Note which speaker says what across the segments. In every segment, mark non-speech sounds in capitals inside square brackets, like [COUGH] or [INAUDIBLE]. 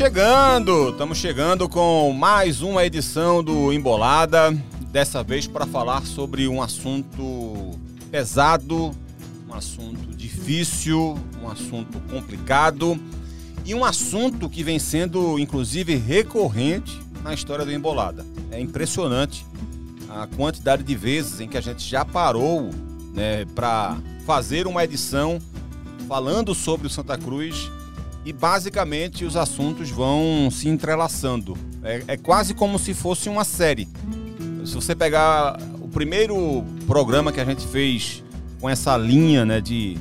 Speaker 1: Chegando, estamos chegando com mais uma edição do Embolada, dessa vez para falar sobre um assunto pesado, um assunto difícil, um assunto complicado e um assunto que vem sendo inclusive recorrente na história do Embolada. É impressionante a quantidade de vezes em que a gente já parou né, para fazer uma edição falando sobre o Santa Cruz e basicamente os assuntos vão se entrelaçando. É, é, quase como se fosse uma série. Se você pegar o primeiro programa que a gente fez com essa linha né, de,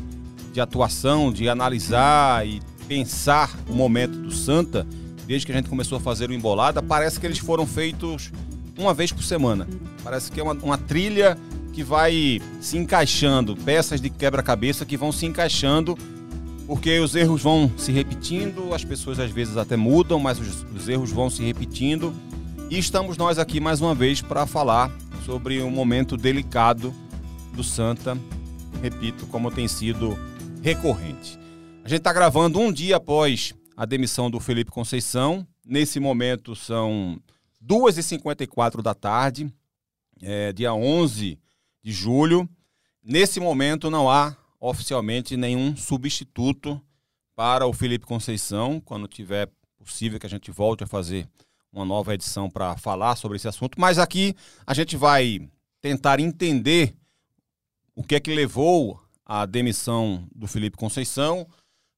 Speaker 1: de atuação, de analisar e pensar o momento do Santa, desde que a gente começou a fazer o Embolada, parece que eles foram feitos uma vez por semana. Parece que é uma, uma trilha que vai se encaixando, peças de quebra-cabeça que vão se encaixando porque os erros vão se repetindo, as pessoas às vezes até mudam, mas os, os erros vão se repetindo. E estamos nós aqui mais uma vez para falar sobre um momento delicado do Santa, repito, como tem sido recorrente. A gente está gravando um dia após a demissão do Felipe Conceição. Nesse momento são 2h54 da tarde, é, dia 11 de julho. Nesse momento não há oficialmente nenhum substituto para o Felipe Conceição, quando tiver possível que a gente volte a fazer uma nova edição para falar sobre esse assunto. Mas aqui a gente vai tentar entender o que é que levou à demissão do Felipe Conceição,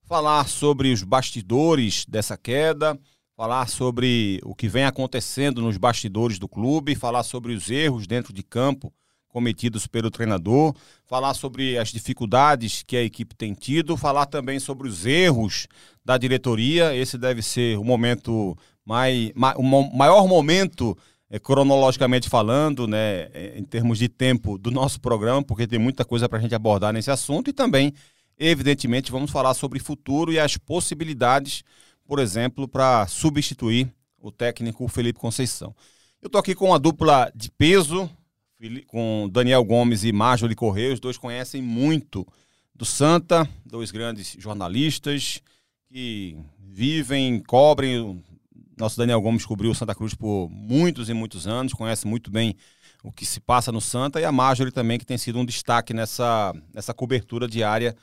Speaker 1: falar sobre os bastidores dessa queda, falar sobre o que vem acontecendo nos bastidores do clube, falar sobre os erros dentro de campo cometidos pelo treinador, falar sobre as dificuldades que a equipe tem tido, falar também sobre os erros da diretoria. Esse deve ser o momento mais, o maior momento é, cronologicamente falando, né, eh, em termos de tempo do nosso programa, porque tem muita coisa para a gente abordar nesse assunto e também, evidentemente, vamos falar sobre futuro e as possibilidades, por exemplo, para substituir o técnico Felipe Conceição. Eu estou aqui com uma dupla de peso, com Daniel Gomes e Marjorie Correia. Os dois conhecem muito do Santa, dois grandes jornalistas que vivem, cobrem. Nosso Daniel Gomes cobriu o Santa Cruz por muitos e muitos anos, conhece muito bem o que se passa no Santa, e a Marjorie também, que tem sido um destaque nessa, nessa cobertura diária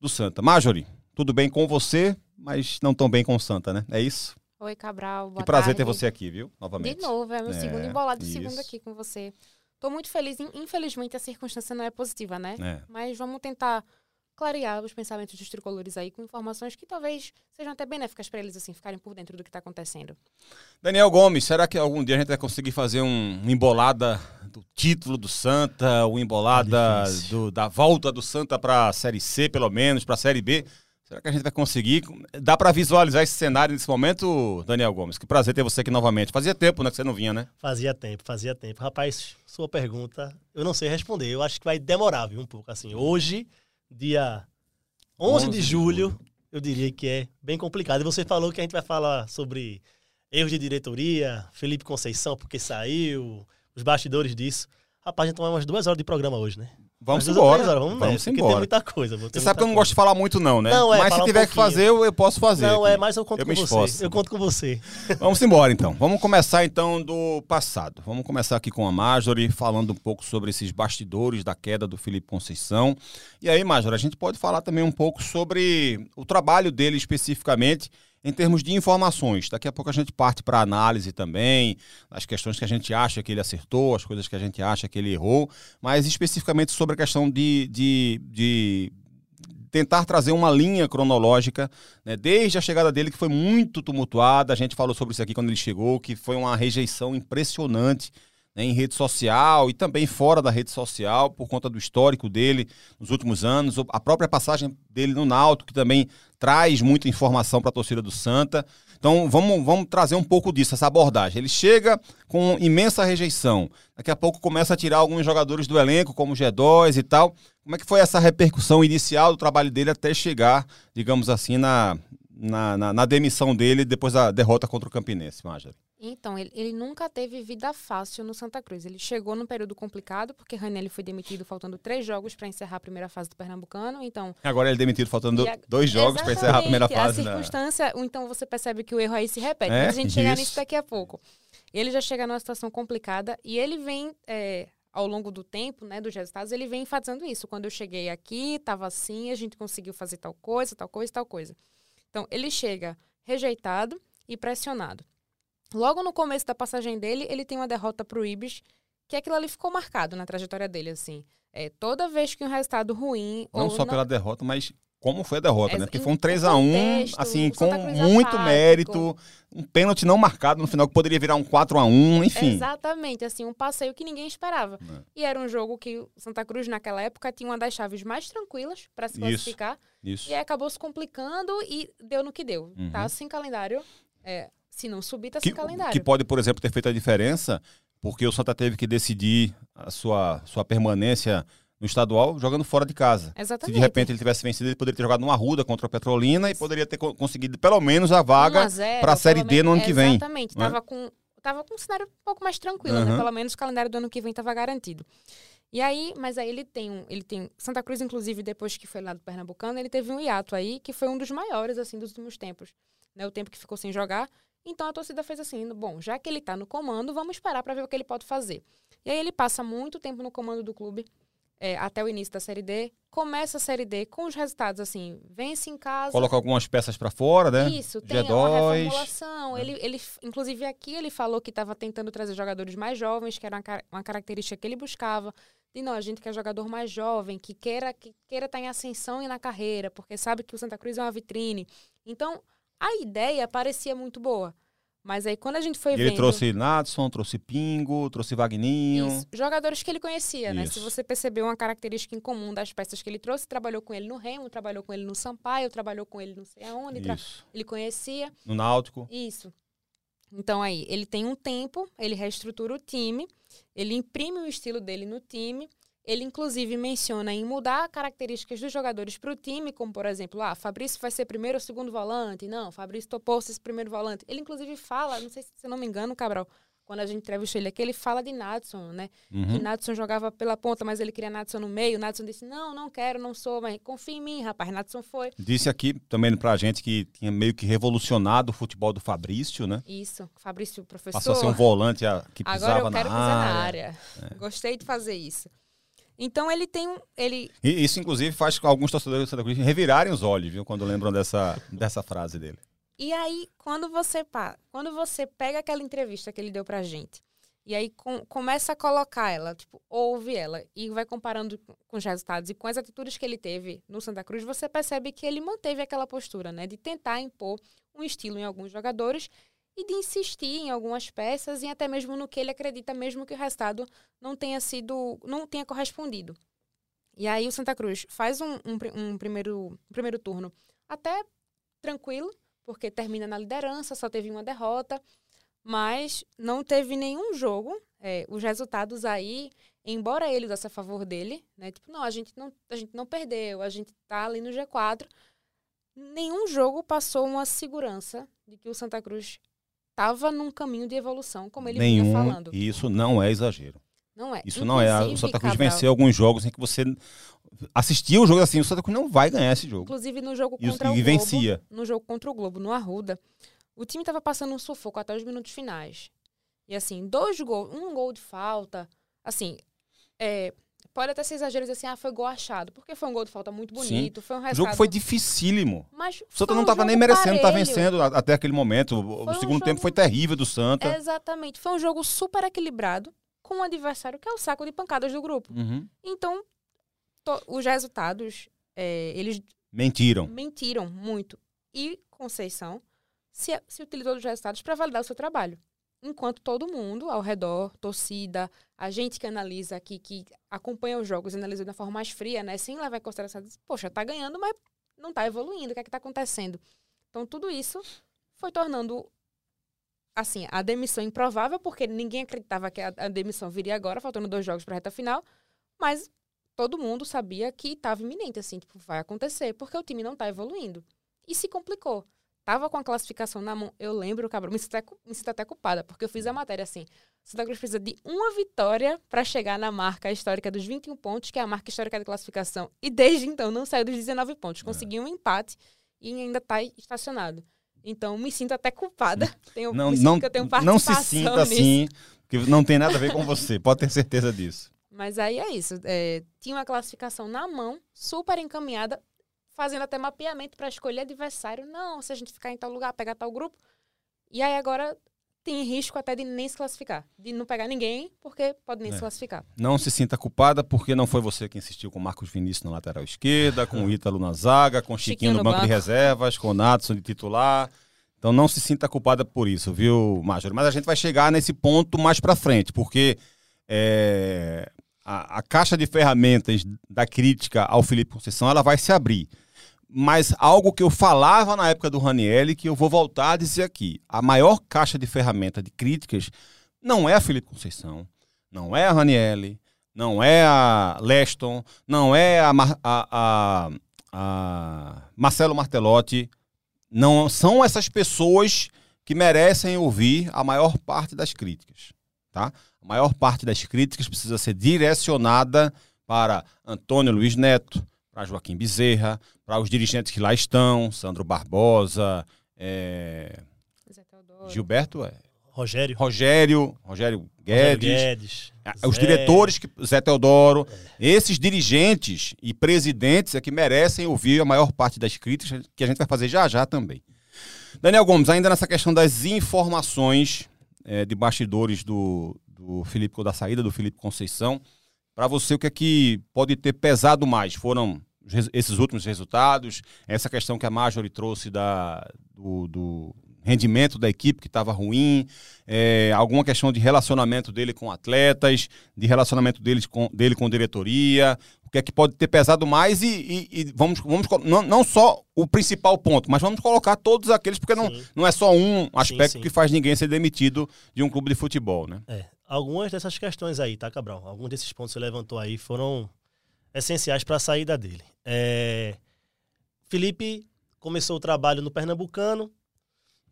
Speaker 1: do Santa. Marjorie, tudo bem com você, mas não tão bem com o Santa, né? É isso?
Speaker 2: Oi, Cabral.
Speaker 1: Que prazer tarde. ter você aqui, viu? Novamente.
Speaker 2: De novo, é meu é, segundo embolado de segundo aqui com você. Tô muito feliz. Infelizmente, a circunstância não é positiva, né? É. Mas vamos tentar clarear os pensamentos dos tricolores aí com informações que talvez sejam até benéficas para eles, assim, ficarem por dentro do que está acontecendo.
Speaker 1: Daniel Gomes, será que algum dia a gente vai conseguir fazer um embolada do título do Santa, o embolada é do, da volta do Santa para a Série C, pelo menos, para a Série B? Será que a gente vai conseguir? Dá para visualizar esse cenário nesse momento, Daniel Gomes? Que prazer ter você aqui novamente. Fazia tempo, né, que você não vinha, né?
Speaker 3: Fazia tempo, fazia tempo. Rapaz, sua pergunta, eu não sei responder. Eu acho que vai demorar, viu, um pouco. Assim, hoje, dia 11, 11 de, julho, julho, eu diria que é bem complicado. E você falou que a gente vai falar sobre erros de diretoria, Felipe Conceição, porque saiu, os bastidores disso. Rapaz, a gente vai umas duas horas de programa hoje, né?
Speaker 1: Vamos embora.
Speaker 3: Horas, vamos, vamos nessa, embora. Tem muita coisa.
Speaker 1: Você sabe que eu não gosto de falar muito, não, né?
Speaker 3: Não, é,
Speaker 1: Mas se tiver um que fazer, eu, eu, posso fazer.
Speaker 3: Não, é, mas eu conto eu com você. Eu conto com você. [LAUGHS]
Speaker 1: Vamos embora, então. Vamos começar, então, do passado. Vamos começar aqui com a Marjorie, falando um pouco sobre esses bastidores da queda do Felipe Conceição. E aí, Marjorie, a gente pode falar também um pouco sobre o trabalho dele especificamente em termos de informações. Daqui a pouco a gente parte para análise também, as questões que a gente acha que ele acertou, as coisas que a gente acha que ele errou, mas especificamente sobre a questão de, de, de tentar trazer uma linha cronológica, né, desde a chegada dele, que foi muito tumultuada. A gente falou sobre isso aqui quando ele chegou, que foi uma rejeição impressionante né, em rede social e também fora da rede social, por conta do histórico dele nos últimos anos, a própria passagem dele no Náutico, que também traz muita informação para a torcida do Santa. Então vamos, vamos trazer um pouco disso, essa abordagem. Ele chega com imensa rejeição. Daqui a pouco começa a tirar alguns jogadores do elenco, como o G2 e tal. Como é que foi essa repercussão inicial do trabalho dele até chegar, digamos assim, na, na, na, na demissão dele depois da derrota contra o Campinense, Marjorie?
Speaker 2: Então, ele, ele, nunca teve vida fácil no Santa Cruz. Ele chegou num período complicado, porque Ranelli foi demitido faltando três jogos para encerrar a primeira fase do Pernambucano. Então,
Speaker 1: Agora ele é demitido faltando a... dois jogos para encerrar a primeira fase.
Speaker 2: A né? circunstância, né? então você percebe que o erro aí se repete. É? Mas a gente chegar nisso daqui a pouco. Ele já chega numa situação complicada e ele vem, é, ao longo do tempo, né, dos resultados, ele vem enfatizando isso. Quando eu cheguei aqui, estava assim, a gente conseguiu fazer tal coisa, tal coisa, tal coisa. Então, ele chega rejeitado e pressionado. Logo no começo da passagem dele, ele tem uma derrota para o Ibis, que aquilo ali ficou marcado na trajetória dele, assim. É, toda vez que um resultado ruim...
Speaker 1: Não só não... pela derrota, mas como foi a derrota, é, né? Porque foi um 3 a 1 assim, com muito apático. mérito, um pênalti não marcado no final, que poderia virar um 4 a 1 enfim.
Speaker 2: Exatamente, assim, um passeio que ninguém esperava. É. E era um jogo que o Santa Cruz, naquela época, tinha uma das chaves mais tranquilas para se classificar. Isso, isso. E aí acabou se complicando e deu no que deu. Uhum. Tá sem calendário. É, se não subir, tá sem que, calendário.
Speaker 1: Que pode, por exemplo, ter feito a diferença, porque o Santa teve que decidir a sua, sua permanência no estadual jogando fora de casa.
Speaker 2: Exatamente.
Speaker 1: Se de repente ele tivesse vencido, ele poderia ter jogado numa ruda contra a Petrolina e poderia ter conseguido pelo menos a vaga para a Série D no ano que vem.
Speaker 2: Exatamente. Né? Tava com tava com um cenário um pouco mais tranquilo, uhum. né? Pelo menos o calendário do ano que vem estava garantido. E aí, mas aí ele tem um, ele tem Santa Cruz inclusive depois que foi lá do Pernambucano, ele teve um hiato aí que foi um dos maiores assim dos últimos tempos, né? O tempo que ficou sem jogar então a torcida fez assim: bom, já que ele está no comando, vamos esperar para ver o que ele pode fazer. E aí ele passa muito tempo no comando do clube, é, até o início da Série D. Começa a Série D com os resultados assim: vence em casa.
Speaker 1: Coloca algumas peças para fora, né?
Speaker 2: Isso, tem G2. uma reformulação. É. Ele, ele, inclusive aqui ele falou que estava tentando trazer jogadores mais jovens, que era uma, uma característica que ele buscava. E não, a gente quer jogador mais jovem, que queira que queira estar tá em ascensão e na carreira, porque sabe que o Santa Cruz é uma vitrine. Então, a ideia parecia muito boa. Mas aí quando a gente foi
Speaker 1: e
Speaker 2: vendo...
Speaker 1: Ele trouxe Nadson, trouxe Pingo, trouxe Vagninho. Isso,
Speaker 2: jogadores que ele conhecia, Isso. né? Se você percebeu uma característica em comum das peças que ele trouxe, trabalhou com ele no Remo, trabalhou com ele no Sampaio, trabalhou com ele não sei aonde, tra... ele conhecia.
Speaker 1: No Náutico.
Speaker 2: Isso. Então aí, ele tem um tempo, ele reestrutura o time, ele imprime o estilo dele no time, ele, inclusive, menciona em mudar características dos jogadores para o time, como, por exemplo, ah, Fabrício vai ser primeiro ou segundo volante. Não, Fabrício topou ser primeiro volante. Ele, inclusive, fala, não sei se, se não me engano, Cabral, quando a gente entrevistou ele aqui, ele fala de Nadson, né? Uhum. Que Nadson jogava pela ponta, mas ele queria Nadson no meio. Nadson disse, não, não quero, não sou, mas confia em mim, rapaz. Nadson foi.
Speaker 1: Disse aqui também pra gente que tinha meio que revolucionado o futebol do Fabrício, né?
Speaker 2: Isso, Fabrício, professor.
Speaker 1: Passou a ser um volante que pisava
Speaker 2: Agora eu quero
Speaker 1: na
Speaker 2: pisar
Speaker 1: área.
Speaker 2: na área. É. Gostei de fazer isso. Então ele tem um. Ele...
Speaker 1: E isso, inclusive, faz com alguns torcedores do Santa Cruz revirarem os olhos, viu? Quando lembram dessa, dessa frase dele.
Speaker 2: E aí, quando você, quando você pega aquela entrevista que ele deu pra gente, e aí com, começa a colocar ela, tipo, ouve ela, e vai comparando com os resultados e com as atitudes que ele teve no Santa Cruz, você percebe que ele manteve aquela postura, né? De tentar impor um estilo em alguns jogadores e de insistir em algumas peças e até mesmo no que ele acredita, mesmo que o resultado não tenha sido, não tenha correspondido. E aí o Santa Cruz faz um, um, um primeiro, um primeiro turno até tranquilo, porque termina na liderança, só teve uma derrota, mas não teve nenhum jogo. É, os resultados aí, embora ele usasse a favor dele, né? Tipo, não, a gente não, a gente não perdeu, a gente tá ali no G4. Nenhum jogo passou uma segurança de que o Santa Cruz estava num caminho de evolução, como ele
Speaker 1: Nenhum,
Speaker 2: vinha falando.
Speaker 1: E isso não é exagero.
Speaker 2: Não é.
Speaker 1: Isso Inclusive, não é. O Santa Cruz Cabral, venceu alguns jogos em que você assistia o jogo assim, o Santa Cruz não vai ganhar esse jogo.
Speaker 2: Inclusive no jogo contra e, o Globo. E vencia. No jogo contra o Globo, no Arruda, o time estava passando um sufoco até os minutos finais. E assim, dois gols, um gol de falta, assim, é, Pode até ser exagero dizer assim, ah, foi gol achado. Porque foi um gol de falta muito bonito, Sim. foi um resultado...
Speaker 1: O jogo foi dificílimo. Mas o Santa não estava nem merecendo estar tá vencendo até aquele momento. O, segundo tempo foi terrível do Santa.
Speaker 2: Exatamente. Foi um jogo super equilibrado com um adversário que é o saco de pancadas do grupo.
Speaker 1: Uhum.
Speaker 2: Então, to... os resultados, é, eles...
Speaker 1: Mentiram.
Speaker 2: Mentiram muito. E Conceição se, se utilizou dos resultados para validar o seu trabalho enquanto todo mundo ao redor, torcida, a gente que analisa aqui, que acompanha os jogos, analisa de forma mais fria, né? Sem levar em consideração, poxa, tá ganhando, mas não tá evoluindo, o que é que tá acontecendo? Então, tudo isso foi tornando assim, a demissão improvável, porque ninguém acreditava que a, a demissão viria agora, faltando dois jogos para a reta final, mas todo mundo sabia que estava iminente, assim, tipo, vai acontecer, porque o time não está evoluindo. E se complicou. Tava com a classificação na mão. Eu lembro, cabrão, me sinto, até, me sinto até culpada, porque eu fiz a matéria assim. Santa Cruz precisa de uma vitória para chegar na marca histórica dos 21 pontos, que é a marca histórica de classificação. E desde então não saiu dos 19 pontos. Conseguiu um empate e ainda está estacionado. Então me sinto até culpada. Tenho,
Speaker 1: não,
Speaker 2: não,
Speaker 1: que eu tenho não se sinta nisso. assim, que não tem nada a ver com você. [LAUGHS] Pode ter certeza disso.
Speaker 2: Mas aí é isso. É, tinha uma classificação na mão, super encaminhada, fazendo até mapeamento para escolher adversário. Não, se a gente ficar em tal lugar, pegar tal grupo. E aí agora tem risco até de nem se classificar, de não pegar ninguém, porque pode nem é. se classificar.
Speaker 1: Não se sinta culpada, porque não foi você que insistiu com Marcos Vinícius na lateral esquerda, com o Ítalo na zaga, com o Chiquinho, Chiquinho no, banco, banco, de reservas, com o Natson de titular. Então não se sinta culpada por isso, viu, Major? Mas a gente vai chegar nesse ponto mais para frente, porque é, a, a caixa de ferramentas da crítica ao Felipe Conceição ela vai se abrir mas algo que eu falava na época do Ranielli que eu vou voltar a dizer aqui. A maior caixa de ferramenta de críticas não é a Felipe Conceição, não é a Ranielli, não é a Leston, não é a, a, a, a Marcelo Martelotti. Não são essas pessoas que merecem ouvir a maior parte das críticas. Tá? A maior parte das críticas precisa ser direcionada para Antônio Luiz Neto, para Joaquim Bezerra, para os dirigentes que lá estão, Sandro Barbosa, é... Gilberto, é...
Speaker 3: Rogério.
Speaker 1: Rogério, Rogério Guedes, Rogério Guedes os Zé... diretores, que, Zé Teodoro, é. esses dirigentes e presidentes é que merecem ouvir a maior parte das críticas, que a gente vai fazer já já também. Daniel Gomes, ainda nessa questão das informações é, de bastidores do, do Felipe, da saída do Felipe Conceição, para você, o que é que pode ter pesado mais? Foram esses últimos resultados, essa questão que a Marjorie trouxe da, do, do rendimento da equipe que estava ruim, é, alguma questão de relacionamento dele com atletas, de relacionamento dele com, dele com diretoria, o que é que pode ter pesado mais e, e, e vamos, vamos não, não só o principal ponto, mas vamos colocar todos aqueles, porque não, não é só um aspecto sim, sim. que faz ninguém ser demitido de um clube de futebol, né?
Speaker 3: É, algumas dessas questões aí, tá, Cabral? Alguns desses pontos que você levantou aí foram essenciais para a saída dele. É... Felipe começou o trabalho no Pernambucano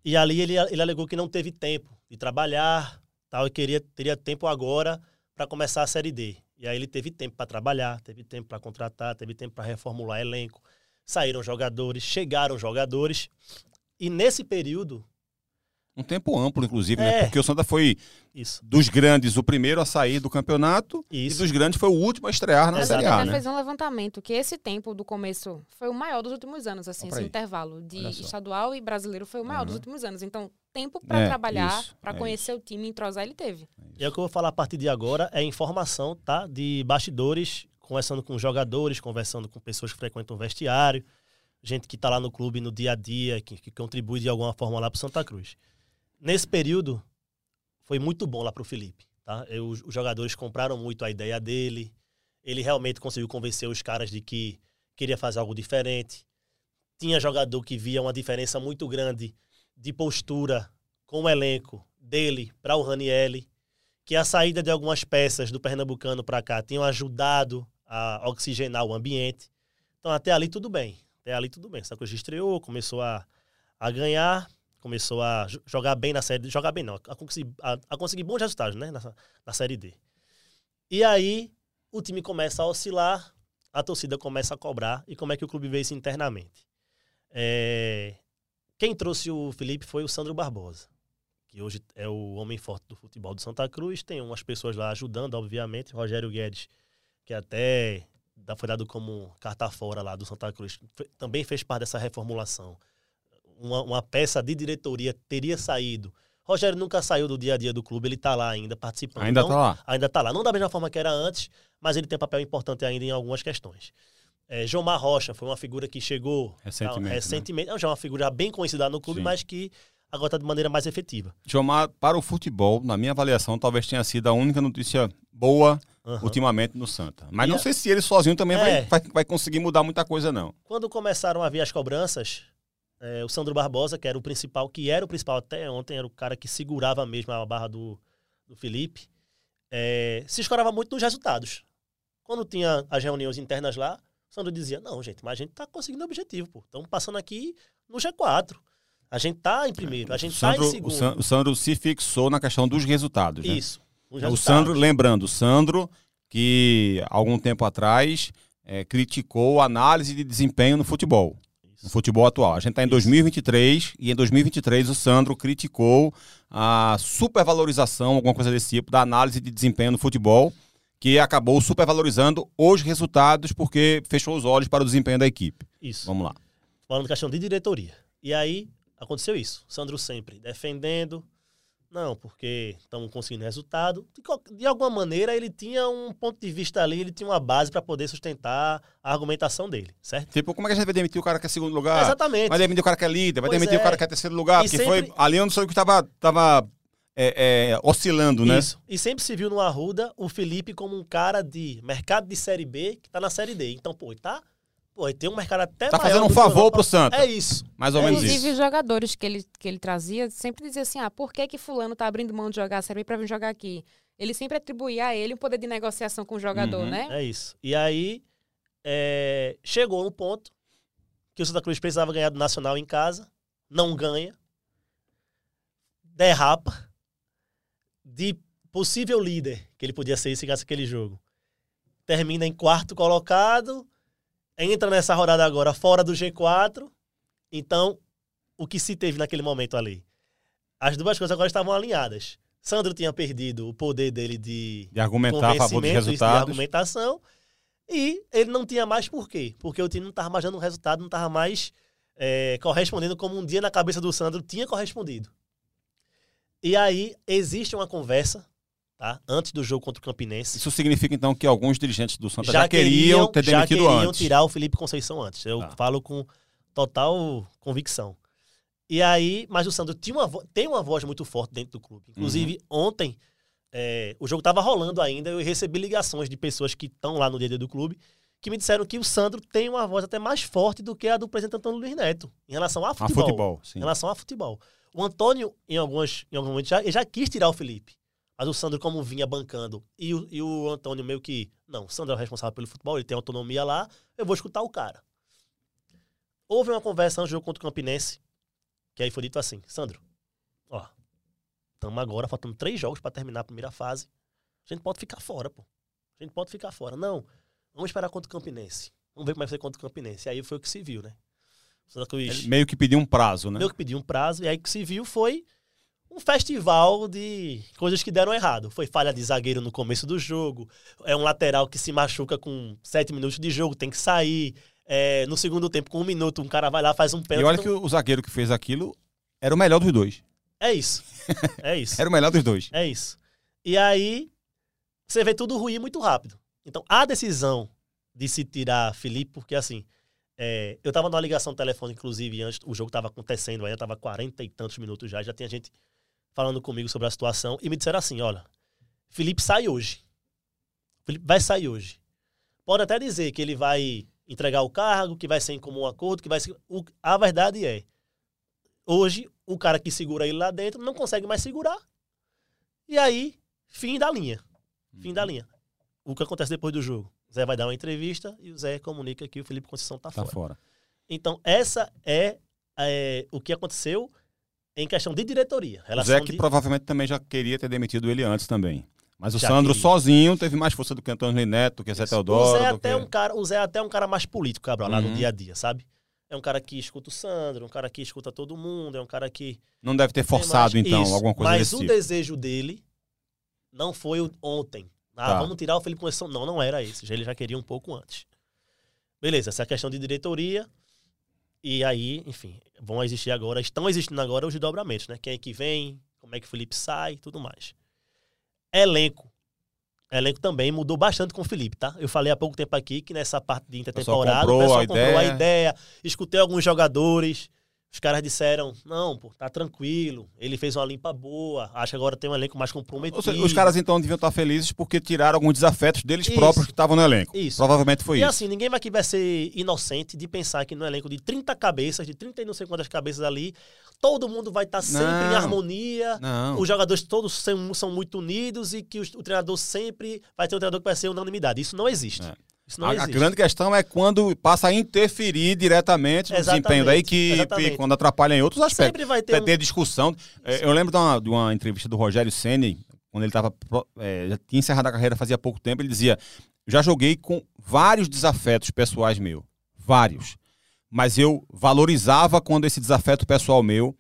Speaker 3: e ali ele, ele alegou que não teve tempo de trabalhar tal, e queria, teria tempo agora para começar a Série D. E aí ele teve tempo para trabalhar, teve tempo para contratar, teve tempo para reformular elenco. Saíram jogadores, chegaram jogadores. E nesse período,
Speaker 1: um tempo amplo, inclusive, né? é. né? Porque o Santa foi Isso. dos grandes o primeiro a sair do campeonato Isso. e dos grandes foi o último a estrear na Série A.
Speaker 2: Né? fez um levantamento que esse tempo do começo foi o maior dos últimos anos, assim, esse intervalo de estadual e brasileiro foi o maior uhum. dos últimos anos. Então, tempo para é, trabalhar, para é conhecer isso. o time e entrosar, ele teve.
Speaker 3: E é o que eu vou falar a partir de agora é informação, tá? De bastidores, conversando com jogadores, conversando com pessoas que frequentam o vestiário, gente que está lá no clube no dia a dia, que, que contribui de alguma forma lá para Santa Cruz. Nesse período, foi muito bom lá para o Felipe. Tá? Eu, os jogadores compraram muito a ideia dele. Ele realmente conseguiu convencer os caras de que queria fazer algo diferente. Tinha jogador que via uma diferença muito grande de postura com o elenco dele para o Ranielli, que a saída de algumas peças do Pernambucano para cá tinham ajudado a oxigenar o ambiente. Então, até ali tudo bem. Até ali tudo bem. Santa Cruz estreou, começou a, a ganhar começou a jogar bem na série jogar bem não, a conseguir, a, a conseguir bons resultados, né, na, na série D. E aí o time começa a oscilar, a torcida começa a cobrar e como é que o clube vê isso internamente. É, quem trouxe o Felipe foi o Sandro Barbosa, que hoje é o homem forte do futebol do Santa Cruz. Tem umas pessoas lá ajudando, obviamente. Rogério Guedes, que até foi dado como carta fora lá do Santa Cruz, também fez parte dessa reformulação uma, uma peça de diretoria teria saído. Rogério nunca saiu do dia a dia do clube, ele está lá ainda participando.
Speaker 1: Ainda está lá.
Speaker 3: Ainda está lá. Não da mesma forma que era antes, mas ele tem um papel importante ainda em algumas questões. É, Jomar Rocha foi uma figura que chegou
Speaker 1: recentemente. Tá,
Speaker 3: recentemente né? já é uma figura bem conhecida no clube, Sim. mas que agora está de maneira mais efetiva.
Speaker 1: Jomar, para o futebol, na minha avaliação, talvez tenha sido a única notícia boa uhum. ultimamente no Santa. Mas e não a... sei se ele sozinho também é... vai, vai, vai conseguir mudar muita coisa, não.
Speaker 3: Quando começaram a vir as cobranças, é, o Sandro Barbosa, que era o principal, que era o principal até ontem, era o cara que segurava mesmo a barra do, do Felipe, é, se escorava muito nos resultados. Quando tinha as reuniões internas lá, o Sandro dizia, não, gente, mas a gente tá conseguindo o objetivo, pô. Estamos passando aqui no G4. A gente tá em primeiro, a gente Sandro, tá em segundo.
Speaker 1: O Sandro se fixou na questão dos resultados, né?
Speaker 3: Isso.
Speaker 1: O Sandro, lembrando, o Sandro, que algum tempo atrás é, criticou a análise de desempenho no futebol. No futebol atual. A gente está em Isso. 2023 e em 2023 o Sandro criticou a supervalorização, alguma coisa desse tipo, da análise de desempenho no futebol, que acabou supervalorizando os resultados porque fechou os olhos para o desempenho da equipe.
Speaker 3: Isso.
Speaker 1: Vamos lá.
Speaker 3: Falando questão de diretoria. E aí aconteceu isso. Sandro sempre defendendo, não, porque estamos conseguindo resultado. De, alguma maneira, ele tinha um ponto de vista ali, ele tinha uma base para poder sustentar a argumentação dele, certo?
Speaker 1: Tipo, como é que a gente vai demitir o cara que é segundo lugar?
Speaker 3: Exatamente.
Speaker 1: Vai demitir o cara que é líder, vai pois demitir é. o cara que é terceiro lugar, e porque sempre... foi ali onde o que estava tava, é, é, oscilando, né? Isso.
Speaker 3: E sempre se viu no Arruda o Felipe como um cara de mercado de Série B que está na Série D. Então, pô, tá Pô, tem um mercado até
Speaker 1: Tá fazendo um favor pro Santos.
Speaker 3: É isso.
Speaker 1: Mais ou
Speaker 3: é
Speaker 1: menos
Speaker 2: Inclusive,
Speaker 1: isso.
Speaker 2: os jogadores que ele, que ele trazia sempre dizia assim: ah, por que que fulano tá abrindo mão de jogar a Série B pra vir jogar aqui? Ele sempre atribuía a ele o poder de negociação com o jogador, uhum. né?
Speaker 3: É isso. E aí, é... chegou no ponto que o Santa Cruz precisava ganhar do Nacional em casa, não ganha, derrapa, de possível líder, que ele podia ser se ganhasse aquele jogo. Termina em quarto colocado, entra nessa rodada agora fora do G4. Então, o que se teve naquele momento ali? As duas coisas agora estavam alinhadas. Sandro tinha perdido o poder dele de,
Speaker 1: de argumentar a favor dos resultados.
Speaker 3: De argumentação. E ele não tinha mais por quê? Porque o time não estava mais dando um resultado, não estava mais é, correspondendo como um dia na cabeça do Sandro tinha correspondido. E aí existe uma conversa tá? antes do jogo contra o Campinense.
Speaker 1: Isso significa então que alguns dirigentes do Santa já, já queriam, ter demitido
Speaker 3: já queriam
Speaker 1: antes.
Speaker 3: tirar o Felipe Conceição antes. Eu tá. falo com total convicção. E aí, mas o Sandro tinha uma, tem uma voz muito forte dentro do clube. Inclusive, uhum. ontem, é, o jogo estava rolando ainda, eu recebi ligações de pessoas que estão lá no dia do clube, que me disseram que o Sandro tem uma voz até mais forte do que a do presidente Antônio Luiz Neto, em relação a futebol. A futebol. Em relação a futebol. O Antônio, em alguns, em alguns momentos, já, já quis tirar o Felipe. Mas o Sandro, como vinha bancando, e o, e o Antônio meio que. Não, o Sandro é o responsável pelo futebol, ele tem autonomia lá, eu vou escutar o cara. Houve uma conversa antes do jogo contra o Campinense, que aí foi dito assim: Sandro, ó, estamos agora, faltando três jogos para terminar a primeira fase. A gente pode ficar fora, pô. A gente pode ficar fora. Não, vamos esperar contra o Campinense. Vamos ver como é vai ser contra o Campinense. E aí foi o que se viu, né?
Speaker 1: Cruz, meio que pediu um prazo, né?
Speaker 3: Meio que pediu um prazo, e aí o que se viu foi um festival de coisas que deram errado. Foi falha de zagueiro no começo do jogo, é um lateral que se machuca com sete minutos de jogo, tem que sair. É, no segundo tempo, com um minuto, um cara vai lá, faz um pênalti.
Speaker 1: E olha que o zagueiro que fez aquilo era o melhor dos dois.
Speaker 3: É isso. É isso. [LAUGHS]
Speaker 1: era o melhor dos dois.
Speaker 3: É isso. E aí, você vê tudo ruim muito rápido. Então, a decisão de se tirar Felipe, porque assim, é, eu tava numa ligação telefônica, inclusive, antes o jogo tava acontecendo ainda, tava 40 e tantos minutos já, já tinha gente falando comigo sobre a situação e me disseram assim: olha, Felipe sai hoje. Felipe vai sair hoje. Pode até dizer que ele vai entregar o cargo, que vai ser em comum acordo, que vai ser. O, a verdade é, hoje, o cara que segura ele lá dentro não consegue mais segurar. E aí, fim da linha. Fim da uhum. linha. O que acontece depois do jogo? O Zé vai dar uma entrevista e o Zé comunica que o Felipe Conceição tá, tá fora. fora. Então, essa é, é o que aconteceu em questão de diretoria.
Speaker 1: O Zé que de... provavelmente também já queria ter demitido ele antes também. Mas o já Sandro queria. sozinho teve mais força do que Antônio Neto, do que Zé Teodoro.
Speaker 3: O Zé, é até
Speaker 1: que...
Speaker 3: um cara, o Zé é até um cara mais político, Cabral, lá uhum. no dia a dia, sabe? É um cara que escuta o Sandro, um cara que escuta todo mundo, é um cara que.
Speaker 1: Não deve ter forçado, então, Isso. alguma coisa
Speaker 3: Mas o
Speaker 1: tipo.
Speaker 3: desejo dele não foi ontem. Ah, tá. vamos tirar o Felipe Conceição. Não, não era esse. Ele já queria um pouco antes. Beleza, essa é a questão de diretoria. E aí, enfim, vão existir agora, estão existindo agora os dobramentos, né? Quem é que vem, como é que o Felipe sai, tudo mais. Elenco. Elenco também mudou bastante com o Felipe, tá? Eu falei há pouco tempo aqui que nessa parte de intertemporada o pessoal comprou, o pessoal a, comprou ideia. a ideia, escutei alguns jogadores, Os caras disseram, não, pô, tá tranquilo, ele fez uma limpa boa, acho que agora tem um elenco mais comprometido.
Speaker 1: Seja, os caras então deviam estar felizes porque tiraram alguns desafetos deles Isso. próprios que estavam no elenco. Isso. Provavelmente foi
Speaker 3: e
Speaker 1: isso.
Speaker 3: E assim, ninguém vai ser inocente de pensar que no elenco de 30 cabeças, de 30 e não sei quantas cabeças ali, todo mundo vai estar sempre não. em harmonia, não. os jogadores todos são, são muito unidos e que o, o, treinador sempre vai ter um treinador que vai ser unanimidade. Isso não existe. É.
Speaker 1: A, a, grande questão é quando passa a interferir diretamente no Exatamente. desempenho da equipe, Exatamente. quando atrapalha em outros aspectos. Sempre vai ter, ter um... discussão. É, eu lembro de uma, de uma, entrevista do Rogério Ceni quando ele estava é, já tinha encerrado a carreira fazia pouco tempo, ele dizia: já joguei com vários desafetos pessoais meu, vários, mas eu valorizava quando esse desafeto pessoal meu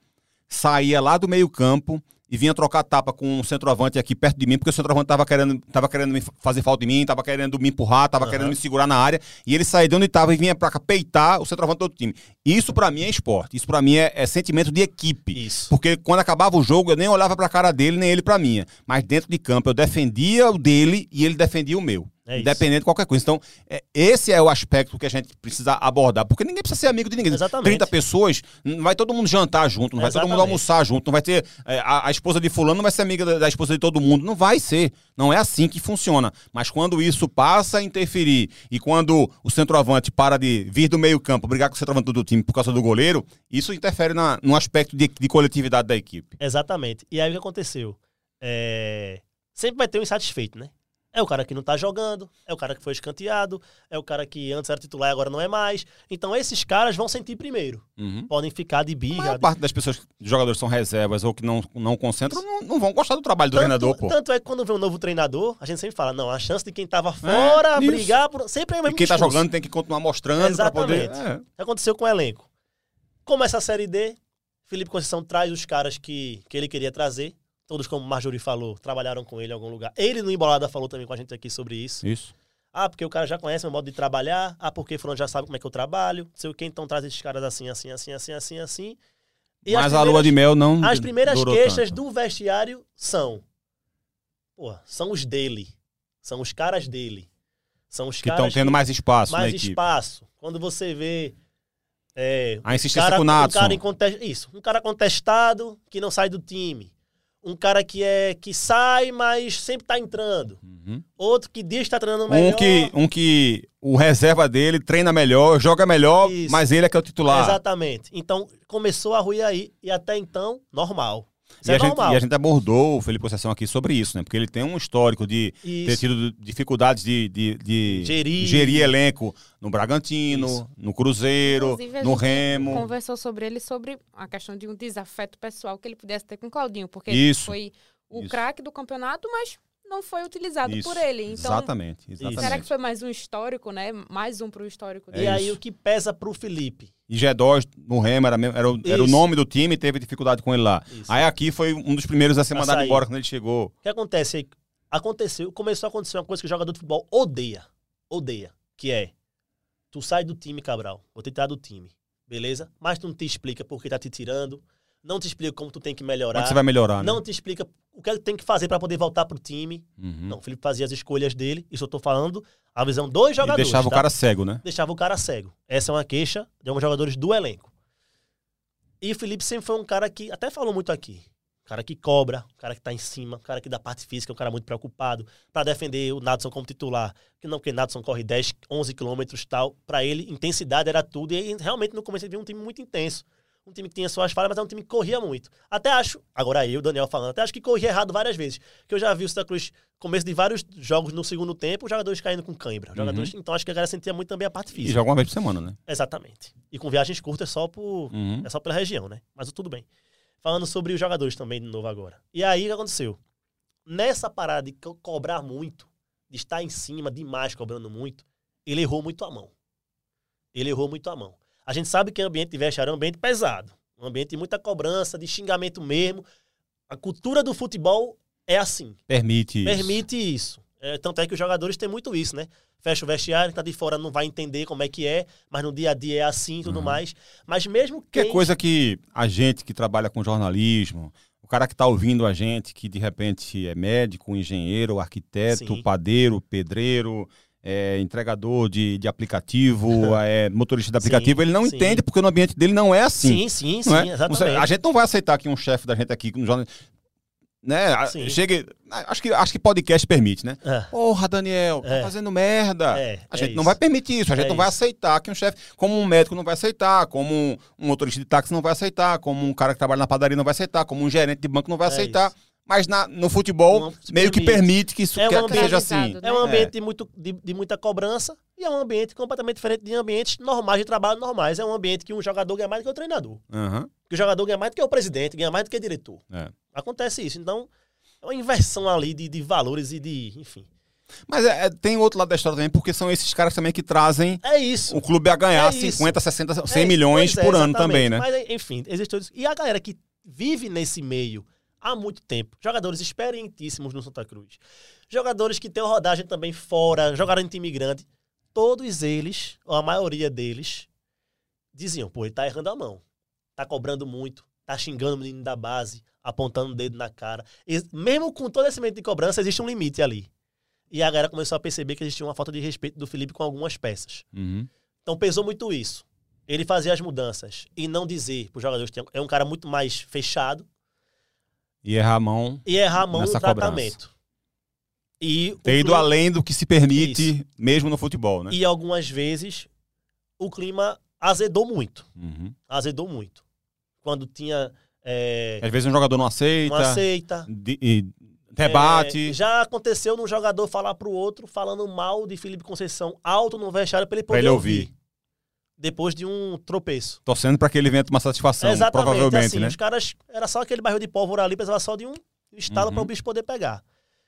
Speaker 1: saía lá do meio campo e vinha trocar tapa com um centroavante aqui perto de mim, porque o centroavante tava querendo, tava querendo me fazer falta em mim, tava querendo me empurrar, tava uhum. querendo me segurar na área, e ele saía de onde tava e vinha pra cá peitar o centroavante do outro time. Isso para mim é esporte, isso para mim é, é, sentimento de equipe. Isso. Porque quando acabava o jogo, eu nem olhava pra cara dele, nem ele pra minha. Mas dentro de campo, eu defendia o dele e ele defendia o meu. É independente de qualquer coisa. Então, é, esse é o aspecto que a gente precisa abordar. Porque ninguém precisa ser amigo de ninguém. Exatamente. 30 pessoas, não vai todo mundo jantar junto, não vai Exatamente. todo mundo almoçar junto, não vai ter. É, a, a, esposa de fulano não vai ser amiga da, da, esposa de todo mundo. Não vai ser. Não é assim que funciona. Mas quando isso passa a interferir e quando o centroavante para de vir do meio-campo, brigar com o centroavante do time por causa do goleiro, isso interfere na, no aspecto de, de coletividade da equipe.
Speaker 3: Exatamente. E aí o que aconteceu? É... Sempre vai ter um insatisfeito, né? É o cara que não tá jogando, é o cara que foi escanteado, é o cara que antes era titular e agora não é mais. Então esses caras vão sentir primeiro. Uhum. Podem ficar de birra. A maior
Speaker 1: de... parte das pessoas, jogadores são reservas ou que não, não concentram, não, não vão gostar do trabalho do
Speaker 3: tanto,
Speaker 1: treinador, pô.
Speaker 3: Tanto é que quando vem um novo treinador, a gente sempre fala, não, a chance de quem tava é, fora é, brigar por... Sempre é mesmo
Speaker 1: E quem tá discurso. tá jogando tem que continuar mostrando
Speaker 3: Exatamente. pra poder... É. Aconteceu com o elenco. Começa a Série D, Felipe Conceição traz os caras que, que ele queria trazer. Todos, como Marjorie falou, trabalharam com ele em algum lugar. Ele no Embolada falou também com a gente aqui sobre isso.
Speaker 1: Isso.
Speaker 3: Ah, porque o cara já conhece meu modo de trabalhar. Ah, porque fulano já sabe como é que eu trabalho. Sei o que, então traz esses caras assim, assim, assim, assim, assim, assim.
Speaker 1: E Mas a lua de mel não
Speaker 3: As primeiras queixas tanto. do vestiário são... Pô, são os dele. São os caras dele. São os
Speaker 1: que estão tendo mais espaço
Speaker 3: Mais espaço. Quando você vê... É,
Speaker 1: a insistência um cara, com o Natson.
Speaker 3: Um cara. Isso. Um cara contestado que não sai do time um cara que é que sai, mas sempre tá entrando. Uhum. Outro que diz que tá treinando melhor.
Speaker 1: Um que, um que o reserva dele treina melhor, joga melhor, Isso. mas ele é que é o titular.
Speaker 3: Exatamente. Então começou a ruir aí e até então normal.
Speaker 1: Isso e, é a gente, e a gente abordou o Felipe Conceição aqui sobre isso, né? Porque ele tem um histórico de isso. ter tido dificuldades de, de, de gerir. gerir. elenco no Bragantino, isso. no Cruzeiro, no Remo.
Speaker 2: conversou sobre ele sobre a questão de um desafeto pessoal que ele pudesse ter com o Claudinho, porque isso. foi o craque do campeonato, mas não foi utilizado
Speaker 1: isso,
Speaker 2: por ele. Então,
Speaker 1: exatamente, exatamente.
Speaker 2: Será que foi mais um histórico, né? Mais um pro histórico
Speaker 3: dele. É e aí o que pesa pro Felipe?
Speaker 1: E G2 no Remo era, era, o, era o nome do time e teve dificuldade com ele lá. Isso. Aí aqui foi um dos primeiros a ser mandado embora quando ele chegou.
Speaker 3: O que acontece? Aconteceu, começou a acontecer uma coisa que o jogador de futebol odeia. Odeia. Que é, tu sai do time, Cabral. Vou te tirar do time. Beleza? Mas tu não te explica por que tá te tirando não te explica como tu tem que melhorar. Como
Speaker 1: você vai melhorar,
Speaker 3: né? Não te explica o que ele tem que fazer para poder voltar pro time. Uhum. Não, o Felipe fazia as escolhas dele. Isso eu tô falando a visão dos jogadores.
Speaker 1: E deixava
Speaker 3: tá?
Speaker 1: o cara cego, né?
Speaker 3: Deixava o cara cego. Essa é uma queixa de alguns jogadores do elenco. E o Felipe sempre foi um cara que até falou muito aqui. Cara que cobra, cara que tá em cima, cara que dá parte física, um cara muito preocupado para defender o Nadson como titular. Que não, porque Nadson corre 10, 11 quilômetros tal. Para ele, intensidade era tudo. E realmente no começo ele viu um time muito intenso um time que tinha suas falhas, mas é um time que corria muito. Até acho, agora eu, Daniel falando, até acho que corria errado várias vezes. Que eu já vi o Santa Cruz, começo de vários jogos no segundo tempo, jogadores caindo com cãibra. Uhum. Jogadores, então acho que a galera sentia muito também a parte física.
Speaker 1: E joga uma vez por semana, né?
Speaker 3: Exatamente. E com viagens curtas só por. Uhum. É só pela região, né? Mas tudo bem. Falando sobre os jogadores também de novo agora. E aí o que aconteceu? Nessa parada de co cobrar muito, de estar em cima demais cobrando muito, ele errou muito a mão. Ele errou muito a mão. A gente sabe que o ambiente de vestiário é um ambiente pesado. Um ambiente de muita cobrança, de xingamento mesmo. A cultura do futebol é assim.
Speaker 1: Permite
Speaker 3: isso. Permite isso. É, tanto é que os jogadores têm muito isso, né? Fecha o vestiário, quem tá de fora não vai entender como é que é, mas no dia a dia é assim e tudo uhum. mais. Mas mesmo
Speaker 1: que. É coisa que a gente que trabalha com jornalismo, o cara que está ouvindo a gente, que de repente é médico, engenheiro, arquiteto, Sim. padeiro, pedreiro, é, entregador de, de aplicativo, [LAUGHS] é, motorista de aplicativo, sim, ele não sim. entende porque no ambiente dele não é assim.
Speaker 3: Sim, sim, sim, é? exatamente.
Speaker 1: A gente não vai aceitar que um chefe da gente aqui no jornal né? Sim. Chegue. Acho que, acho que podcast permite, né? É. Porra, Daniel, tá é. fazendo merda. É, a gente é não vai permitir isso, a gente não vai aceitar que um chefe, como um médico não vai aceitar, como um, um, motorista de táxi não vai aceitar, como um cara que trabalha na padaria não vai aceitar, como um gerente de banco não vai aceitar. Mas na, no futebol, meio que permite que isso
Speaker 3: é
Speaker 1: um que, seja assim.
Speaker 3: Né? É um ambiente de, muito, de, de, muita cobrança e é um ambiente completamente diferente de ambientes normais de trabalho normais. É um ambiente que um jogador ganha mais do que o treinador.
Speaker 1: Uhum.
Speaker 3: Que o jogador ganha mais do que o presidente, ganha mais do que o diretor. Acontece isso. Então, é uma inversão ali de, de valores e de. Enfim.
Speaker 1: Mas é, é, tem outro lado da história também, porque são esses caras também que trazem
Speaker 3: é isso.
Speaker 1: o clube a ganhar é 50, 60, 100 milhões por ano também, né?
Speaker 3: Mas, enfim, existe isso. E a galera que vive nesse meio há muito tempo, jogadores experientíssimos no Santa Cruz, jogadores que têm rodagem também fora, jogaram em time grande, todos eles, ou a maioria deles, diziam: pô, ele tá errando a mão, tá cobrando muito, tá xingando o menino da base, apontando o dedo na cara. E, mesmo com todo esse medo de cobrança, existe um limite ali. E a galera começou a perceber que existia uma falta de respeito do Felipe com algumas peças.
Speaker 1: Uhum.
Speaker 3: Então pesou muito isso. Ele fazia as mudanças e não dizer para os jogadores que é um cara muito mais fechado.
Speaker 1: E errar a mão.
Speaker 3: E errar a mão no tratamento. E
Speaker 1: Ter ido clima... além do que se permite, isso. mesmo no futebol, né?
Speaker 3: E algumas vezes o clima azedou muito.
Speaker 1: Uhum.
Speaker 3: Azedou muito. Quando tinha é...
Speaker 1: Às vezes um jogador não aceita.
Speaker 3: Não aceita.
Speaker 1: De, e debate.
Speaker 3: É, já aconteceu num jogador falar pro outro, falando mal de Felipe Conceição alto no vestiário pra ele poder pra ele ouvir. ouvir. Depois de um tropeço.
Speaker 1: Torcendo para que ele venha uma satisfação, Exatamente, provavelmente,
Speaker 3: assim,
Speaker 1: né?
Speaker 3: Os caras, era só aquele barril de pólvora ali, precisava só de um estalo uhum. para o bicho poder pegar.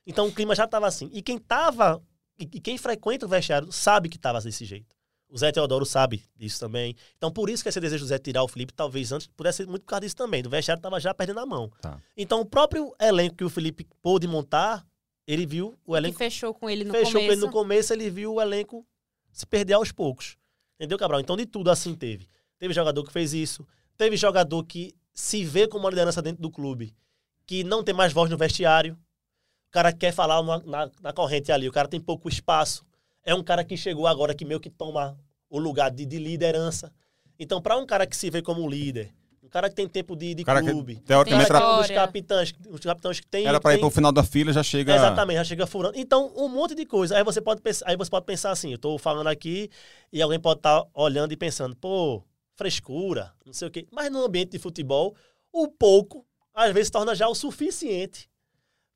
Speaker 3: Então o clima já tava assim. E quem tava, e quem frequenta o vestiário sabe que tava desse jeito. O Zé Teodoro sabe disso também. Então, por isso que esse desejo do Zé tirar o Felipe, talvez antes pudesse ser muito por causa disso também. Do vestiário estava já perdendo a mão.
Speaker 1: Tá.
Speaker 3: Então, o próprio elenco que o Felipe pôde montar, ele viu o elenco.
Speaker 2: E fechou com ele no
Speaker 3: fechou
Speaker 2: começo.
Speaker 3: com ele no começo, ele viu o elenco se perder aos poucos. Entendeu, Cabral? Então, de tudo assim teve. Teve jogador que fez isso. Teve jogador que se vê como uma liderança dentro do clube, que não tem mais voz no vestiário. O cara quer falar na, na, corrente ali, o cara tem pouco espaço. É um cara que chegou agora que meio que toma o lugar de, de liderança. Então, para um cara que se vê como líder, um cara que tem tempo de, de clube,
Speaker 1: que, teoricamente
Speaker 3: era os capitães, os capitães que tem
Speaker 1: era para ir para o final da fila já chega
Speaker 3: exatamente já chega furando. Então um monte de coisa. Aí você pode pensar, aí você pode pensar assim, eu estou falando aqui e alguém pode estar tá olhando e pensando, pô, frescura, não sei o quê. Mas no ambiente de futebol, o pouco às vezes torna já o suficiente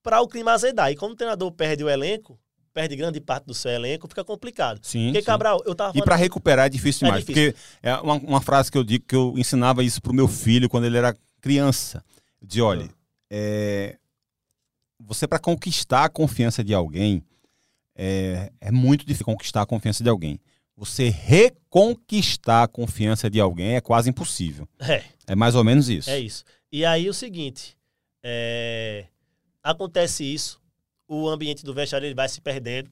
Speaker 3: para o clima azedar. E quando o treinador perde o elenco, perde grande parte do seu elenco, fica complicado.
Speaker 1: Sim.
Speaker 3: Porque,
Speaker 1: sim.
Speaker 3: Cabral, eu tava
Speaker 1: E para recuperar é difícil é demais. Difícil. Porque é uma, uma, frase que eu digo que eu ensinava isso pro meu filho quando ele era criança. De olha, é, você para conquistar a confiança de alguém, é, é muito difícil conquistar a confiança de alguém. Você reconquistar a confiança de alguém é quase impossível.
Speaker 3: É.
Speaker 1: É mais ou menos isso.
Speaker 3: É isso. E aí o seguinte, é... acontece isso, o ambiente do vestiário ele vai se perdendo.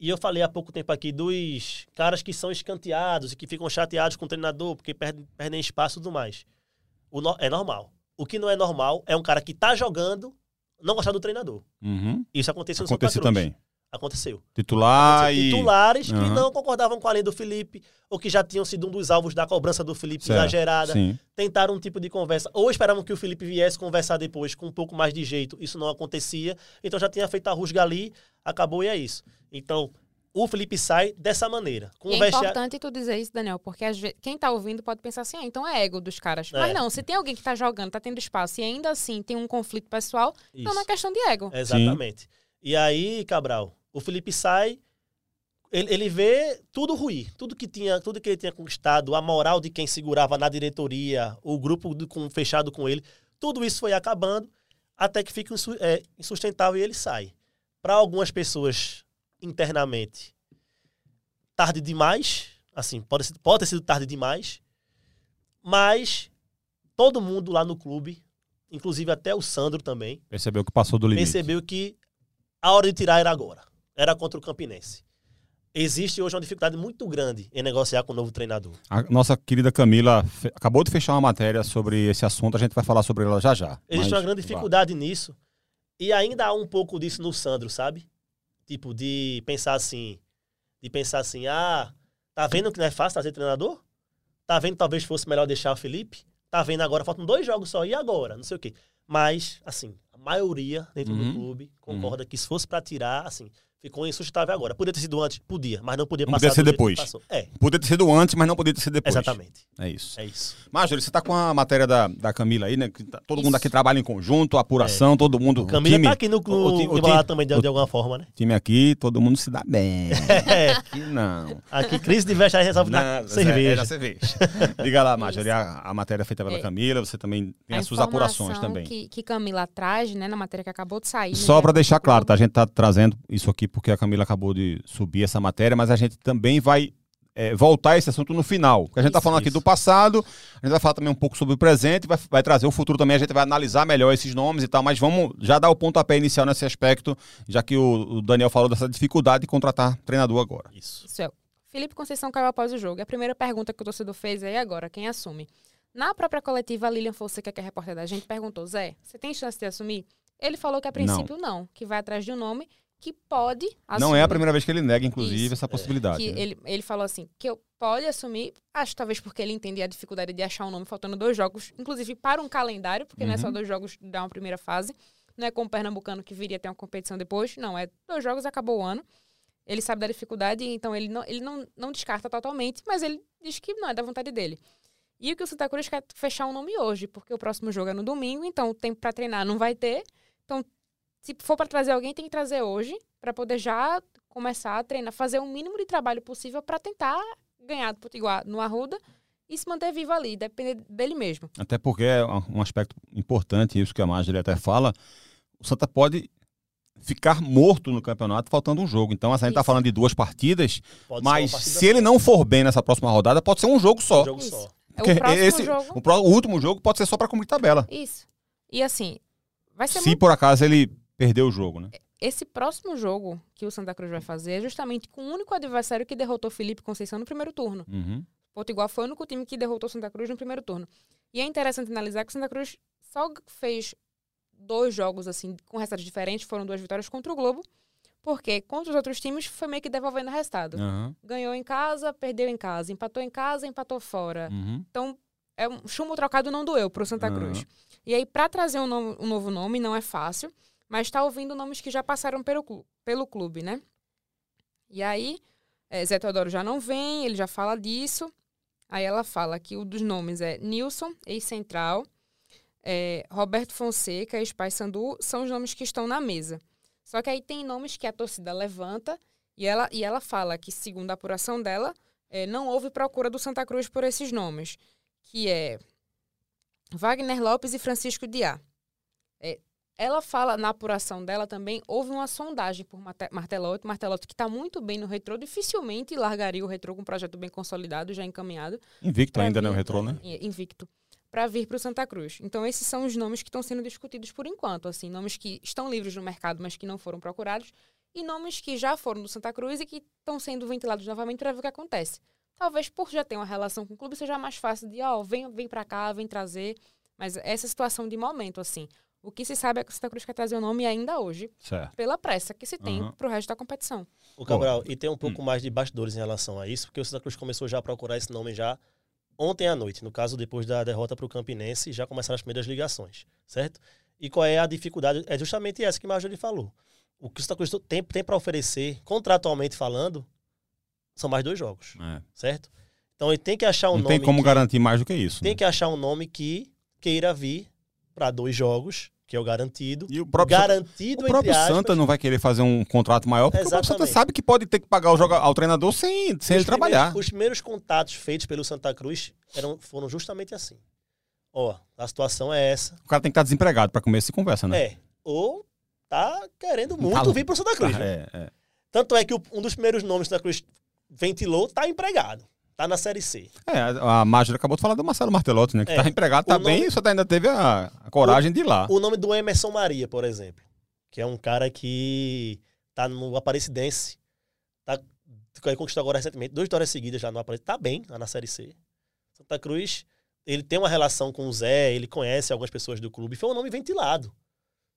Speaker 3: E eu falei há pouco tempo aqui dos caras que são escanteados e que ficam chateados com o treinador porque perdem, perdem espaço e tudo mais. O no, é normal. O que não é normal é um cara que tá jogando não gostar do treinador.
Speaker 1: Uhum.
Speaker 3: Isso aconteceu
Speaker 1: no Aconteceu também.
Speaker 3: Aconteceu.
Speaker 1: Titular
Speaker 3: Aconteceu. e... Titulares uhum. que não concordavam com a lei do Felipe, ou que já tinham sido um dos alvos da cobrança do Felipe certo. exagerada.
Speaker 1: Sim.
Speaker 3: Tentaram um tipo de conversa. Ou esperavam que o Felipe viesse conversar depois com um pouco mais de jeito. Isso não acontecia. Então já tinha feito a rusga ali, acabou e é isso. Então, o Felipe sai dessa maneira.
Speaker 2: Com é importante tu dizer isso, Daniel, porque vezes, quem tá ouvindo pode pensar assim, ah, então é ego dos caras. É. Mas não, se tem alguém que tá jogando, tá tendo espaço e ainda assim tem um conflito pessoal, isso. então não é questão de ego.
Speaker 3: Exatamente. Sim. E aí, Cabral, o Felipe sai, ele, ele vê tudo ruim, tudo que tinha, tudo que ele tinha conquistado, a moral de quem segurava na diretoria, o grupo do, com, fechado com ele, tudo isso foi acabando até que fica é, insustentável e ele sai. Para algumas pessoas internamente, tarde demais, assim, pode, pode ter sido tarde demais, mas todo mundo lá no clube, inclusive até o Sandro também,
Speaker 1: percebeu que passou do limite.
Speaker 3: Percebeu que a hora de tirar era agora era contra o Campinense. Existe hoje uma dificuldade muito grande em negociar com o novo treinador.
Speaker 1: A nossa querida Camila acabou de fechar uma matéria sobre esse assunto, a gente vai falar sobre ela já já.
Speaker 3: Existe uma grande dificuldade vá. nisso. E ainda há um pouco disso no Sandro, sabe? Tipo, de pensar assim: de pensar assim, ah, tá vendo que não é fácil trazer treinador? Tá vendo que talvez fosse melhor deixar o Felipe? Tá vendo agora, faltam dois jogos só, e agora? Não sei o quê. Mas, assim, a maioria dentro uhum. do clube concorda uhum. que se fosse para tirar, assim, ficou insustentável agora. Podia ter sido antes? Podia, mas não podia
Speaker 1: não passar. Podia ser depois.
Speaker 3: É.
Speaker 1: Podia ter sido antes, mas não podia ter sido depois.
Speaker 3: Exatamente.
Speaker 1: É isso.
Speaker 3: É isso.
Speaker 1: Marjorie, você tá com a matéria da, da Camila aí, né? Tá, todo isso. mundo aqui trabalha em conjunto, apuração, é. todo mundo.
Speaker 3: Camila time, tá aqui no, no, o, o, o, também, de, o, de, alguma forma, né?
Speaker 1: Time aqui, todo mundo se dá bem. [LAUGHS] É. Aqui não.
Speaker 3: Aqui, crise de vestiário resolve não, na cerveja. É,
Speaker 1: na cerveja. [LAUGHS] Diga lá, Marjorie, a, a, matéria feita pela é. Camila, você também tem a as suas apurações também.
Speaker 2: Que, que Camila traz, né, na matéria que acabou de sair.
Speaker 1: Só para deixar claro, tá? A gente tá trazendo isso aqui porque a Camila acabou de subir essa matéria, mas a gente também vai é, voltar a esse assunto no final. Porque a gente está falando isso. aqui do passado, a gente vai falar também um pouco sobre o presente, vai, vai trazer o futuro também, a gente vai analisar melhor esses nomes e tal, mas vamos já dar o pontapé inicial nesse aspecto, já que o, o Daniel falou dessa dificuldade de contratar treinador agora.
Speaker 2: Isso. Isso é. Felipe Conceição caiu após o jogo. E a primeira pergunta que o torcedor fez é agora, quem assume? Na própria coletiva, a Lilian Fonseca, que é repórter da gente, perguntou, Zé, você tem chance de assumir? Ele falou que a princípio não, não que vai atrás de um nome que pode
Speaker 1: assumir. Não é a primeira vez que ele nega, inclusive, Isso, essa possibilidade.
Speaker 2: Que
Speaker 1: né?
Speaker 2: ele, ele falou assim, que eu pode assumir, acho talvez porque ele entendia a dificuldade de achar um nome faltando dois jogos, inclusive para um calendário, porque uhum. não é só uhum. dois jogos da uma primeira fase, não é com o Pernambucano que viria ter uma competição depois, não, é dois jogos, acabou o ano. Ele sabe da dificuldade, então ele não, ele não, não descarta totalmente, mas ele diz que não é da vontade dele. E o que o Santa Cruz quer fechar um nome hoje, porque o próximo jogo é no domingo, então o tempo para treinar não vai ter. Então se for para trazer alguém, tem que trazer hoje, para poder já começar a treinar, fazer o mínimo de trabalho possível para tentar ganhar do Potiguar no Arruda e se manter vivo ali, depender dele mesmo.
Speaker 1: Até porque é um aspecto importante, isso que a Marjorie até fala, o Santa pode ficar morto no campeonato faltando um jogo. Então, a gente está falando de duas partidas, pode mas se ele não for bem nessa próxima rodada, pode ser um jogo só. Um jogo
Speaker 2: só. Porque é o esse, jogo...
Speaker 1: o, o, último jogo pode ser só para cumprir tabela.
Speaker 2: Isso. E assim, vai ser
Speaker 1: Se muito... por acaso ele perdeu o jogo, né?
Speaker 2: Esse próximo jogo que o Santa Cruz vai fazer é justamente com o único adversário que derrotou Felipe Conceição no primeiro turno.
Speaker 1: Uhum.
Speaker 2: Potiguar foi o único time que derrotou Santa Cruz no primeiro turno. E é interessante analisar que o Santa Cruz só fez dois jogos assim com resultados diferentes, foram duas vitórias contra o Globo, porque contra os outros times foi meio que devolvendo o resultado.
Speaker 1: Uhum.
Speaker 2: Ganhou em casa, perdeu em casa, empatou em casa, empatou fora.
Speaker 1: Uhum.
Speaker 2: Então, é um chumbo trocado não doeu pro Santa Cruz. E aí para trazer um, nome, um novo nome não é fácil mas está ouvindo nomes que já passaram pelo, pelo clube, né? E aí, é, Zé Teodoro já não vem, ele já fala disso. Aí ela fala que o dos nomes é Nilson, ex-central, é, Roberto Fonseca, ex-pai Sandu, são os nomes que estão na mesa. Só que aí tem nomes que a torcida levanta e ela, e ela fala que, segundo a apuração dela, é, não houve procura do Santa Cruz por esses nomes, que é Wagner Lopes e Francisco Diá. É, ela fala, na apuração dela também, houve uma sondagem por Martelotti, Martelotti que está muito bem no retrô, dificilmente largaria o retrô com um projeto bem consolidado, já encaminhado.
Speaker 1: Invicto ainda, né, o retrô, né?
Speaker 2: Invicto. Para vir para o Santa Cruz. Então, esses são os nomes que estão sendo discutidos por enquanto, assim, nomes que estão livres no mercado, mas que não foram procurados, e nomes que já foram do Santa Cruz e que estão sendo ventilados novamente para ver o que acontece. Talvez por já ter uma relação com o clube seja mais fácil de, ó, oh, vem, vem para cá, vem trazer, mas essa situação de momento, assim. O que se sabe é que o Santa Cruz quer trazer o nome ainda hoje,
Speaker 1: certo.
Speaker 2: pela pressa que se tem uhum. para o resto da competição.
Speaker 3: O Cabral, e tem um pouco hum. mais de bastidores em relação a isso, porque o Santa Cruz começou já a procurar esse nome já ontem à noite, no caso depois da derrota para o Campinense, já começaram as primeiras ligações, certo? E qual é a dificuldade? É justamente essa que o Marjorie falou. O que o Santa Cruz tem, tem para oferecer, contratualmente falando, são mais dois jogos,
Speaker 1: é.
Speaker 3: certo? Então ele tem que achar um
Speaker 1: Não
Speaker 3: nome.
Speaker 1: Não tem como que, garantir mais do que isso.
Speaker 3: Tem
Speaker 1: né?
Speaker 3: que achar um nome que queira vir para dois jogos que é o garantido.
Speaker 1: E o próprio,
Speaker 3: garantido,
Speaker 1: o próprio
Speaker 3: aspas,
Speaker 1: Santa não vai querer fazer um contrato maior, porque Exatamente. o Santa sabe que pode ter que pagar o jogador, ao treinador sem, sem ele trabalhar.
Speaker 3: Os primeiros contatos feitos pelo Santa Cruz eram, foram justamente assim. Ó, a situação é essa.
Speaker 1: O cara tem que estar desempregado para começar essa conversa, né?
Speaker 3: É. Ou tá querendo muito tá vir pro Santa Cruz.
Speaker 1: Tá, é, é.
Speaker 3: Tanto é que um dos primeiros nomes que o Santa Cruz ventilou tá empregado. Tá na Série C.
Speaker 1: É, a Mágica acabou de falar do Marcelo Martelotti, né? Que é. tá empregado, tá nome, bem, só ainda teve a, a coragem
Speaker 3: o,
Speaker 1: de ir lá.
Speaker 3: O nome do Emerson Maria, por exemplo. Que é um cara que tá no Aparecidense. Tá, conquistou agora recentemente duas vitórias seguidas já no Aparecidense. Tá bem lá na Série C. Santa Cruz, ele tem uma relação com o Zé, ele conhece algumas pessoas do clube. Foi um nome ventilado.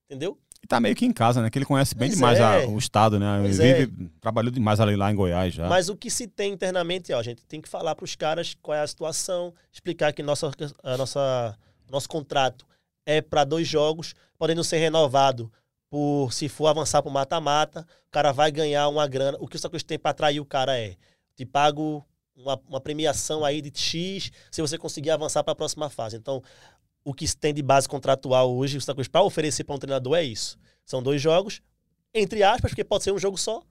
Speaker 3: Entendeu?
Speaker 1: E tá meio que em casa, né? Que ele conhece bem pois demais é. a, o estado, né? Pois ele vive, é. trabalhou demais ali lá em Goiás já.
Speaker 3: Mas o que se tem internamente, ó, a gente tem que falar para os caras qual é a situação, explicar que nossa, a nossa, nosso contrato é para dois jogos, podendo ser renovado por se for avançar para o mata-mata, o cara vai ganhar uma grana. O que o Cruz tem para atrair o cara é: te pago uma, uma premiação aí de X se você conseguir avançar para a próxima fase. Então, o que se tem de base contratual hoje, o Santa Cruz, para oferecer para um treinador é isso. São dois jogos, entre aspas, porque pode ser um jogo só.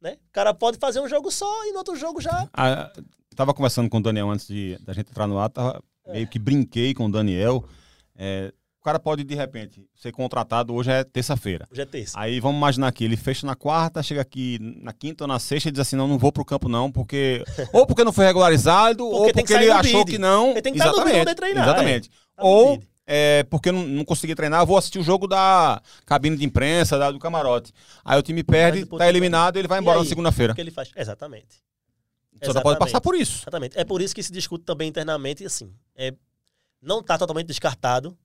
Speaker 3: Né? O cara pode fazer um jogo só e no outro jogo já.
Speaker 1: Ah, tava conversando com o Daniel antes de da gente entrar no ar, tava, é. meio que brinquei com o Daniel. É, o cara pode, de repente, ser contratado hoje é terça-feira.
Speaker 3: Hoje é terça.
Speaker 1: Aí vamos imaginar que ele fecha na quarta, chega aqui na quinta ou na sexta e diz assim: não, não vou pro campo, não, porque. [LAUGHS] ou porque não foi regularizado, porque ou porque ele achou que não.
Speaker 3: Ele tem que exatamente, estar no treinar.
Speaker 1: Exatamente. É. Tá ou é, porque não, não consegui treinar, eu vou assistir o jogo da cabine de imprensa, da, do camarote. Aí o time perde, tá eliminado e ele vai embora na segunda-feira. O
Speaker 3: que ele faz? Exatamente.
Speaker 1: Só Exatamente. pode passar por isso.
Speaker 3: Exatamente. É por isso que se discute também internamente, e assim, é, não está totalmente descartado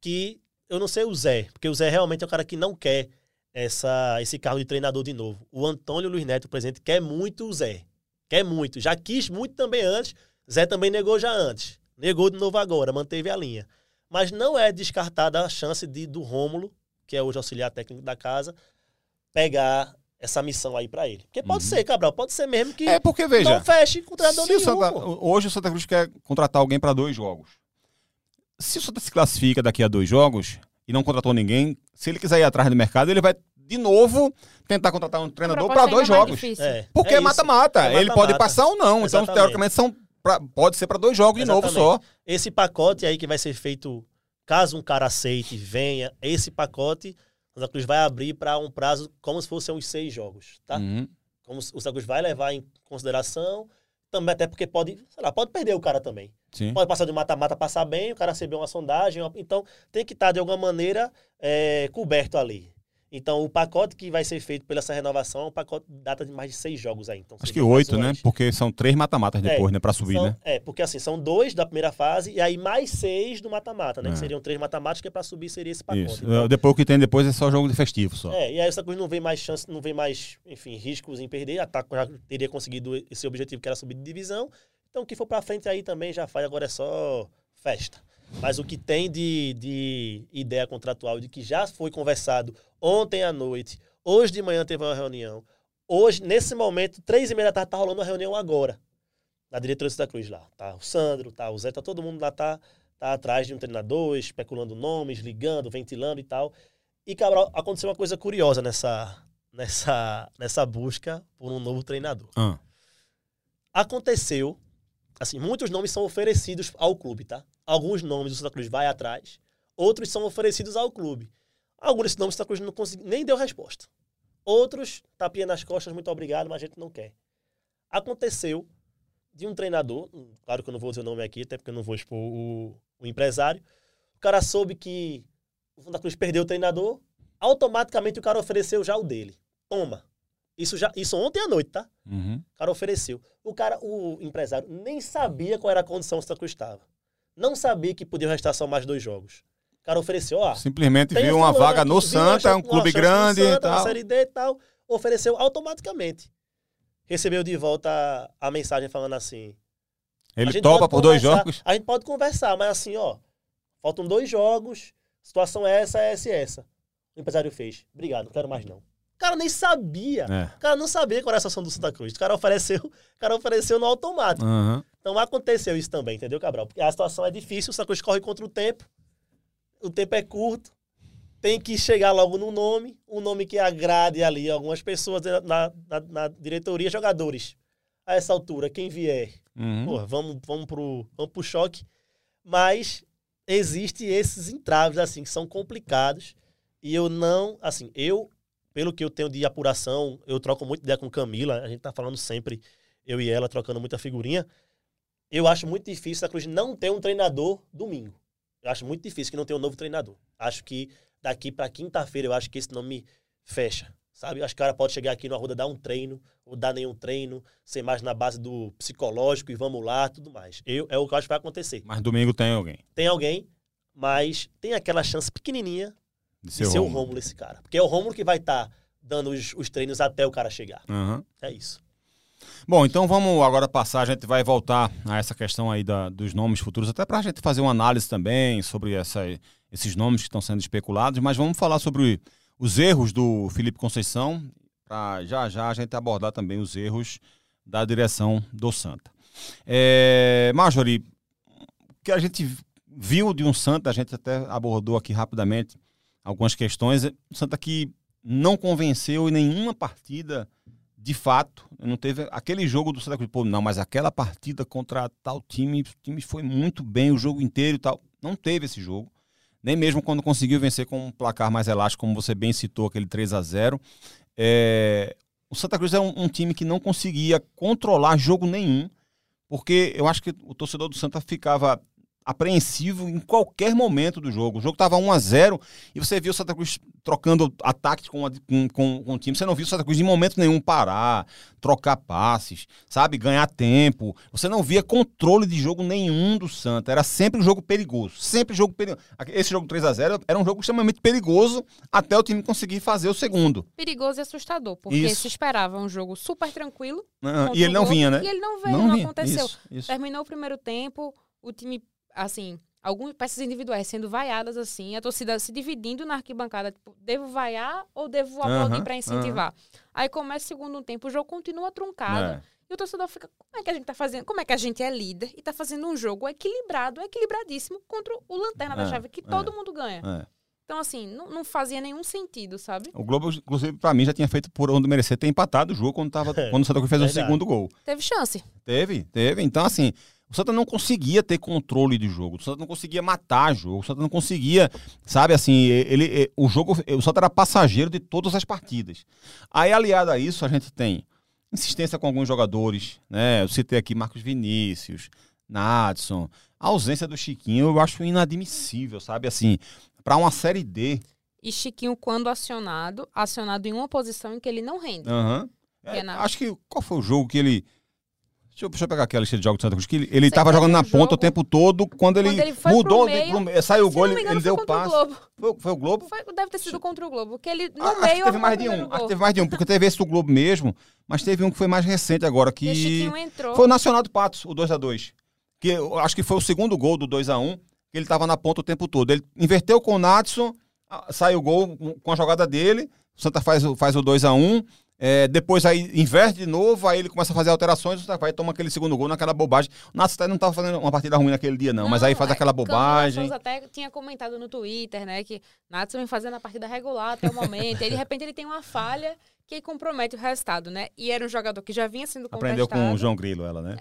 Speaker 3: que eu não sei o Zé, porque o Zé realmente é um cara que não quer essa, esse carro de treinador de novo. O Antônio Luiz Neto, presidente, quer muito o Zé. Quer muito. Já quis muito também antes. Zé também negou já antes. Negou de novo agora, manteve a linha. Mas não é descartada a chance de do Rômulo, que é hoje auxiliar técnico da casa, pegar essa missão aí para ele. Porque pode uhum. ser, Cabral, pode ser mesmo que
Speaker 1: é porque, veja,
Speaker 3: não feche com treinador nenhum.
Speaker 1: Santa, hoje o Santa Cruz quer contratar alguém para dois jogos se o Santa se classifica daqui a dois jogos e não contratou ninguém, se ele quiser ir atrás do mercado, ele vai de novo tentar contratar um treinador para dois jogos. É, porque é mata-mata. É ele pode passar ou não. Então, Exatamente. Então, teoricamente, são pra, pode ser para dois jogos Exatamente. de novo só.
Speaker 3: Esse pacote aí que vai ser feito, caso um cara aceite, venha, esse pacote, o Santa Cruz vai abrir para um prazo como se fossem uns seis jogos, tá? Uhum. Como o Santa Cruz vai levar em consideração, também até porque pode, sei lá, pode perder o cara também. Sim. Pode passar de mata-mata, passar bem, o cara receber uma sondagem. Então, tem que estar, de alguma maneira, é, coberto ali. Então, o pacote que vai ser feito pela essa renovação é um pacote data de mais de seis jogos aí. Então,
Speaker 1: Acho que oito, né? Porque são três mata-matas depois, é, né? Pra subir,
Speaker 3: são,
Speaker 1: né?
Speaker 3: É, porque assim, são dois da primeira fase e aí mais seis do mata-mata, né? É. Que seriam três mata-matas, que é pra subir seria esse pacote. Isso.
Speaker 1: Então, depois o que tem depois é só jogo de festivo só.
Speaker 3: É, e aí essa coisa não vê mais chance, não vê mais, enfim, riscos em perder. A TACO já teria conseguido esse objetivo que era subir de divisão. Então, o que for para frente aí também já faz, agora é só festa. Mas o que tem de, de ideia contratual, de que já foi conversado ontem à noite, hoje de manhã teve uma reunião, hoje, nesse momento, três e meia da tarde, tá rolando uma reunião agora, na diretoria da Cruz lá. Tá o Sandro, tá o Zé, tá todo mundo lá, tá, tá atrás de um treinador, especulando nomes, ligando, ventilando e tal. E, Cabral, aconteceu uma coisa curiosa nessa, nessa, nessa busca por um novo treinador. Ah. Aconteceu Assim, muitos nomes são oferecidos ao clube, tá? Alguns nomes o Santa Cruz vai atrás, outros são oferecidos ao clube. Alguns nomes Santa Cruz não conseguiu, nem deu resposta. Outros, tapinha nas costas, muito obrigado, mas a gente não quer. Aconteceu de um treinador, claro que eu não vou dizer o nome aqui, até porque eu não vou expor o, o empresário. O cara soube que o Santa Cruz perdeu o treinador, automaticamente o cara ofereceu já o dele. Toma. Isso já, isso ontem à noite, tá? Uhum. O cara ofereceu. O cara, o empresário, nem sabia qual era a condição que o Santa Cruz estava. Não sabia que podia restar só mais dois jogos. O cara ofereceu, ó.
Speaker 1: Simplesmente viu uma vaga aqui, no Santa, um clube grande Santa, e tal.
Speaker 3: Série D e tal. Ofereceu automaticamente. Recebeu de volta a, mensagem falando assim.
Speaker 1: Ele topa por dois jogos?
Speaker 3: A gente pode conversar, mas assim, ó. Faltam dois jogos. Situação é essa, essa e essa. O empresário fez. Obrigado, não quero mais não cara nem sabia. É. O cara não sabia qual era a situação do Santa Cruz. O cara ofereceu, o cara ofereceu no automático. Uhum. Então aconteceu isso também, entendeu, Cabral? Porque a situação é difícil, o Santa Cruz corre contra o tempo. O tempo é curto. Tem que chegar logo no nome, um nome que agrade ali algumas pessoas na, na, na diretoria, jogadores. A essa altura, quem vier, uhum. pô, vamos, vamos, pro, vamos pro choque. Mas existe esses entraves, assim, que são complicados. E eu não, assim, eu pelo que eu tenho de apuração, eu troco muito ideia com Camila, a gente tá falando sempre, eu e ela, trocando muita figurinha. Eu acho muito difícil a Cruz não ter um treinador domingo. Eu acho muito difícil que não tenha um novo treinador. Acho que daqui para quinta-feira, eu acho que esse nome fecha. Sabe? Acho que o cara pode chegar aqui no Arruda, dar um treino, ou dar nenhum treino, ser mais na base do psicológico e vamos lá, tudo mais. Eu, é o que eu acho que vai acontecer.
Speaker 1: Mas domingo tem alguém.
Speaker 3: Tem alguém, mas tem aquela chance pequenininha de ser, de ser o Rômulo esse cara. Porque é o Rômulo que vai estar tá dando os, os, treinos até o cara chegar.
Speaker 1: Uhum.
Speaker 3: É isso.
Speaker 1: Bom, então vamos agora passar, a gente vai voltar a essa questão aí da, dos nomes futuros, até para a gente fazer uma análise também sobre essa, esses nomes que estão sendo especulados, mas vamos falar sobre os erros do Felipe Conceição, para já já a gente abordar também os erros da direção do Santa. É, Marjorie, o que a gente viu de um Santa, a gente até abordou aqui rapidamente algumas questões, o Santa que não convenceu em nenhuma partida de fato, não teve aquele jogo do Santa Cruz, pô, não, mas aquela partida contra tal time, o time foi muito bem o jogo inteiro e tal. Não teve esse jogo. Nem mesmo quando conseguiu vencer com um placar mais elástico, como você bem citou, aquele 3 a 0 é... O Santa Cruz é um, um time que não conseguia controlar jogo nenhum, porque eu acho que o torcedor do Santa ficava apreensivo em qualquer momento do jogo. O jogo estava 1 a 0 e você viu o Santa Cruz trocando ataques com, com, com, com, o time. Você não viu o Santa Cruz em momento nenhum parar, trocar passes, sabe? Ganhar tempo. Você não via controle de jogo nenhum do Santa. Era sempre um jogo perigoso. Sempre jogo perigoso. Esse jogo 3 a 0 era um jogo extremamente perigoso até o time conseguir fazer o segundo.
Speaker 2: Perigoso e assustador, porque Isso. se esperava um jogo super tranquilo.
Speaker 1: e ele não vinha, né?
Speaker 2: E ele não veio, não, não aconteceu. Isso, isso. Terminou o primeiro tempo, o time assim, algumas peças individuais sendo vaiadas assim, a torcida se dividindo na arquibancada, tipo, devo vaiar ou devo aplaudir uhum, para incentivar? Uhum. Aí começa o segundo tempo, o jogo continua truncado. É. E o torcedor fica, como é que a gente tá fazendo? Como é que a gente é líder e tá fazendo um jogo equilibrado, equilibradíssimo contra o Lanterna é, da Chave, que é, todo mundo ganha. É. Então, assim, não, não, fazia nenhum sentido, sabe?
Speaker 1: O Globo, inclusive, pra mim, já tinha feito por onde merecer ter empatado o jogo quando, tava, [LAUGHS] quando o Santa Cruz fez o segundo gol.
Speaker 2: Teve chance.
Speaker 1: Teve, teve. Então, assim, o Santa não conseguia ter controle de jogo, o Santa não conseguia matar jogo, o Santa não conseguia, sabe assim, ele, o jogo, o Santa era passageiro de todas as partidas. Aí aliado a isso, a gente tem insistência com alguns jogadores, né? Eu citei aqui Marcos Vinícius, Nadson, a ausência do Chiquinho, eu acho inadmissível, sabe assim, para uma série D.
Speaker 2: E Chiquinho quando acionado, acionado em uma posição em que ele não rende.
Speaker 1: Uhum. É, acho que qual foi o jogo que ele Deixa eu, deixa eu, pegar aquela lista de jogos do Santa Cruz. Que ele estava jogando na ponta o tempo todo. Quando ele, quando ele mudou, meio, pro, saiu o gol, ele, ele deu o passe. O foi, foi, o Globo?
Speaker 2: Foi, deve ter sido contra o Globo. Que ele, no ah, meio, acho que
Speaker 1: teve mais de um. Acho que teve mais de um, porque teve esse do Globo mesmo, mas teve um que foi mais recente agora. Que Foi o Nacional do Patos, o 2x2. Que acho que foi o segundo gol do 2x1, que ele estava na ponta o tempo todo. Ele inverteu com o Natson, saiu o gol com a jogada dele. O Santa faz, faz o 2x1. É, depois aí inverte de novo, aí ele começa a fazer alterações, vai tomar aquele segundo gol naquela bobagem. O Natsu não estava fazendo uma partida ruim naquele dia, não, não mas aí faz é, aquela bobagem.
Speaker 2: O até tinha comentado no Twitter, né, que Natsu vem fazendo a partida regular até o momento, e de repente ele tem uma falha que compromete o resultado, né? E era um jogador que já vinha sendo
Speaker 1: contestado. Aprendeu com o João Grilo, ela, né?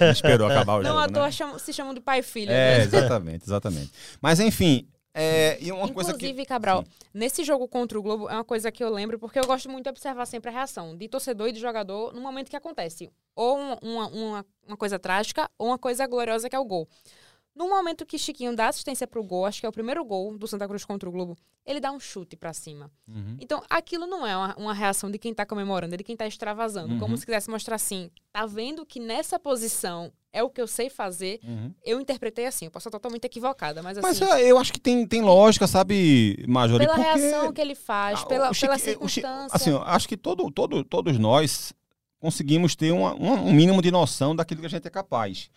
Speaker 1: É. [LAUGHS] Esperou acabar o
Speaker 2: não,
Speaker 1: jogo,
Speaker 2: Não, à toa
Speaker 1: né?
Speaker 2: se chamam de pai e filho.
Speaker 1: É, né? exatamente, exatamente. Mas enfim, é, e uma
Speaker 2: Inclusive,
Speaker 1: coisa que...
Speaker 2: Cabral, Sim. nesse jogo contra o Globo, é uma coisa que eu lembro, porque eu gosto muito de observar sempre a reação de torcedor e de jogador no momento que acontece. Ou uma, uma, uma coisa trágica, ou uma coisa gloriosa que é o gol. No momento que Chiquinho dá assistência pro gol, acho que é o primeiro gol do Santa Cruz contra o Globo, ele dá um chute para cima. Uhum. Então, aquilo não é uma, uma, reação de quem tá comemorando, é de quem tá extravasando. Uhum. Como se quisesse mostrar assim, tá vendo que nessa posição é o que eu sei fazer, uhum. eu interpretei assim. Eu posso estar totalmente equivocada, mas assim...
Speaker 1: Mas eu acho que tem, tem lógica, sabe, Major?
Speaker 2: Pela porque... reação que ele faz, pela, Chique, pela circunstância.
Speaker 1: assim, acho que todo, todo, todos nós conseguimos ter uma, um mínimo de noção daquilo que a gente é capaz.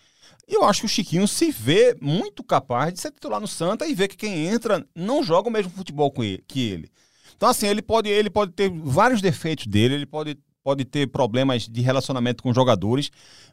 Speaker 1: Eu acho que o Chiquinho se vê muito capaz de ser titular no Santa e ver que quem entra não joga o mesmo futebol que ele. Então, assim, ele pode, ele pode ter vários defeitos dele, ele pode, pode ter problemas de relacionamento com jogadores,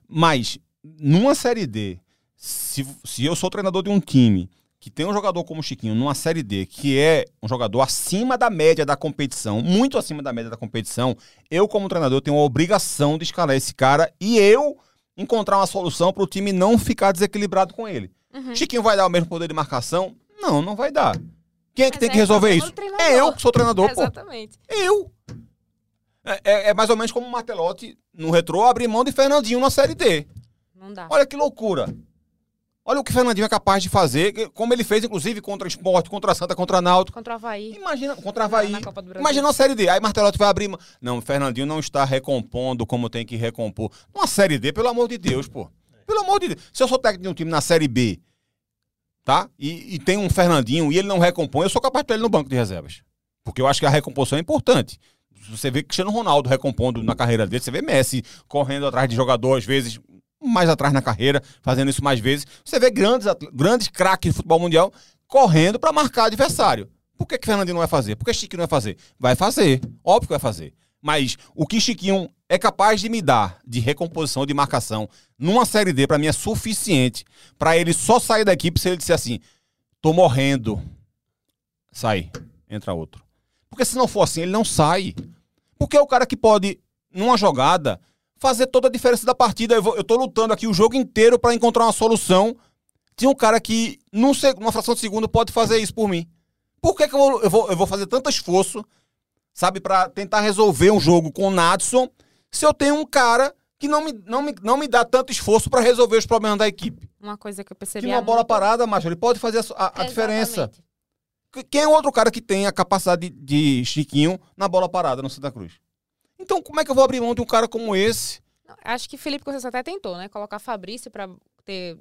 Speaker 1: mas numa Série D, se, se eu sou treinador de um time que tem um jogador como o Chiquinho numa Série D, que é um jogador acima da média da competição, muito acima da média da competição, eu, como treinador, tenho a obrigação de escalar esse cara e eu encontrar uma solução para o time não ficar desequilibrado com ele. Uhum. Chiquinho vai dar o mesmo poder de marcação? Não, não vai dar. Quem é que Mas tem é que resolver isso? É eu que sou treinador, é, pô.
Speaker 2: Exatamente.
Speaker 1: Eu. É, é, é, mais ou menos como o Martelotti no retrô abrir mão de Fernandinho na Série D.
Speaker 2: Não dá.
Speaker 1: Olha que loucura. Olha o que o Fernandinho é capaz de fazer, como ele fez, inclusive, contra o Esporte, contra a Santa, contra a Náutico.
Speaker 2: Contra o Havaí.
Speaker 1: Imagina, contra o Havaí. Imagina uma Série D. Aí Martelotti vai abrir... Não, o Fernandinho não está recompondo como tem que recompor. Uma Série D, pelo amor de Deus, pô. Pelo amor de Deus. Se eu sou técnico de um time na Série B, tá? E, e, tem um Fernandinho e ele não recompõe, eu sou capaz de ter ele no banco de reservas. Porque eu acho que a recomposição é importante. Você vê Cristiano Ronaldo recompondo na carreira dele, você vê Messi correndo atrás de jogador, às vezes mais atrás na carreira, fazendo isso mais vezes. Você vê grandes, grandes craques de futebol mundial correndo para marcar adversário. Por que, que Fernandinho não vai fazer? Por que Chiquinho não vai fazer? Vai fazer. Óbvio que vai fazer. Mas o que Chiquinho é capaz de me dar de recomposição, de marcação, numa Série D, para mim é suficiente para ele só sair da equipe se ele disser assim: tô morrendo. Sai, entra outro. Porque se não for assim, ele não sai. Porque é o cara que pode, numa jogada, fazer toda a diferença da partida. Eu, vou, eu tô lutando aqui o jogo inteiro para encontrar uma solução. Tinha um cara que, num, numa fração de segundo, pode fazer isso por mim. Por que, que eu, vou, eu, vou, eu vou fazer tanto esforço sabe, para tentar resolver um jogo com o Natson, se eu tenho um cara que não me, não me, não me dá tanto esforço para resolver os problemas da equipe.
Speaker 2: Uma coisa que eu percebi.
Speaker 1: Que uma bola muito... parada, macho, ele pode fazer a, a, diferença. Quem é outro cara que tem a capacidade de, de Chiquinho na bola parada no Santa Cruz? Então, como é que eu vou abrir mão de um cara como esse?
Speaker 2: Acho que Felipe Conceição até tentou, né? Colocar Fabrício para ter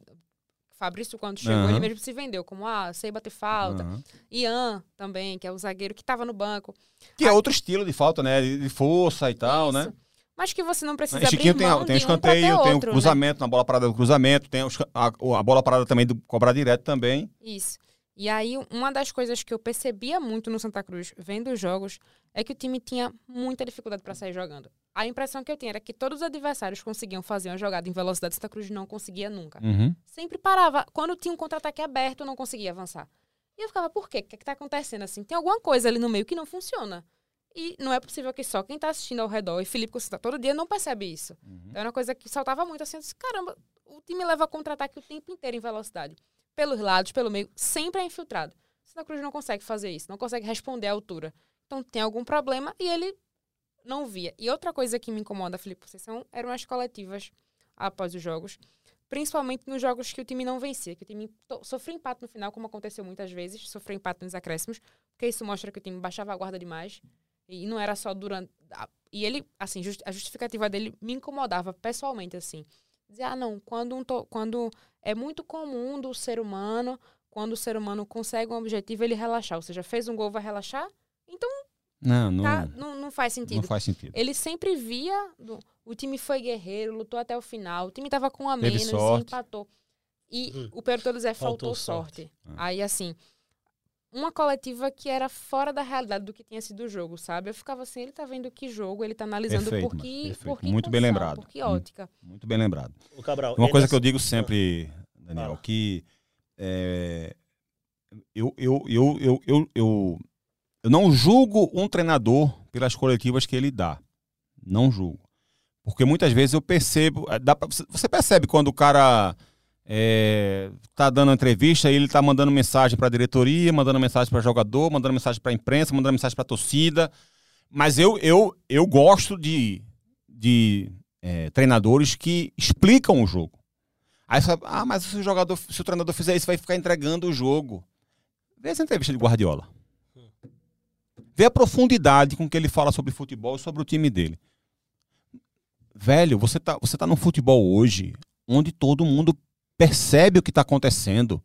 Speaker 2: Fabrício, quando chegou, uhum. ele mesmo se vendeu, como, ah, sei bater falta. Uhum. Ian também, que é o zagueiro que estava no banco.
Speaker 1: Que é outro estilo de falta, né? De força e tal, né? Isso. né?
Speaker 2: Mas que você não precisa Chiquinho abrir
Speaker 1: tem, tem escanteio, um tem o né? cruzamento, né? na bola parada do cruzamento, tem a, a bola parada também do cobrar direto também.
Speaker 2: Isso. E aí, uma das coisas que eu percebia muito no Santa Cruz, vendo os jogos, é que o time tinha muita dificuldade para sair jogando. A impressão que eu tinha era que todos os adversários conseguiam fazer uma jogada em velocidade, Santa Cruz não conseguia nunca.
Speaker 1: Uhum.
Speaker 2: Sempre parava. Quando tinha um contra-ataque aberto, não conseguia avançar. E eu ficava, por quê? O que, é que tá acontecendo assim? Tem alguma coisa ali no meio que não funciona. E não é possível que só quem está assistindo ao redor, e Felipe Costa todo dia, não percebe isso. Uhum. Então, é uma coisa que saltava muito assim. Eu disse, caramba, o time leva contra-ataque o tempo inteiro em velocidade. Pelos lados, pelo meio, sempre é infiltrado. Santa Cruz não consegue fazer isso, não consegue responder à altura. Então tem algum problema e ele não via. E outra coisa que me incomoda, Felipe Conceição, eram as coletivas após os jogos. Principalmente nos jogos que o time não vencia, que o time sofreu empate no final, como aconteceu muitas vezes, sofreu empate nos acréscimos, porque isso mostra que o time baixava a guarda demais. E não era só durante. E ele, assim, a justificativa dele me incomodava pessoalmente, assim. Dizer, ah, não, quando, um to, quando é muito comum do ser humano, quando o ser humano consegue um objetivo, ele relaxar. Ou seja, fez um gol, vai relaxar? Então
Speaker 1: não, não, tá,
Speaker 2: não, não, faz sentido.
Speaker 1: Não faz sentido.
Speaker 2: Ele sempre via. O time foi guerreiro, lutou até o final. O time tava com a menos e empatou. E hum. o pior de todos é faltou, faltou sorte. sorte. Ah. Aí, assim, uma coletiva que era fora da realidade do que tinha sido o jogo, sabe? Eu ficava assim, ele tá vendo que jogo, ele tá analisando
Speaker 1: perfeito,
Speaker 2: por que.
Speaker 1: Por que muito bem lembrado.
Speaker 2: Por que ótica.
Speaker 1: Muito bem lembrado.
Speaker 3: O Cabral,
Speaker 1: uma coisa que eu digo sempre, Daniel, ah. que. É, eu, eu, eu, eu, eu, eu eu não julgo um treinador pelas coletivas que ele dá. Não julgo. Porque muitas vezes eu percebo. Eh, pra, você percebe quando o cara é, tá dando entrevista e ele tá mandando mensagem para a diretoria, mandando mensagem para jogador, mandando mensagem para imprensa, mandando mensagem para torcida. Mas eu, eu, eu gosto de, de é, treinadores que explicam o jogo. Aí você fala, ah, mas se o jogador, se o treinador fizer isso, vai ficar entregando o jogo. Vê essa entrevista de Guardiola. Vê a profundidade com que ele fala sobre futebol e sobre o time dele. Velho, você tá, você tá no futebol hoje onde todo mundo percebe o que está acontecendo.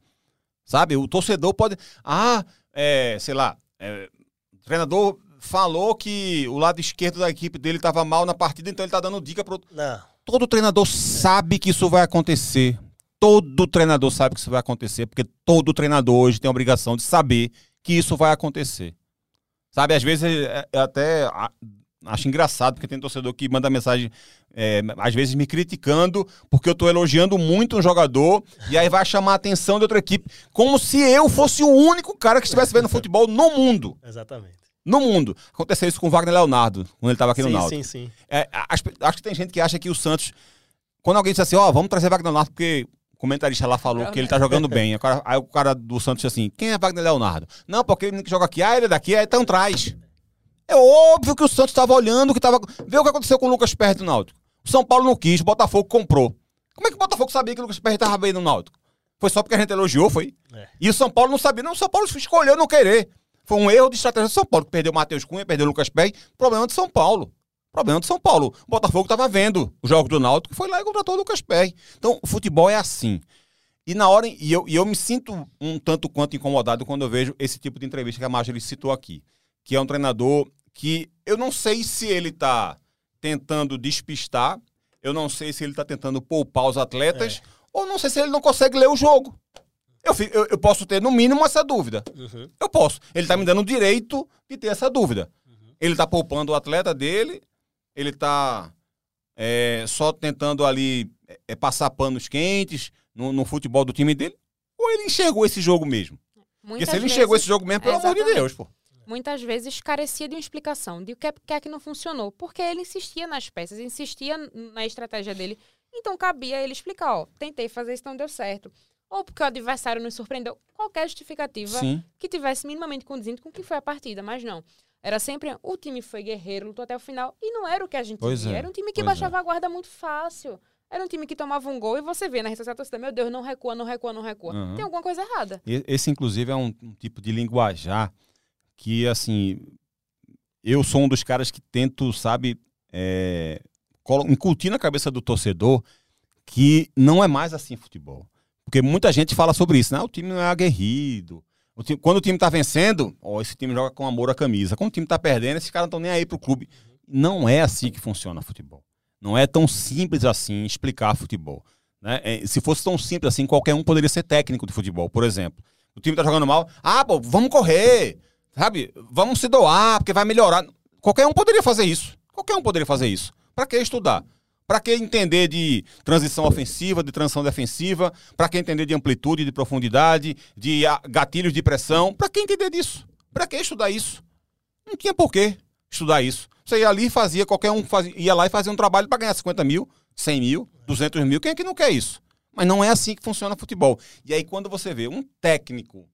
Speaker 1: Sabe? O torcedor pode. Ah, é, sei lá. É, o treinador falou que o lado esquerdo da equipe dele estava mal na partida, então ele está dando dica para
Speaker 3: Não.
Speaker 1: Todo treinador sabe que isso vai acontecer. Todo treinador sabe que isso vai acontecer, porque todo treinador hoje tem a obrigação de saber que isso vai acontecer. Sabe, às vezes é, eu até acho engraçado, porque tem torcedor que manda mensagem, é, às vezes me criticando, porque eu tô elogiando muito um jogador, e aí vai chamar a atenção de outra equipe, como se eu fosse o único cara que estivesse vendo futebol no mundo.
Speaker 3: Exatamente.
Speaker 1: No mundo. Aconteceu isso com o Wagner Leonardo, quando ele estava aqui
Speaker 3: sim,
Speaker 1: no Náutico.
Speaker 3: Sim, sim,
Speaker 1: é, acho, acho, que tem gente que acha que o Santos. Quando alguém diz assim, ó, oh, vamos trazer Wagner Leonardo, porque o comentarista lá falou que ele tá jogando bem. Aí o, cara, aí o cara do Santos assim: quem é Wagner Leonardo? Não, porque ele joga aqui, ah, ele é daqui, aí então traz. É óbvio que o Santos estava olhando, que tava. Vê o que aconteceu com o Lucas Perto no Náutico. O São Paulo não quis, o Botafogo comprou. Como é que o Botafogo sabia que o Lucas Perto estava bem no Náutico? Foi só porque a gente elogiou, foi? É. E o São Paulo não sabia. Não, o São Paulo escolheu não querer. Foi um erro de estratégia do São Paulo, que perdeu o Matheus Cunha, perdeu o Lucas Pérez. Problema de São Paulo. Problema de São Paulo. O Botafogo estava vendo o jogo do Náutico, foi lá e contratou o Lucas Pérez. Então, o futebol é assim. E na hora, e eu, e eu me sinto um tanto quanto incomodado quando eu vejo esse tipo de entrevista que a Marjorie citou aqui. Que é um treinador que eu não sei se ele está tentando despistar, eu não sei se ele está tentando poupar os atletas, é. ou não sei se ele não consegue ler o jogo. Eu, eu, eu posso ter, no mínimo, essa dúvida. Uhum. Eu posso. Ele está me dando o direito de ter essa dúvida. Uhum. Ele está poupando o atleta dele, ele está é, só tentando ali é, passar panos quentes no, no, futebol do time dele, ou ele enxergou esse jogo mesmo? Muitas Porque se ele vezes, enxergou esse jogo mesmo, pelo amor de Deus, pô.
Speaker 2: Muitas vezes carecia de uma explicação de o que é, que é não funcionou. Porque ele insistia nas peças, insistia na estratégia dele. Então cabia ele explicar, ó, tentei fazer isso, não deu certo ou porque o adversário nos surpreendeu, qualquer justificativa Sim. que tivesse minimamente condizente com o que foi a partida, mas não. Era sempre o time foi guerreiro, lutou até o final, e não era o que a gente pois via. É. Era um time que pois baixava é. a guarda muito fácil. Era um time que tomava um gol e você vê na rede social torcida, meu Deus, não recua, não recua, não recua. Uhum. Tem alguma coisa errada.
Speaker 1: Esse, inclusive, é um, um tipo de linguajar que, assim, eu sou um dos caras que tento, sabe, é, incutir na cabeça do torcedor que não é mais assim futebol. Porque muita gente fala sobre isso, né? O time não é aguerrido. O time, quando o time tá vencendo, ó, esse time joga com amor à camisa. Quando o time tá perdendo, esses caras não estão nem aí pro clube. Não é assim que funciona futebol. Não é tão simples assim explicar futebol. Né? É, se fosse tão simples assim, qualquer um poderia ser técnico de futebol, por exemplo. O time tá jogando mal, ah, pô, vamos correr, sabe? Vamos se doar, porque vai melhorar. Qualquer um poderia fazer isso. Qualquer um poderia fazer isso. Para que estudar? Para que entender de transição ofensiva, de transição defensiva? Para que entender de amplitude, de profundidade, de gatilhos de pressão? Para que entender disso? Para que estudar isso? Não tinha por que estudar isso. Você ia ali e fazia, qualquer um fazia, ia lá e fazia um trabalho para ganhar 50 mil, 100 mil, 200 mil. Quem é que não quer isso? Mas não é assim que funciona futebol. E aí, quando você vê um técnico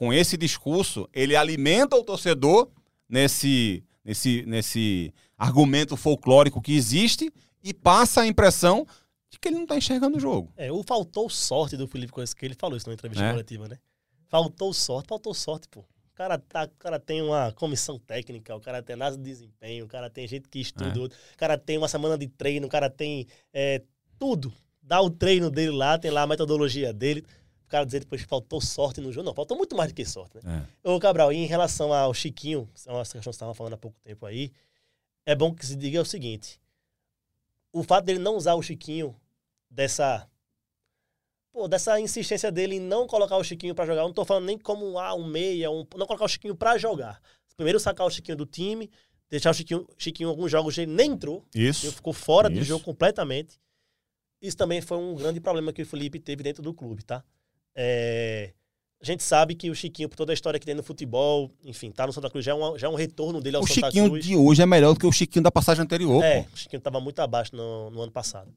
Speaker 1: com esse discurso, ele alimenta o torcedor nesse, nesse, nesse argumento folclórico que existe e passa a impressão de que ele não está enxergando o jogo.
Speaker 3: É, o faltou sorte do Felipe Coelho, que ele falou isso na entrevista é. coletiva, né? Faltou sorte, faltou sorte, pô. O cara, tá, o cara tem uma comissão técnica, o cara tem análise de desempenho, o cara tem gente que estuda, é. o cara tem uma semana de treino, o cara tem é, tudo. Dá o treino dele lá, tem lá a metodologia dele. O cara dizer depois que faltou sorte no jogo. Não, faltou muito mais do que sorte, né? É. Ô, Cabral, e em relação ao Chiquinho, é uma questão que você estava falando há pouco tempo aí, é bom que se diga o seguinte: o fato dele não usar o Chiquinho dessa pô, dessa insistência dele em não colocar o Chiquinho para jogar, eu não tô falando nem como ah, um meia, um, não colocar o Chiquinho para jogar. Primeiro sacar o Chiquinho do time, deixar o Chiquinho, Chiquinho em alguns jogos ele nem entrou,
Speaker 1: isso,
Speaker 3: ele ficou fora isso. do jogo completamente. Isso também foi um grande problema que o Felipe teve dentro do clube, tá? É, a gente sabe que o Chiquinho, por toda a história que tem no futebol, enfim, tá no Santa Cruz, já é um, já é um retorno dele ao o Santa
Speaker 1: Cruz. O Chiquinho de hoje é melhor do que o Chiquinho da passagem anterior.
Speaker 3: É,
Speaker 1: pô.
Speaker 3: o Chiquinho tava muito abaixo no, no, ano passado.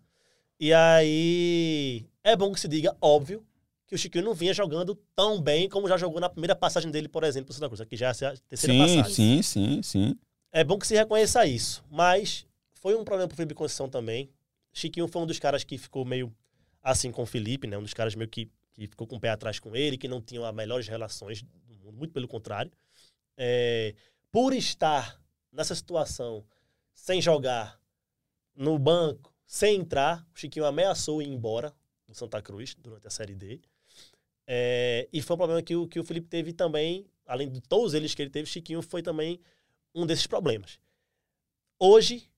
Speaker 3: E aí, é bom que se diga, óbvio, que o Chiquinho não vinha jogando tão bem como já jogou na primeira passagem dele, por exemplo, no Santa Cruz, que já é a terceira
Speaker 1: sim,
Speaker 3: passagem.
Speaker 1: Sim, sim, sim.
Speaker 3: É bom que se reconheça isso, mas foi um problema pro Felipe Conceição também. Chiquinho foi um dos caras que ficou meio assim com o Felipe, né? Um dos caras meio que que ficou com o pé atrás com ele, que não tinham as melhores relações do mundo, muito pelo contrário. É, por estar nessa situação, sem jogar, no banco, sem entrar, o Chiquinho ameaçou ir embora do Santa Cruz durante a Série D. É, e foi um problema que o, que o Felipe teve também, além de todos eles que ele teve, Chiquinho foi também um desses problemas. Hoje,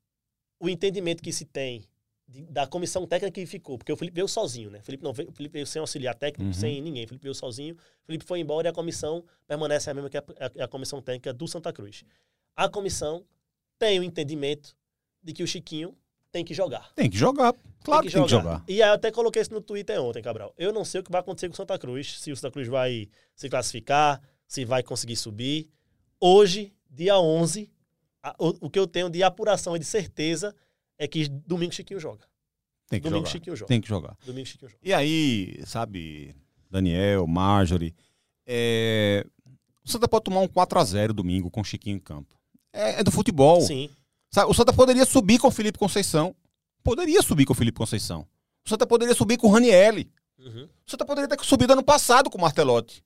Speaker 3: o entendimento que se tem da comissão técnica que ficou, porque o Felipe veio sozinho, né? O Felipe, não veio, Felipe veio sem auxiliar técnico, uhum. sem ninguém. O Felipe veio sozinho, o Felipe foi embora e a comissão permanece a mesma que a, a, a comissão técnica do Santa Cruz. A comissão tem o entendimento de que o Chiquinho tem que jogar.
Speaker 1: Tem que jogar. Claro tem que, que, jogar. tem que jogar.
Speaker 3: E aí eu até coloquei isso no Twitter ontem, Cabral. Eu não sei o que vai acontecer com o Santa Cruz, se o Santa Cruz vai se classificar, se vai conseguir subir. Hoje, dia 11, a, o, o que eu tenho de apuração e de certeza é que domingo Chiquinho joga.
Speaker 1: Tem que domingo
Speaker 3: jogar. Chiquinho joga.
Speaker 1: Tem que jogar.
Speaker 3: Domingo Chiquinho joga.
Speaker 1: E aí, sabe, Daniel, Marjorie, é... o Santa pode tomar um 4x0 domingo com o Chiquinho em campo. É, é, do futebol.
Speaker 3: Sim.
Speaker 1: Sabe, o Santa poderia subir com o Felipe Conceição. Poderia subir com o Felipe Conceição. O Santa poderia subir com o Ranielli. Uhum. O Santa poderia ter subido ano passado com o Martelotti.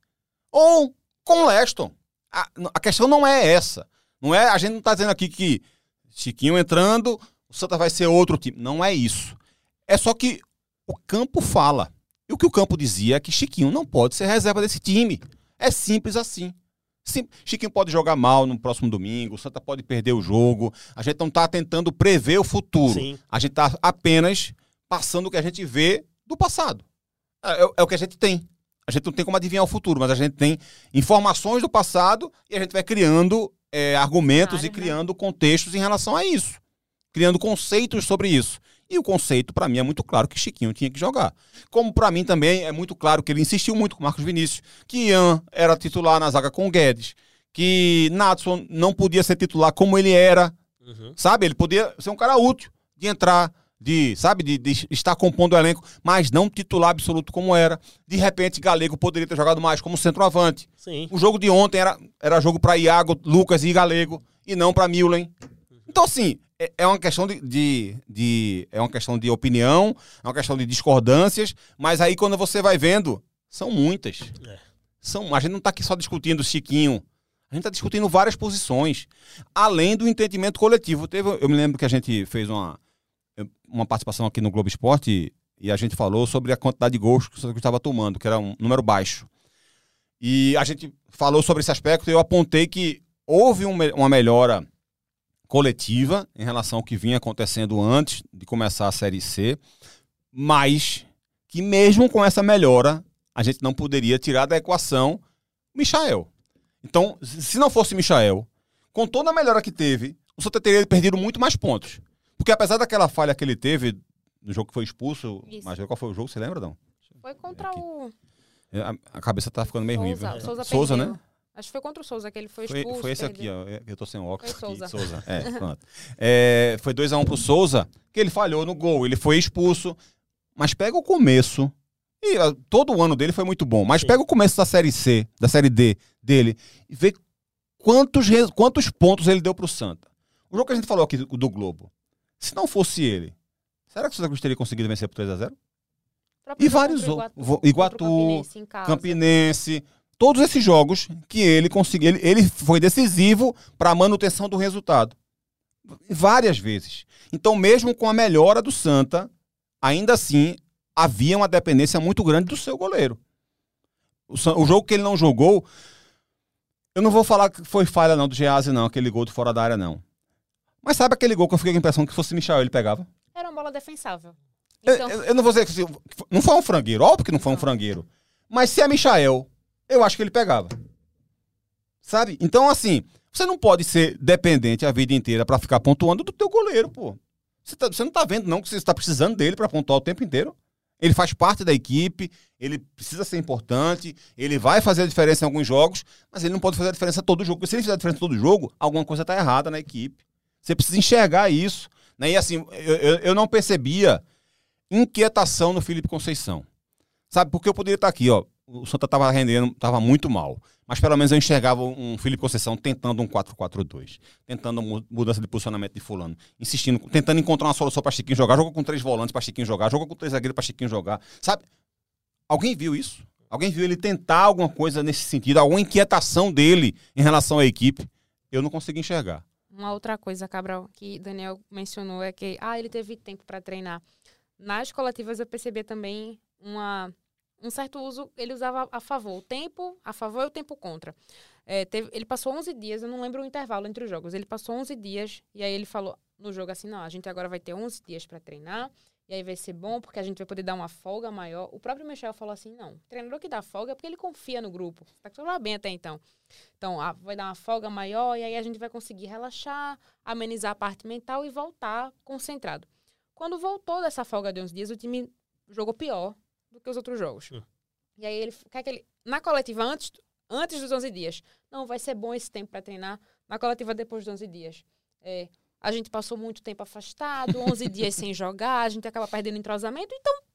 Speaker 1: Ou com o Leston. A, a questão não é essa. Não é, a gente não está dizendo aqui que Chiquinho entrando, o Santa vai ser outro time. Não é isso. É só que o campo fala. E o que o campo dizia é que Chiquinho não pode ser reserva desse time. É simples assim. Sim, Chiquinho pode jogar mal no próximo domingo, o Santa pode perder o jogo. A gente não está tentando prever o futuro. Sim. A gente está apenas passando o que a gente vê do passado. É, é, é, o que a gente tem. A gente não tem como adivinhar o futuro, mas a gente tem informações do passado e a gente vai criando é, argumentos claro, e né? criando contextos em relação a isso. Criando conceitos sobre isso. E o conceito, para mim, é muito claro que Chiquinho tinha que jogar. Como para mim também é muito claro que ele insistiu muito com Marcos Vinícius, que Ian era titular na zaga com o Guedes, que Natson não podia ser titular como ele era, uhum. sabe? Ele podia ser um cara útil de entrar, de, sabe, de, de, estar compondo o elenco, mas não titular absoluto como era. De repente, Galego poderia ter jogado mais como centroavante. Sim. O jogo de ontem era, era jogo para Iago, Lucas e Galego, e não para Milen. Então, assim, é, é uma questão de, de, de, é uma questão de opinião, é uma questão de discordâncias, mas aí quando você vai vendo, são muitas. É. São, a gente não está aqui só discutindo Chiquinho. A gente está discutindo várias posições, além do entendimento coletivo. Teve, eu me lembro que a gente fez uma, uma participação aqui no Globo Esporte e a gente falou sobre a quantidade de gols que o Santa estava tomando, que era um número baixo. E a gente falou sobre esse aspecto e eu apontei que houve um, uma melhora coletiva em relação ao que vinha acontecendo antes de começar a Série C, mas que mesmo com essa melhora, a gente não poderia tirar da equação Michael. Então, se não fosse Michael, com toda a melhora que teve, o Santa teria perdido muito mais pontos. Porque apesar daquela falha que ele teve no jogo que foi expulso, Isso. mas qual foi o jogo, você lembra, não?
Speaker 2: Foi contra o...
Speaker 1: É, a, cabeça tá ficando meio
Speaker 2: Souza,
Speaker 1: ruim.
Speaker 2: Souza,
Speaker 1: Souza né?
Speaker 2: Acho que foi contra o Souza que ele foi expulso.
Speaker 1: Foi, foi esse aqui, ó. Eu tô sem óculos. Foi Souza. Aqui, Souza. É, [LAUGHS] pronto. É, foi 2x1 um pro Souza, que ele falhou no gol. Ele foi expulso. Mas pega o começo. E ó, todo o ano dele foi muito bom. Mas Sim. pega o começo da Série C, da Série D dele, e vê quantos, quantos pontos ele deu pro Santa. O jogo que a gente falou aqui do, do Globo. Se não fosse ele, será que o Santa Cruz teria conseguido vencer por 3x0? E vários outros. Iguatu, Iguatu Campinense, Campinense todos esses jogos que ele conseguiu, ele, ele foi decisivo para a manutenção do resultado. Várias vezes. Então, mesmo com a melhora do Santa, ainda assim havia uma dependência muito grande do seu goleiro. O, o jogo que ele não jogou, eu não vou falar que foi falha não do Geazi não, aquele gol de fora da área não. Mas sabe aquele gol que eu fiquei com a impressão que fosse Michel ele pegava?
Speaker 2: Era uma bola defensável.
Speaker 1: Então... Eu, eu, não vou dizer que não foi um frangueiro, óbvio que não foi um frangueiro. Mas se é Michael eu acho que ele pegava. Sabe? Então, assim, você não pode ser dependente a vida inteira para ficar pontuando do teu goleiro, pô. Você, tá, você não tá vendo, não, que você está precisando dele para pontuar o tempo inteiro. Ele faz parte da equipe, ele precisa ser importante, ele vai fazer a diferença em alguns jogos, mas ele não pode fazer a diferença todo jogo. Porque se ele fizer a diferença todo jogo, alguma coisa está errada na equipe. Você precisa enxergar isso. Né? E assim, eu, eu, eu não percebia inquietação no Felipe Conceição. Sabe, porque eu poderia estar aqui, ó o Santa estava rendendo, estava muito mal. Mas pelo menos eu enxergava um Felipe Conceição tentando um 4-4-2, tentando mudança de posicionamento de fulano, insistindo, tentando encontrar uma solução para Chiquinho jogar, jogou com três volantes para Chiquinho jogar, jogou com três zagueiros para Chiquinho jogar. Sabe? Alguém viu isso? Alguém viu ele tentar alguma coisa nesse sentido, alguma inquietação dele em relação à equipe? Eu não consegui enxergar.
Speaker 2: Uma outra coisa, Cabral, que Daniel mencionou é que ah, ele teve tempo para treinar. Nas coletivas eu percebi também uma um certo uso, ele usava a favor. O tempo a favor e o tempo contra. É, teve, ele passou 11 dias, eu não lembro o intervalo entre os jogos. Ele passou 11 dias e aí ele falou no jogo assim: não, a gente agora vai ter 11 dias para treinar. E aí vai ser bom porque a gente vai poder dar uma folga maior. O próprio Michel falou assim: não, o treinador que dá folga é porque ele confia no grupo. Tá tudo bem até então. Então, ah, vai dar uma folga maior e aí a gente vai conseguir relaxar, amenizar a parte mental e voltar concentrado. Quando voltou dessa folga de uns dias, o time jogou pior, do que os outros jogos. Hum. E aí ele quer que ele na coletiva antes antes dos 11 dias. Não, vai ser bom esse tempo para treinar. Na coletiva depois dos 11 dias. É, a gente passou muito tempo afastado, 11 [LAUGHS] dias sem jogar, a gente acaba perdendo entrosamento, então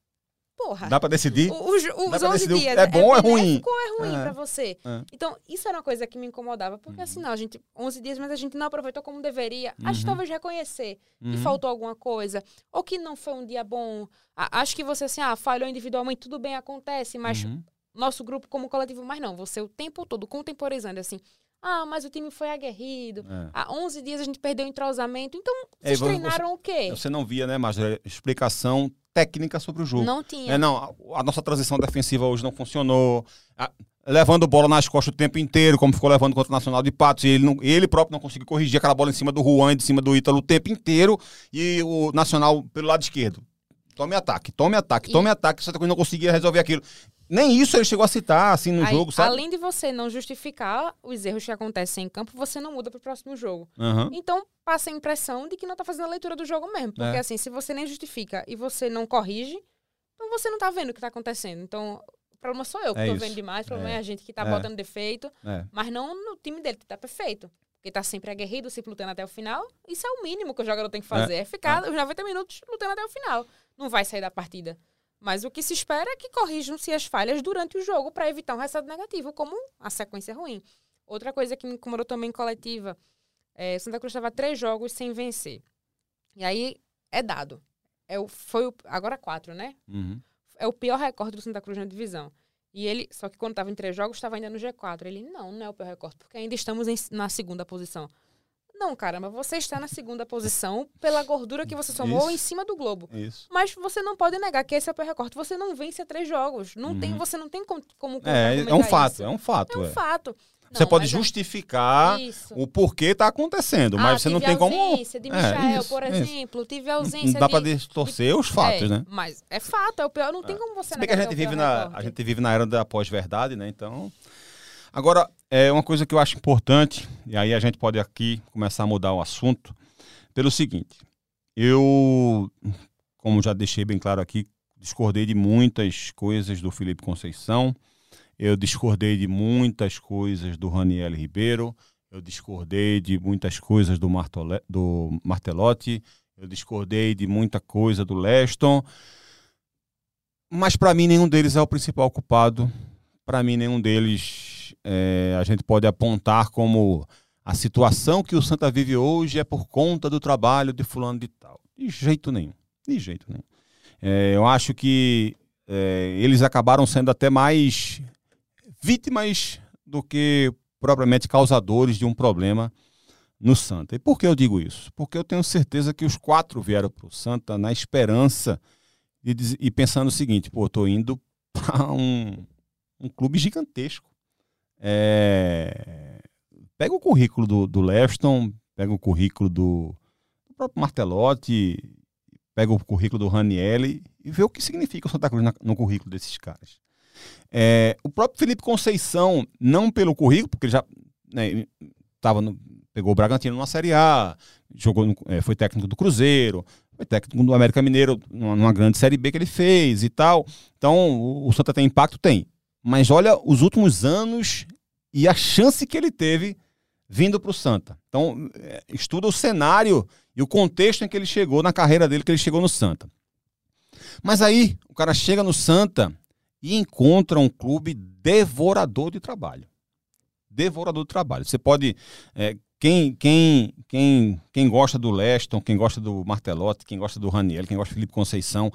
Speaker 2: porra.
Speaker 1: Dá pra decidir?
Speaker 2: Os, os 11 dias.
Speaker 1: É bom é ou é ruim?
Speaker 2: ou é ruim é. pra você? É. Então, isso era uma coisa que me incomodava. Porque uhum. assim, não, a gente, 11 dias, mas a gente não aproveitou como deveria. Uhum. Acho que talvez reconhecer uhum. que faltou alguma coisa. Ou que não foi um dia bom. acho que você, assim, ah, falhou individualmente, tudo bem, acontece. Mas uhum. nosso grupo como coletivo, mas não. Você o tempo todo contemporizando, assim. Ah, mas o time foi aguerrido. É. Há 11 dias a gente perdeu o entrosamento. Então, vocês treinaram
Speaker 1: você,
Speaker 2: o quê?
Speaker 1: Você não via, né, Mas explicação técnica sobre o jogo.
Speaker 2: Não tinha.
Speaker 1: É, não, a, a, nossa transição defensiva hoje não funcionou. A, levando bola nas costas o tempo inteiro, como ficou levando contra o Nacional de Patos. E ele, não, ele próprio não conseguiu corrigir aquela bola em cima do Juan e de cima do Ítalo o tempo inteiro. E o Nacional pelo lado esquerdo. Tome ataque, tome ataque, tome e... ataque. Santa Cruz não conseguia resolver aquilo. Nem isso ele chegou a citar, assim, no Aí, jogo, sabe?
Speaker 2: Além de você não justificar os erros que acontecem em campo, você não muda pro próximo jogo.
Speaker 1: Uhum.
Speaker 2: Então, passa a impressão de que não tá fazendo a leitura do jogo mesmo. Porque, é. assim, se você nem justifica e você não corrige, então você não tá vendo o que tá acontecendo. Então, o problema sou eu que é tô isso. vendo demais, o problema é, é a gente que tá é. botando defeito,
Speaker 1: é.
Speaker 2: mas não no time dele que tá perfeito. Porque tá sempre aguerrido, sempre lutando até o final. Isso é o mínimo que o jogador tem que fazer. É, é ficar os 90 minutos lutando até o final. Não vai sair da partida. Mas o que se espera é que corrijam-se as falhas durante o jogo para evitar um resultado negativo, como a sequência ruim. Outra coisa que me incomodou também em coletiva, é, Santa Cruz estava três jogos sem vencer. E aí é dado. É o, foi o, agora quatro, né?
Speaker 1: Uhum.
Speaker 2: É o pior recorde do Santa Cruz na divisão. E ele, só que quando estava em três jogos, estava ainda no G4. Ele, não, não é o pior recorde, porque ainda estamos em, na segunda posição. Não, caramba, você está na segunda posição pela gordura que você somou Isso. em cima do globo.
Speaker 1: Isso.
Speaker 2: Mas você não pode negar que esse é o recorte. Você não vence a três jogos. Não uhum. tem, você não tem como, como
Speaker 1: É, é um fato, isso. é um fato.
Speaker 2: É um
Speaker 1: é.
Speaker 2: fato.
Speaker 1: Não, você pode é justificar é o porquê está acontecendo, mas ah, você não tem como.
Speaker 2: ausência de Michael, é, isso, por exemplo, isso. tive ausência.
Speaker 1: Não dá para distorcer de... os fatos,
Speaker 2: é,
Speaker 1: né?
Speaker 2: Mas é fato, é o pior. Não tem como você.
Speaker 1: Se bem que a gente vive na a gente vive na era da pós-verdade, né? Então Agora, é uma coisa que eu acho importante, e aí a gente pode aqui começar a mudar o assunto, pelo seguinte. Eu, como já deixei bem claro aqui, discordei de muitas coisas do Felipe Conceição, eu discordei de muitas coisas do Raniel Ribeiro, eu discordei de muitas coisas do, Martole, do Martelotti, eu discordei de muita coisa do Leston, mas para mim nenhum deles é o principal culpado, para mim nenhum deles é, a gente pode apontar como a situação que o Santa vive hoje é por conta do trabalho de fulano de tal. De jeito nenhum. De jeito nenhum. É, eu acho que é, eles acabaram sendo até mais vítimas do que propriamente causadores de um problema no Santa. E por que eu digo isso? Porque eu tenho certeza que os quatro vieram para o Santa na esperança de, e pensando o seguinte: pô, estou indo [LAUGHS] para um, um clube gigantesco. É... Pega o currículo do, do Leston, pega o currículo do, do próprio Martelotti, pega o currículo do Ranielli e vê o que significa o Santa Cruz na, no currículo desses caras. É, o próprio Felipe Conceição, não pelo currículo, porque ele já né, tava no, pegou o Bragantino numa Série A, jogou no, é, foi técnico do Cruzeiro, foi técnico do América Mineiro numa, numa, grande Série B que ele fez e tal. Então, o, o Santa tem impacto? Tem. Mas olha os últimos anos e a chance que ele teve vindo para o Santa. Então, é, estuda o cenário e o contexto em que ele chegou na carreira dele, que ele chegou no Santa. Mas aí, o cara chega no Santa e encontra um clube devorador de trabalho. Devorador de trabalho. Você pode. É, quem, quem, quem, quem gosta do Leston, quem gosta do Martelotti, quem gosta do Raniel, quem gosta do Felipe Conceição,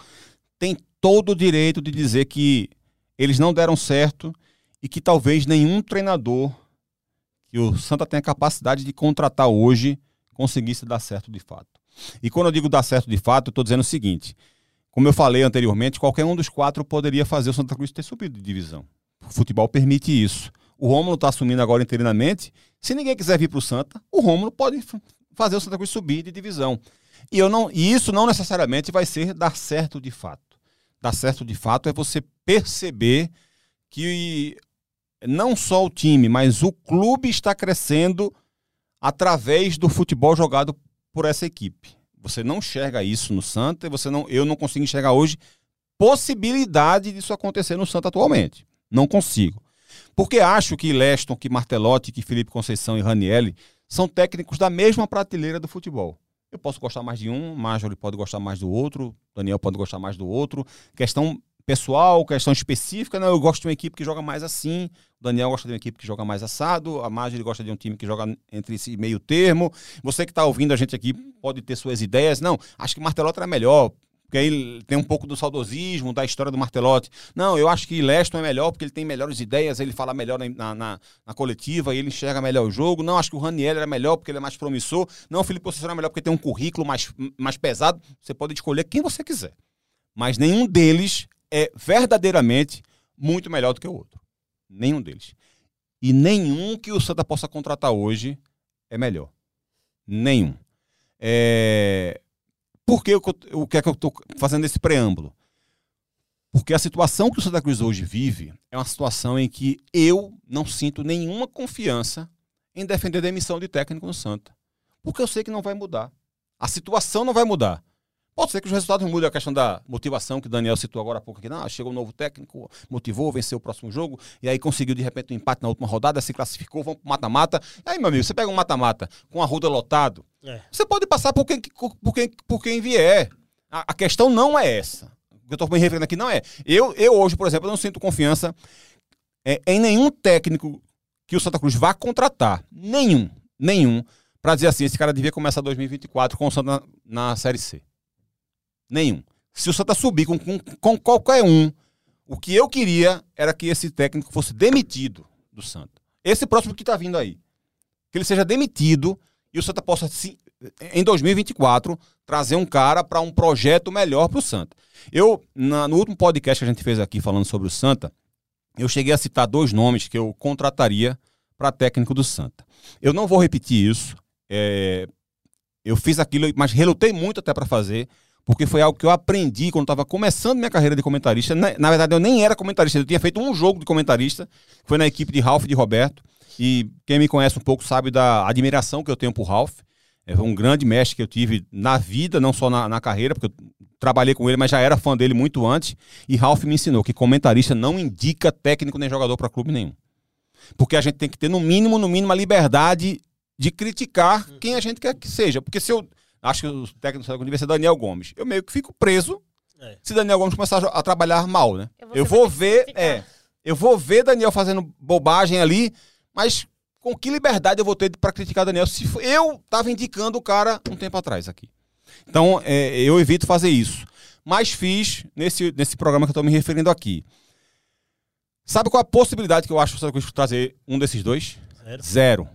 Speaker 1: tem todo o direito de dizer que eles não deram certo e que talvez nenhum treinador que o Santa tenha capacidade de contratar hoje conseguisse dar certo de fato. E quando eu digo dar certo de fato, eu estou dizendo o seguinte: como eu falei anteriormente, qualquer um dos quatro poderia fazer o Santa Cruz ter subido de divisão. O futebol permite isso. O Rômulo está assumindo agora interinamente. Se ninguém quiser vir para o Santa, o Rômulo pode fazer o Santa Cruz subir de divisão. E, eu não, e isso não necessariamente vai ser dar certo de fato. Dar certo de fato é você perceber que não só o time, mas o clube está crescendo através do futebol jogado por essa equipe. Você não enxerga isso no Santa e você não, eu não consigo enxergar hoje possibilidade disso acontecer no Santa atualmente. Não consigo. Porque acho que Leston, que Martelotti, que Felipe Conceição e Ranielli são técnicos da mesma prateleira do futebol. Eu posso gostar mais de um, Major pode gostar mais do outro, Daniel pode gostar mais do outro. Questão pessoal, questão específica, não, eu gosto de uma equipe que joga mais assim, o Daniel gosta de uma equipe que joga mais assado, a Marjorie gosta de um time que joga entre esse meio termo. Você que está ouvindo a gente aqui pode ter suas ideias. Não, acho que o Martelotti era melhor, porque aí tem um pouco do saudosismo, da história do Martelotti. Não, eu acho que Leston é melhor porque ele tem melhores ideias, ele fala melhor na, na, na coletiva, ele enxerga melhor o jogo. Não, acho que o Raniel era melhor porque ele é mais promissor. Não, o Felipe Conceição é melhor porque tem um currículo mais, mais pesado. Você pode escolher quem você quiser. mas nenhum deles é verdadeiramente muito melhor do que o outro. Nenhum deles. E nenhum que o Santa possa contratar hoje é melhor. Nenhum. É... Por que, o que é que eu estou fazendo esse preâmbulo? Porque a situação que o Santa Cruz hoje vive é uma situação em que eu não sinto nenhuma confiança em defender a demissão de técnico no Santa. Porque eu sei que não vai mudar. A situação não vai mudar. Pode ser que os resultados mudem a questão da motivação que o Daniel citou agora há pouco aqui. Não, chegou um novo técnico, motivou, venceu o próximo jogo, e aí conseguiu de repente um empate na última rodada, se classificou, vamos pro mata-mata. Aí, meu amigo, você pega um mata-mata com a ruda lotado, é. você pode passar por quem, por quem, por quem vier. A, a questão não é essa. O que eu estou me referindo aqui não é. Eu, eu hoje, por exemplo, não sinto confiança é, em nenhum técnico que o Santa Cruz vá contratar. Nenhum. Nenhum. Para dizer assim, esse cara devia começar 2024 com o Santa na, na Série C. Nenhum. Se o Santa subir com, com, com qualquer um, o que eu queria era que esse técnico fosse demitido do Santa. Esse próximo que está vindo aí. Que ele seja demitido e o Santa possa, em 2024, trazer um cara para um projeto melhor para o Santa. Eu, na, no último podcast que a gente fez aqui falando sobre o Santa, eu cheguei a citar dois nomes que eu contrataria para técnico do Santa. Eu não vou repetir isso. É, eu fiz aquilo, mas relutei muito até para fazer porque foi algo que eu aprendi quando estava começando minha carreira de comentarista. Na, na, verdade, eu nem era comentarista, eu tinha feito um jogo de comentarista, foi na equipe de Ralph e de Roberto. E quem me conhece um pouco sabe da admiração que eu tenho por Ralph. É um grande mestre que eu tive na vida, não só na, na carreira, porque eu trabalhei com ele, mas já era fã dele muito antes. E Ralph me ensinou que comentarista não indica técnico nem jogador para clube nenhum. Porque a gente tem que ter, no mínimo, no mínimo, a liberdade de criticar quem a gente quer que seja. Porque se eu, acho que o técnico do devia ser Daniel Gomes. Eu meio que fico preso é. se Daniel Gomes começar a trabalhar mal, né? Eu, vou ver, é, eu vou ver Daniel fazendo bobagem ali, mas com que liberdade eu vou ter para criticar Daniel se eu estava indicando o cara um tempo atrás aqui. Então, é, eu evito fazer isso. Mas fiz nesse, nesse programa que eu estou me referindo aqui. Sabe qual a possibilidade que eu acho de trazer um desses dois? Zero. Zero.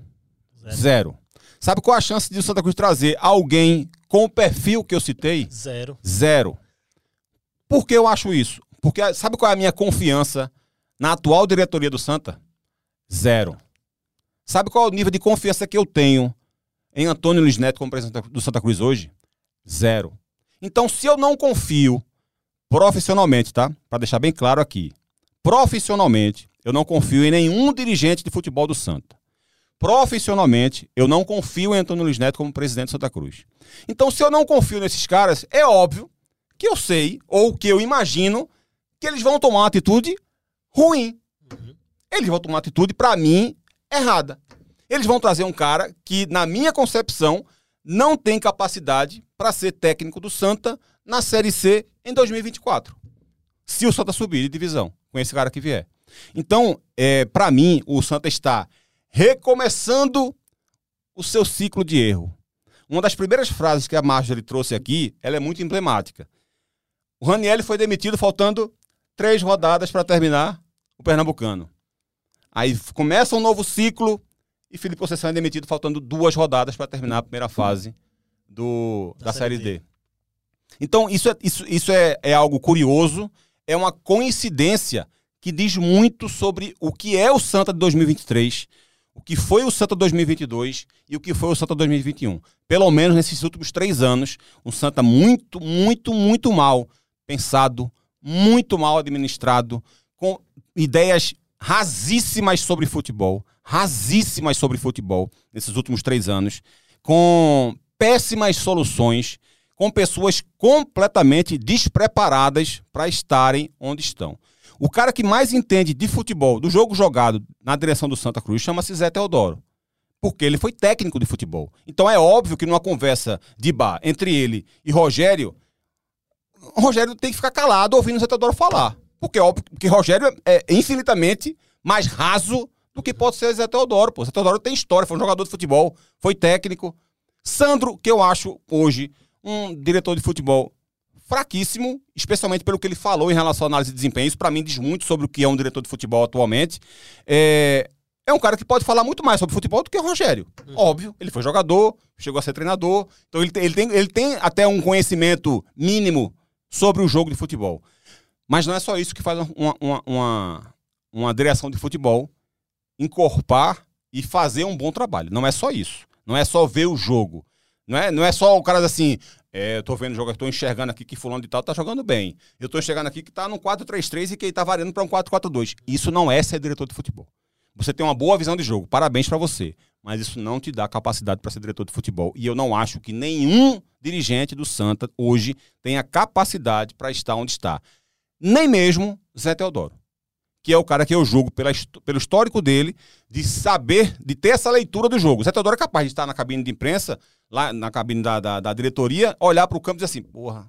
Speaker 1: Zero. Zero. Sabe qual a chance de o Santa Cruz trazer alguém com o perfil que eu citei?
Speaker 3: Zero.
Speaker 1: Zero. Por que eu acho isso? Porque sabe qual é a minha confiança na atual diretoria do Santa? Zero. Sabe qual é o nível de confiança que eu tenho em Antônio Luiz Neto como presidente do Santa Cruz hoje? Zero. Então, se eu não confio profissionalmente, tá? Para deixar bem claro aqui. Profissionalmente, eu não confio em nenhum dirigente de futebol do Santa profissionalmente, eu não confio em Antônio Luiz Neto como presidente de Santa Cruz. Então, se eu não confio nesses caras, é óbvio que eu sei, ou que eu imagino, que eles vão tomar uma atitude ruim. Uhum. Eles vão tomar uma atitude, para mim, errada. Eles vão trazer um cara que, na minha concepção, não tem capacidade para ser técnico do Santa na Série C em 2024. Se o Santa subir de divisão com esse cara que vier. Então, é, para mim, o Santa está recomeçando o seu ciclo de erro. Uma das primeiras frases que a Marjorie trouxe aqui, ela é muito emblemática. O Raniel foi demitido faltando três rodadas para terminar o Pernambucano. Aí começa um novo ciclo e Felipe Conceição é demitido faltando duas rodadas para terminar a primeira fase do, da, da Série D. D. Então, isso, é, isso, isso é, é algo curioso, é uma coincidência que diz muito sobre o que é o Santa de 2023 o que foi o Santa 2022 e o que foi o Santa 2021. Pelo menos nesses últimos três anos, um Santa muito, muito, muito mal pensado, muito mal administrado, com ideias rasíssimas sobre futebol, rasíssimas sobre futebol nesses últimos três anos, com péssimas soluções, com pessoas completamente despreparadas para estarem onde estão. O cara que mais entende de futebol, do jogo jogado na direção do Santa Cruz, chama-se Zé Teodoro. Porque ele foi técnico de futebol. Então é óbvio que numa conversa de bar entre ele e Rogério, Rogério tem que ficar calado ouvindo o Zé Teodoro falar. Porque é óbvio que Rogério é infinitamente mais raso do que pode ser Zé Teodoro. Pô. Zé Teodoro tem história, foi um jogador de futebol, foi técnico. Sandro, que eu acho hoje um diretor de futebol fraquíssimo, especialmente pelo que ele falou em relação à análise de desempenho. Isso, para mim, diz muito sobre o que é um diretor de futebol atualmente. É, é um cara que pode falar muito mais sobre futebol do que o Rogério. Uhum. Óbvio, ele foi jogador, chegou a ser treinador, então ele tem, ele, tem, ele tem até um conhecimento mínimo sobre o jogo de futebol. Mas não é só isso que faz uma, uma, uma, uma direção de futebol encorpar e fazer um bom trabalho. Não é só isso. Não é só ver o jogo. Não é, não é só o cara assim, é, eu tô vendo eu tô enxergando aqui que fulano de tal tá jogando bem. Eu tô enxergando aqui que tá no 4-3-3 e que ele tá variando para um 4-4-2. Isso não é ser diretor de futebol. Você tem uma boa visão de jogo, parabéns para você. Mas isso não te dá capacidade para ser diretor de futebol. E eu não acho que nenhum dirigente do Santa hoje tenha capacidade para estar onde está. Nem mesmo Zé Teodoro que é o cara que eu julgo pela, pelo histórico dele, de saber, de ter essa leitura do jogo. O Zé Teodoro é capaz de estar na cabine de imprensa, lá na cabine da, da, da diretoria, olhar para o campo e dizer assim: porra,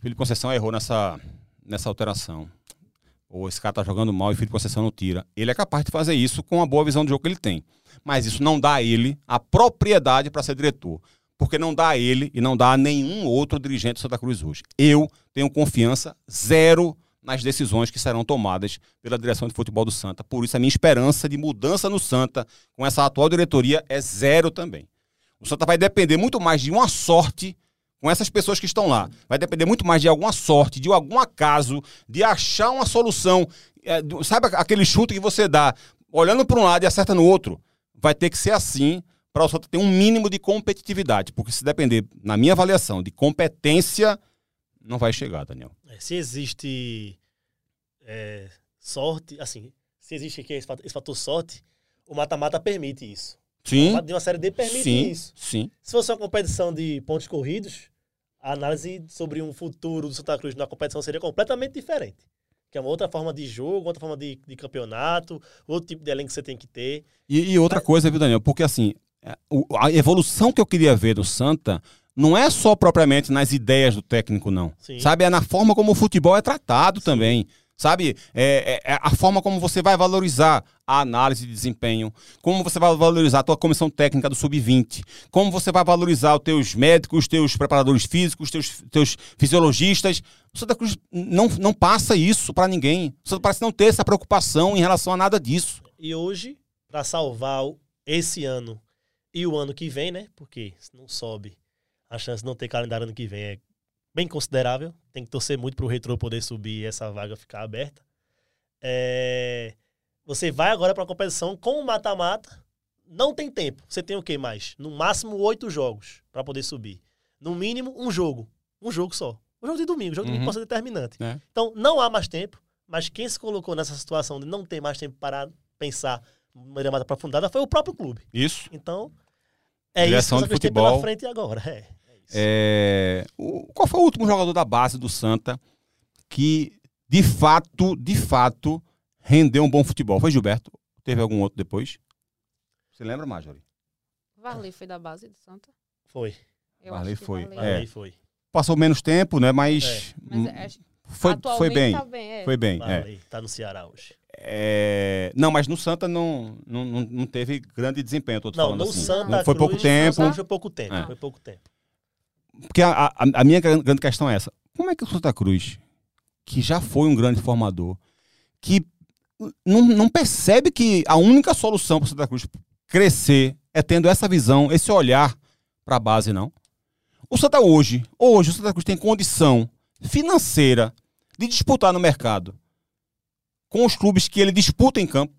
Speaker 1: Felipe Conceição errou nessa, nessa alteração. Ou esse cara tá jogando mal e Felipe Conceição não tira. Ele é capaz de fazer isso com a boa visão do jogo que ele tem. Mas isso não dá a ele a propriedade para ser diretor. Porque não dá a ele e não dá a nenhum outro dirigente do Santa Cruz hoje. Eu tenho confiança zero nas decisões que serão tomadas pela direção de futebol do Santa. Por isso, a minha esperança de mudança no Santa com essa atual diretoria é zero também. O Santa vai depender muito mais de uma sorte com essas pessoas que estão lá. Vai depender muito mais de alguma sorte, de algum acaso, de achar uma solução. É, sabe aquele chute que você dá olhando para um lado e acerta no outro? Vai ter que ser assim para o Santa ter um mínimo de competitividade. Porque se depender, na minha avaliação, de competência, não vai chegar, Daniel.
Speaker 3: É, se existe é, sorte, assim, se existe aqui esse fator, esse fator sorte, o mata-mata permite isso.
Speaker 1: Sim.
Speaker 3: De uma série D permite
Speaker 1: sim,
Speaker 3: isso.
Speaker 1: Sim.
Speaker 3: Se fosse uma competição de pontos corridos, a análise sobre um futuro do Santa Cruz na competição seria completamente diferente. Que é uma outra forma de jogo, outra forma de, de campeonato, outro tipo de elenco que você tem que ter.
Speaker 1: E, e outra Mas... coisa, viu, Daniel? Porque assim, é, a evolução que eu queria ver no Santa não é só propriamente nas ideias do técnico, não. Sim. Sabe? É na forma como o futebol é tratado Sim. também. Sabe? É, é, é, a forma como você vai valorizar a análise de desempenho, como você vai valorizar a tua comissão técnica do sub-20, como você vai valorizar os teus médicos, os teus preparadores físicos, os teus, teus fisiologistas. O Santa Cruz não, não passa isso para ninguém. O Santa parece não ter essa preocupação em relação a nada disso.
Speaker 3: E hoje, para salvar esse ano e o ano que vem, né? Porque não sobe a chance de não ter calendário ano que vem é bem considerável. Tem que torcer muito para o Retro poder subir e essa vaga ficar aberta. É... Você vai agora para a competição com o mata-mata. Não tem tempo. Você tem o que mais? No máximo oito jogos para poder subir. No mínimo um jogo. Um jogo só. Um jogo de domingo. Um jogo de domingo uhum. pode ser determinante. É. Então não há mais tempo. Mas quem se colocou nessa situação de não ter mais tempo para pensar de maneira mais aprofundada foi o próprio clube.
Speaker 1: Isso.
Speaker 3: Então, é Direção isso que de futebol. pela frente agora. É.
Speaker 1: É, o, qual foi o último jogador da base do Santa que, de fato, de fato, rendeu um bom futebol? Foi Gilberto? Teve algum outro depois? Você lembra, Marjorie?
Speaker 2: Varley foi da base do Santa?
Speaker 3: Foi.
Speaker 1: Eu Varley foi.
Speaker 3: Varley é. foi.
Speaker 1: Passou menos tempo, né? Mas. É. Mas é, foi, foi bem. Tá bem é. Foi bem.
Speaker 3: Varley é. tá no Ceará hoje.
Speaker 1: É... Não, mas no Santa não, não, não teve grande desempenho. Tô
Speaker 3: não,
Speaker 1: no
Speaker 3: assim. Santa
Speaker 1: foi pouco tempo.
Speaker 3: Foi pouco tempo. É. Foi pouco tempo.
Speaker 1: Porque a, a, a, minha grande questão é essa. Como é que o Santa Cruz, que já foi um grande formador, que não, não percebe que a única solução para o Santa Cruz crescer é tendo essa visão, esse olhar para a base, não? O Santa hoje, hoje o Santa Cruz tem condição financeira de disputar no mercado com os clubes que ele disputa em campo.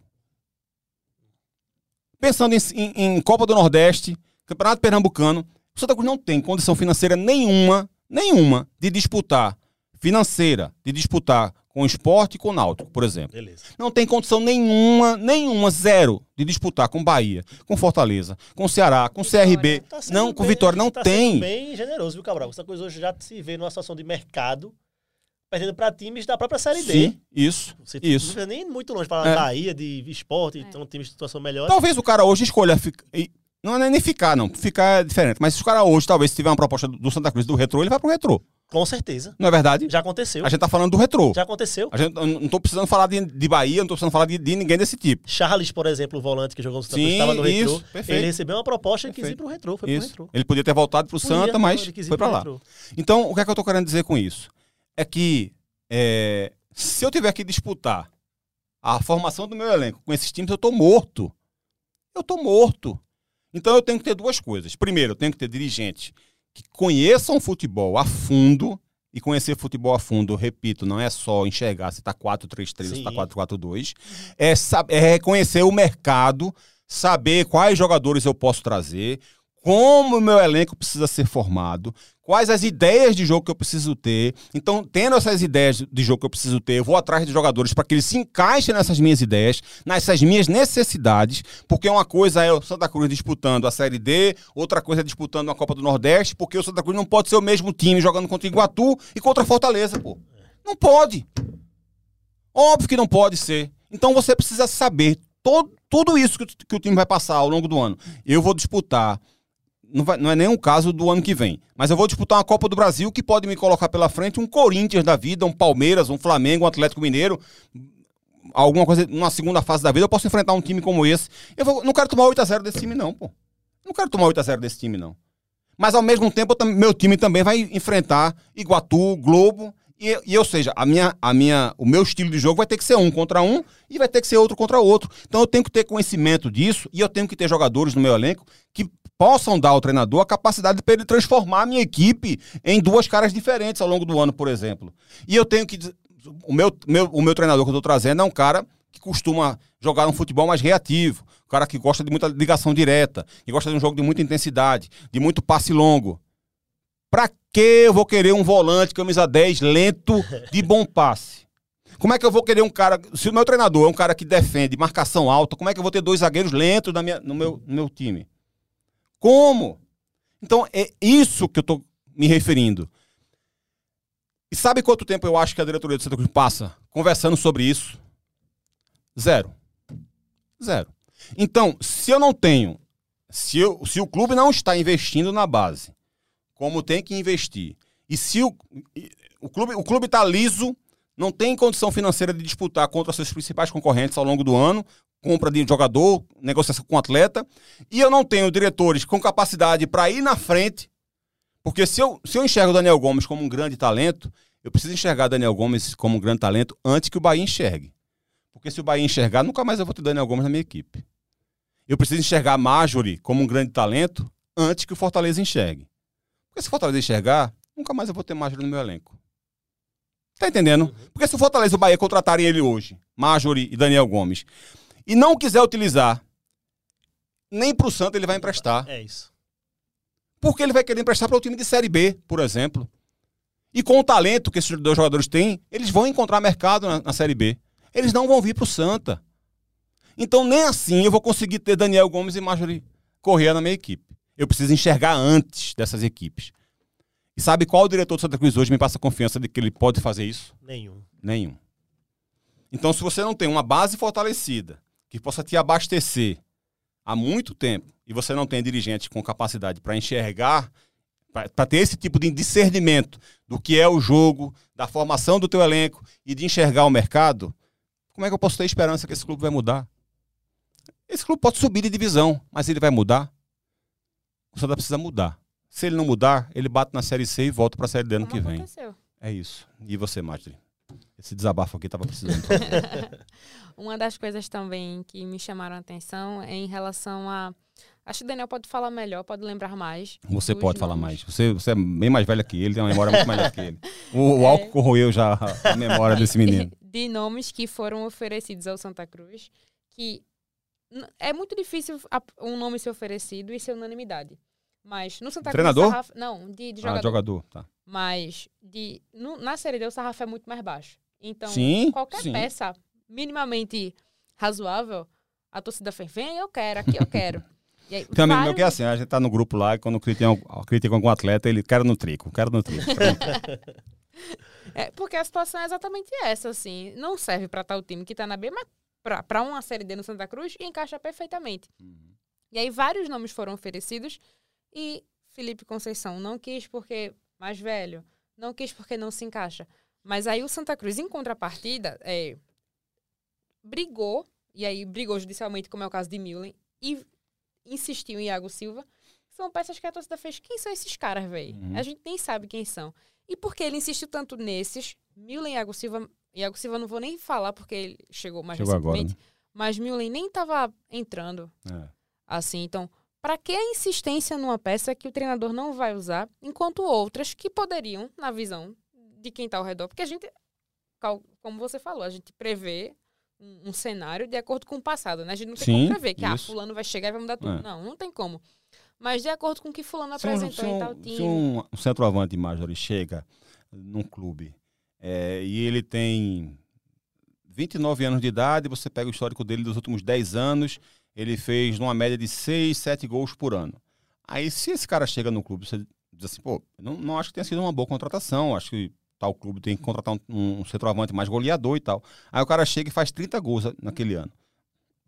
Speaker 1: Pensando em, em, em Copa do Nordeste, Campeonato Pernambucano, o Santa Cruz não tem condição financeira nenhuma, nenhuma, de disputar financeira, de disputar com o esporte e com o náutico, por exemplo. Beleza. Não tem condição nenhuma, nenhuma, zero, de disputar com Bahia, com Fortaleza, com Ceará, com Vitória. CRB. Tá não, com bem, Vitória não tá tem.
Speaker 3: bem generoso, viu, Cabral? Essa coisa hoje já se vê numa situação de mercado perdendo para times da própria Série
Speaker 1: D. Sim, isso.
Speaker 3: Você
Speaker 1: isso.
Speaker 3: não nem muito longe para é. Bahia, de esporte, é. então time de situação melhor.
Speaker 1: Talvez o cara hoje escolha não é nem ficar, não. Ficar é diferente. Mas se os caras hoje, talvez, se tiver uma proposta do Santa Cruz do retrô, ele vai pro retrô.
Speaker 3: Com certeza.
Speaker 1: Não é verdade?
Speaker 3: Já aconteceu.
Speaker 1: A gente tá falando do retrô.
Speaker 3: Já aconteceu.
Speaker 1: A gente, não tô precisando falar de, de Bahia, não tô precisando falar de, de ninguém desse tipo.
Speaker 3: Charles, por exemplo, o volante que jogou no Santa Cruz, estava no retrô. Isso, perfeito. Ele recebeu uma proposta e quis ir pro retrô. Foi isso. pro retrô.
Speaker 1: Ele podia ter voltado pro podia, Santa, mas foi pra lá. Retrô. Então, o que é que eu tô querendo dizer com isso? É que é, se eu tiver que disputar a formação do meu elenco com esses times, eu tô morto. Eu tô morto. Então eu tenho que ter duas coisas. Primeiro, eu tenho que ter dirigentes que conheçam futebol a fundo, e conhecer futebol a fundo, repito, não é só enxergar se está 4-3-3 ou se está 4-4-2, é, é reconhecer o mercado, saber quais jogadores eu posso trazer, como o meu elenco precisa ser formado, quais as ideias de jogo que eu preciso ter. Então, tendo essas ideias de jogo que eu preciso ter, eu vou atrás de jogadores para que eles se encaixem nessas minhas ideias, nessas minhas necessidades, porque uma coisa é o Santa Cruz disputando a Série D, outra coisa é disputando a Copa do Nordeste, porque o Santa Cruz não pode ser o mesmo time jogando contra o Iguatu e contra a Fortaleza, pô. Não pode. Óbvio que não pode ser. Então você precisa saber todo, tudo isso que, que o time vai passar ao longo do ano. Eu vou disputar não, vai, não é nem um caso do ano que vem. Mas eu vou disputar uma Copa do Brasil que pode me colocar pela frente um Corinthians da vida, um Palmeiras, um Flamengo, um Atlético Mineiro. Alguma coisa, numa segunda fase da vida, eu posso enfrentar um time como esse. Eu vou, não quero tomar 8x0 desse time, não, pô. Não quero tomar 8x0 desse time, não. Mas ao mesmo tempo, meu time também vai enfrentar Iguatu, Globo. E, e, ou seja, a minha, a minha, o meu estilo de jogo vai ter que ser um contra um e vai ter que ser outro contra outro. Então eu tenho que ter conhecimento disso e eu tenho que ter jogadores no meu elenco que possam dar ao treinador a capacidade para ele transformar a minha equipe em duas caras diferentes ao longo do ano, por exemplo. E eu tenho que. O meu, meu, o meu treinador que eu estou trazendo é um cara que costuma jogar um futebol mais reativo, um cara que gosta de muita ligação direta, que gosta de um jogo de muita intensidade, de muito passe longo. Pra que eu vou querer um volante, camisa 10, lento, de bom passe? Como é que eu vou querer um cara. Se o meu treinador é um cara que defende marcação alta, como é que eu vou ter dois zagueiros lentos na minha, no, meu, no meu time? Como? Então é isso que eu estou me referindo. E sabe quanto tempo eu acho que a diretoria do Santa Cruz passa conversando sobre isso? Zero. Zero. Então, se eu não tenho, se, eu, se o clube não está investindo na base, como tem que investir, e se o, o clube o clube está liso, não tem condição financeira de disputar contra seus principais concorrentes ao longo do ano, compra de jogador, negociação com atleta, e eu não tenho diretores com capacidade para ir na frente, porque se eu, se eu enxergo o Daniel Gomes como um grande talento, eu preciso enxergar Daniel Gomes como um grande talento antes que o Bahia enxergue. Porque se o Bahia enxergar, nunca mais eu vou ter Daniel Gomes na minha equipe. Eu preciso enxergar a como um grande talento antes que o Fortaleza enxergue. Porque se o Fortaleza enxergar, nunca mais eu vou ter Marjorie no meu elenco. Tá entendendo? Porque se o Fortaleza e o Bahia contratarem ele hoje, Marjorie e Daniel Gomes, e não quiser utilizar, nem para o Santos ele vai emprestar.
Speaker 3: É isso.
Speaker 1: Porque ele vai querer emprestar para o time de Série B, por exemplo. E com o talento que esses dois jogadores têm, eles vão encontrar mercado na, na Série B. Eles não vão vir para o Santa. Então, nem assim eu vou conseguir ter Daniel Gomes e Marjorie Corrêa na minha equipe. Eu preciso enxergar antes dessas equipes. E sabe qual o diretor do Santa Cruz hoje me passa confiança de que ele pode fazer isso?
Speaker 3: Nenhum.
Speaker 1: Nenhum. Então, se você não tem uma base fortalecida, que possa te abastecer há muito tempo e você não tem dirigente com capacidade para enxergar, para ter esse tipo de discernimento do que é o jogo, da formação do teu elenco e de enxergar o mercado, como é que eu posso ter esperança que esse clube vai mudar? Esse clube pode subir de divisão, mas ele vai mudar? O Santa precisa mudar. Se ele não mudar, ele bate na Série C e volta para a Série D ano
Speaker 2: Como
Speaker 1: que vem.
Speaker 2: Aconteceu.
Speaker 1: É isso. E você, Marjorie? Esse desabafo aqui estava precisando. [LAUGHS]
Speaker 2: Uma das coisas também que me chamaram a atenção é em relação a. Acho que o Daniel pode falar melhor, pode lembrar mais.
Speaker 1: Você pode nomes. falar mais. Você, você é bem mais velha que ele, tem uma memória muito melhor que ele. O, o [LAUGHS] é... álcool corroeu já a memória desse [LAUGHS] menino.
Speaker 2: De nomes que foram oferecidos ao Santa Cruz, que é muito difícil um nome ser oferecido e ser unanimidade. Mas no Santa
Speaker 1: Treinador?
Speaker 2: Cruz. Sarraf... Não, de, de jogador.
Speaker 1: Ah, jogador, tá.
Speaker 2: Mas de, no, na Série D o sarrafo é muito mais baixo. Então,
Speaker 1: sim,
Speaker 2: qualquer
Speaker 1: sim.
Speaker 2: peça minimamente razoável, a torcida fez, vem, eu quero, aqui eu quero. [LAUGHS]
Speaker 1: E aí, Tem um amigo meu que é assim, a gente tá no grupo lá e quando criticam algum atleta, ele quer no trico, quero no trico. [LAUGHS]
Speaker 2: é, porque a situação é exatamente essa, assim. Não serve para tal time que tá na B, mas para uma Série D no Santa Cruz encaixa perfeitamente. Uhum. E aí vários nomes foram oferecidos e Felipe Conceição não quis porque mais velho, não quis porque não se encaixa. Mas aí o Santa Cruz, em contrapartida, é, brigou, e aí brigou judicialmente, como é o caso de Milen, e insistiu em Iago Silva. São peças que a torcida fez. Quem são esses caras, velho? Uhum. A gente nem sabe quem são. E porque ele insistiu tanto nesses, Milen e Iago Silva. Iago Silva não vou nem falar porque ele chegou mais chegou recentemente. Agora, né? Mas Milen nem estava entrando. É. Assim, então, para que a insistência numa peça que o treinador não vai usar, enquanto outras que poderiam, na visão de quem está ao redor. Porque a gente, como você falou, a gente prevê um, um cenário de acordo com o passado, né? A gente não tem Sim, como prever que, ah, fulano vai chegar e vai mudar tudo. É. Não, não tem como. Mas de acordo com o que fulano se apresentou um, em tal time...
Speaker 1: Se um, um centroavante Major chega num clube é, e ele tem 29 anos de idade, você pega o histórico dele dos últimos 10 anos, ele fez numa média de 6, 7 gols por ano. Aí se esse cara chega no clube, você diz assim, pô, não, não acho que tenha sido uma boa contratação, acho que tal clube tem que contratar um, um centroavante mais goleador e tal. Aí o cara chega e faz 30 gols naquele ano.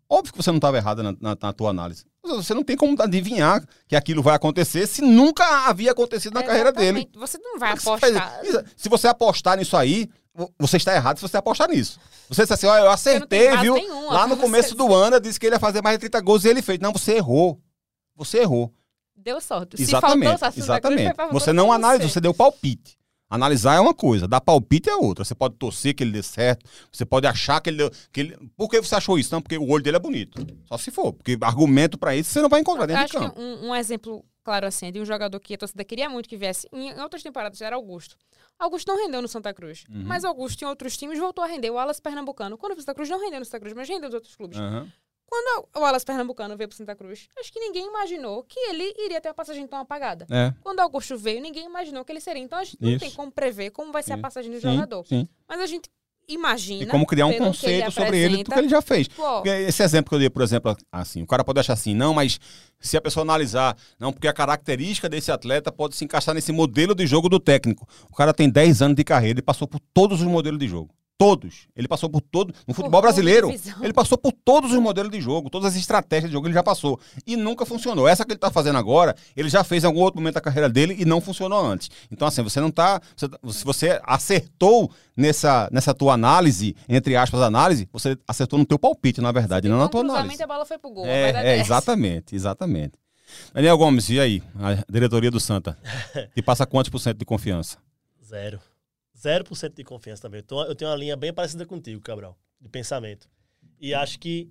Speaker 1: Óbvio que você não estava errado na, na, na, tua análise. Você não tem como adivinhar que aquilo vai acontecer se nunca havia acontecido na é, carreira dele.
Speaker 2: Você não vai apostar.
Speaker 1: Você se você apostar nisso aí, você está errado se você apostar nisso. Você disse assim, ó, eu acertei, viu? Nenhuma, Lá no começo do ano eu disse que ele ia fazer mais de 30 gols e ele fez. Não, você errou. Você errou.
Speaker 2: Deu sorte.
Speaker 1: Exatamente. Faltou, exatamente. Você não analisou, você deu palpite. Analisar é uma coisa, dar palpite é outra. Você pode torcer que ele dê certo, você pode achar que ele, deu, que ele. Por que você achou isso? Não, porque o olho dele é bonito. Só se for. Porque argumento para isso você não vai encontrar dentro
Speaker 2: de
Speaker 1: campo.
Speaker 2: Um, um, exemplo claro assim de um jogador que a torcida queria muito que viesse em outras temporadas era Augusto. Augusto não rendeu no Santa Cruz, uhum. mas Augusto em outros times voltou a render. O Alas Pernambucano, quando o Santa Cruz não rendeu no Santa Cruz, mas rendeu nos outros clubes. Uhum. Quando o Alas Pernambucano veio para Santa Cruz, acho que ninguém imaginou que ele iria ter uma passagem tão apagada. É. Quando o Augusto veio, ninguém imaginou que ele seria. Então a gente não Isso. tem como prever como vai ser Isso. a passagem do sim, jogador. Sim. Mas a gente imagina.
Speaker 1: E como criar um conceito ele sobre ele do que ele já fez. Pô. Esse exemplo que eu dei, por exemplo, assim, o cara pode achar assim, não, mas se a pessoa analisar, não, porque a característica desse atleta pode se encaixar nesse modelo de jogo do técnico. O cara tem 10 anos de carreira e passou por todos os modelos de jogo. Todos. Ele passou por todo. No futebol brasileiro, ele passou por todos os modelos de jogo, todas as estratégias de jogo, ele já passou. E nunca funcionou. Essa que ele está fazendo agora, ele já fez em algum outro momento da carreira dele e não funcionou antes. Então, assim, você não está. Se você acertou nessa, nessa tua análise, entre aspas, análise, você acertou no teu palpite, na verdade, não na tua análise.
Speaker 2: a bola foi pro gol.
Speaker 1: É, é exatamente, exatamente. Daniel Gomes, e aí? A diretoria do Santa. [LAUGHS] Que passa quantos por cento de confiança?
Speaker 3: Zero. 0% de confiança também. Então, eu tenho uma linha bem parecida contigo, Cabral, de pensamento. E acho que.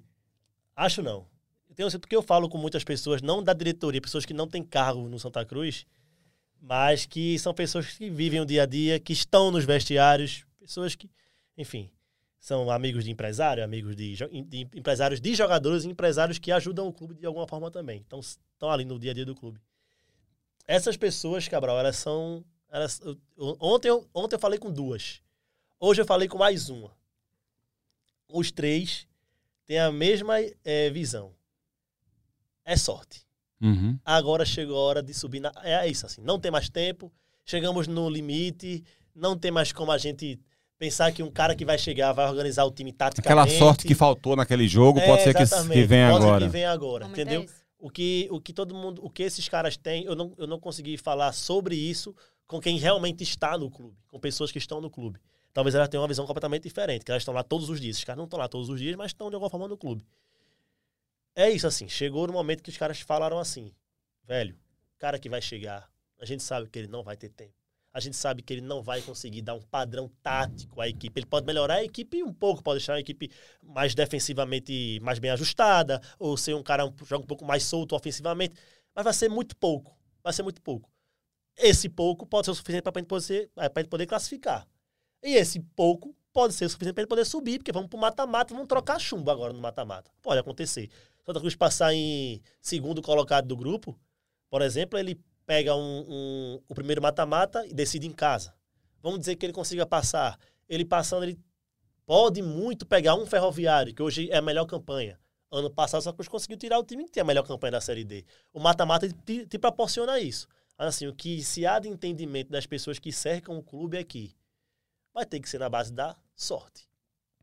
Speaker 3: Acho não. Eu tenho, porque eu falo com muitas pessoas, não da diretoria, pessoas que não têm cargo no Santa Cruz, mas que são pessoas que vivem o dia a dia, que estão nos vestiários, pessoas que, enfim, são amigos de empresário, amigos de, de empresários de jogadores e empresários que ajudam o clube de alguma forma também. Então, estão ali no dia a dia do clube. Essas pessoas, Cabral, elas são elas, eu, ontem, eu, ontem eu falei com duas. Hoje eu falei com mais uma. Os três têm a mesma é, visão. É sorte. Uhum. Agora chegou a hora de subir. Na, é isso, assim. Não tem mais tempo. Chegamos no limite. Não tem mais como a gente pensar que um cara que vai chegar vai organizar o time taticamente.
Speaker 1: Aquela sorte que faltou naquele jogo é, pode ser que, que venha pode agora.
Speaker 3: Ser que venha agora, entendeu? o que, o que todo mundo, o que esses caras têm, eu não, eu não consegui falar sobre isso com quem realmente está no clube, com pessoas que estão no clube. Talvez elas tenham uma visão completamente diferente, que elas estão lá todos os dias. Os caras não estão lá todos os dias, mas estão de alguma forma no clube. É isso assim, chegou no momento que os caras falaram assim, velho, cara que vai chegar, a gente sabe que ele não vai ter tempo. A gente sabe que ele não vai conseguir dar um padrão tático à equipe. Ele pode melhorar a equipe um pouco, pode deixar a equipe mais defensivamente mais bem ajustada, ou ser um cara que joga um pouco mais solto ofensivamente, mas vai ser muito pouco. Vai ser muito pouco. Esse pouco pode ser o suficiente para a gente poder, gente poder classificar. E esse pouco pode ser o suficiente para gente poder subir, porque vamos para o mata-mata, vamos trocar chumbo agora no mata-mata. Pode acontecer. Santa Cruz passar em segundo colocado do grupo, por exemplo, ele pega um, um, o primeiro mata-mata e decide em casa. Vamos dizer que ele consiga passar. Ele passando, ele pode muito pegar um ferroviário, que hoje é a melhor campanha. Ano passado, Santa Cruz conseguiu tirar o time que tem a melhor campanha da Série D. O mata-mata te, te proporciona isso. Assim, o que se há de entendimento das pessoas que cercam o clube é que vai ter que ser na base da sorte.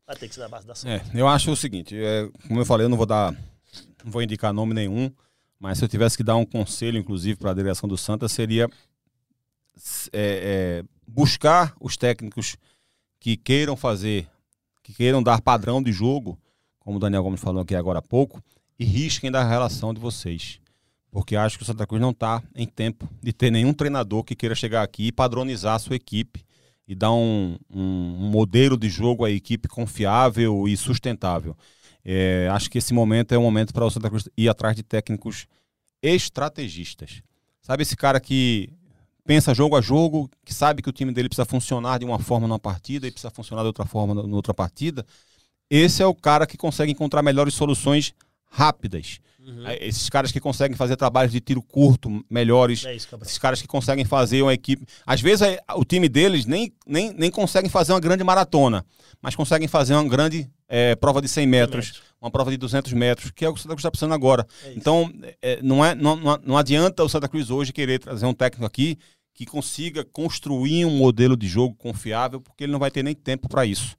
Speaker 3: Vai ter que ser na base da sorte.
Speaker 1: É, eu acho o seguinte, é, como eu falei, eu não vou dar, não vou indicar nome nenhum, mas se eu tivesse que dar um conselho, inclusive, para a direção do Santa, seria é, é, buscar os técnicos que queiram fazer, que queiram dar padrão de jogo, como o Daniel Gomes falou aqui agora há pouco, e risquem da relação de vocês porque acho que o Santa Cruz não está em tempo de ter nenhum treinador que queira chegar aqui e padronizar a sua equipe e dar um, um, modelo de jogo à equipe confiável e sustentável. É, acho que esse momento é um momento para o Santa Cruz ir atrás de técnicos estrategistas. Sabe esse cara que pensa jogo a jogo, que sabe que o time dele precisa funcionar de uma forma numa partida e precisa funcionar de outra forma na outra partida, esse é o cara que consegue encontrar melhores soluções rápidas. Uhum. Esses caras que conseguem fazer trabalhos de tiro curto melhores. É isso, esses caras que conseguem fazer uma equipe. Às vezes é, o time deles nem, nem, nem conseguem fazer uma grande maratona, mas conseguem fazer uma grande é, prova de 100 metros, 100 metros, uma prova de 200 metros, que é o que o Santa Cruz está precisando agora. É então, é, não, é, não, não adianta o Santa Cruz hoje querer trazer um técnico aqui que consiga construir um modelo de jogo confiável, porque ele não vai ter nem tempo para isso.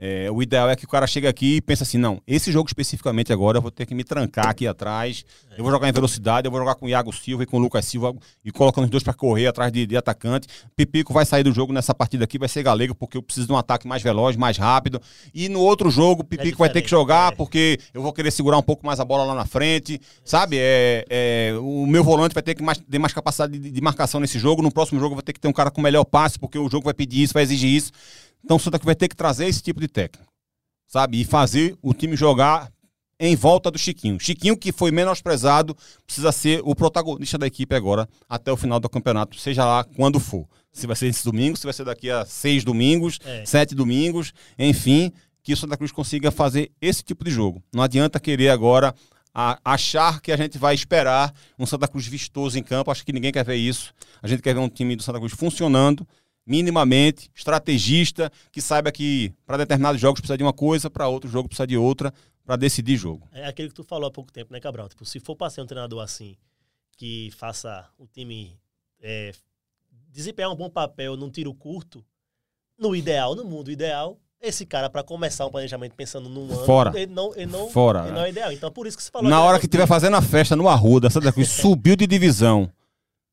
Speaker 1: É, o ideal é que o cara chegue aqui e pense assim: não, esse jogo especificamente agora eu vou ter que me trancar aqui atrás. Eu vou jogar em velocidade, eu vou jogar com o Iago Silva e com o Lucas Silva e colocando os dois para correr atrás de, de, atacante. Pipico vai sair do jogo nessa partida aqui, vai ser galego, porque eu preciso de um ataque mais veloz, mais rápido. E no outro jogo, Pipico é vai ter que jogar, é. porque eu vou querer segurar um pouco mais a bola lá na frente. Sabe? É, é, o meu volante vai ter que mais, ter mais capacidade de, de marcação nesse jogo. No próximo jogo, vai ter que ter um cara com melhor passe, porque o jogo vai pedir isso, vai exigir isso. Então o Santa Cruz vai ter que trazer esse tipo de técnico, sabe? E fazer o time jogar em volta do Chiquinho. Chiquinho, que foi menosprezado, precisa ser o protagonista da equipe agora, até o final do campeonato, seja lá quando for. Se vai ser esse domingo, se vai ser daqui a seis domingos, é. sete domingos, enfim, que o Santa Cruz consiga fazer esse tipo de jogo. Não adianta querer agora a, achar que a gente vai esperar um Santa Cruz vistoso em campo. Acho que ninguém quer ver isso. A gente quer ver um time do Santa Cruz funcionando minimamente, estrategista, que saiba que para determinados jogos precisa de uma coisa, para outro jogo precisa de outra, para decidir jogo.
Speaker 3: É aquele que tu falou há pouco tempo, né, Cabral? Tipo, se for para ser um treinador assim, que faça o time é, desempenhar um bom papel num tiro curto, no ideal, no mundo ideal, esse cara, para começar um planejamento pensando num ano,
Speaker 1: Fora.
Speaker 3: ele não, ele não,
Speaker 1: Fora.
Speaker 3: Ele não é ideal. Então, por isso que você falou.
Speaker 1: Na hora que estiver fazendo a festa no Arruda, Santa Cruz [LAUGHS] subiu de divisão.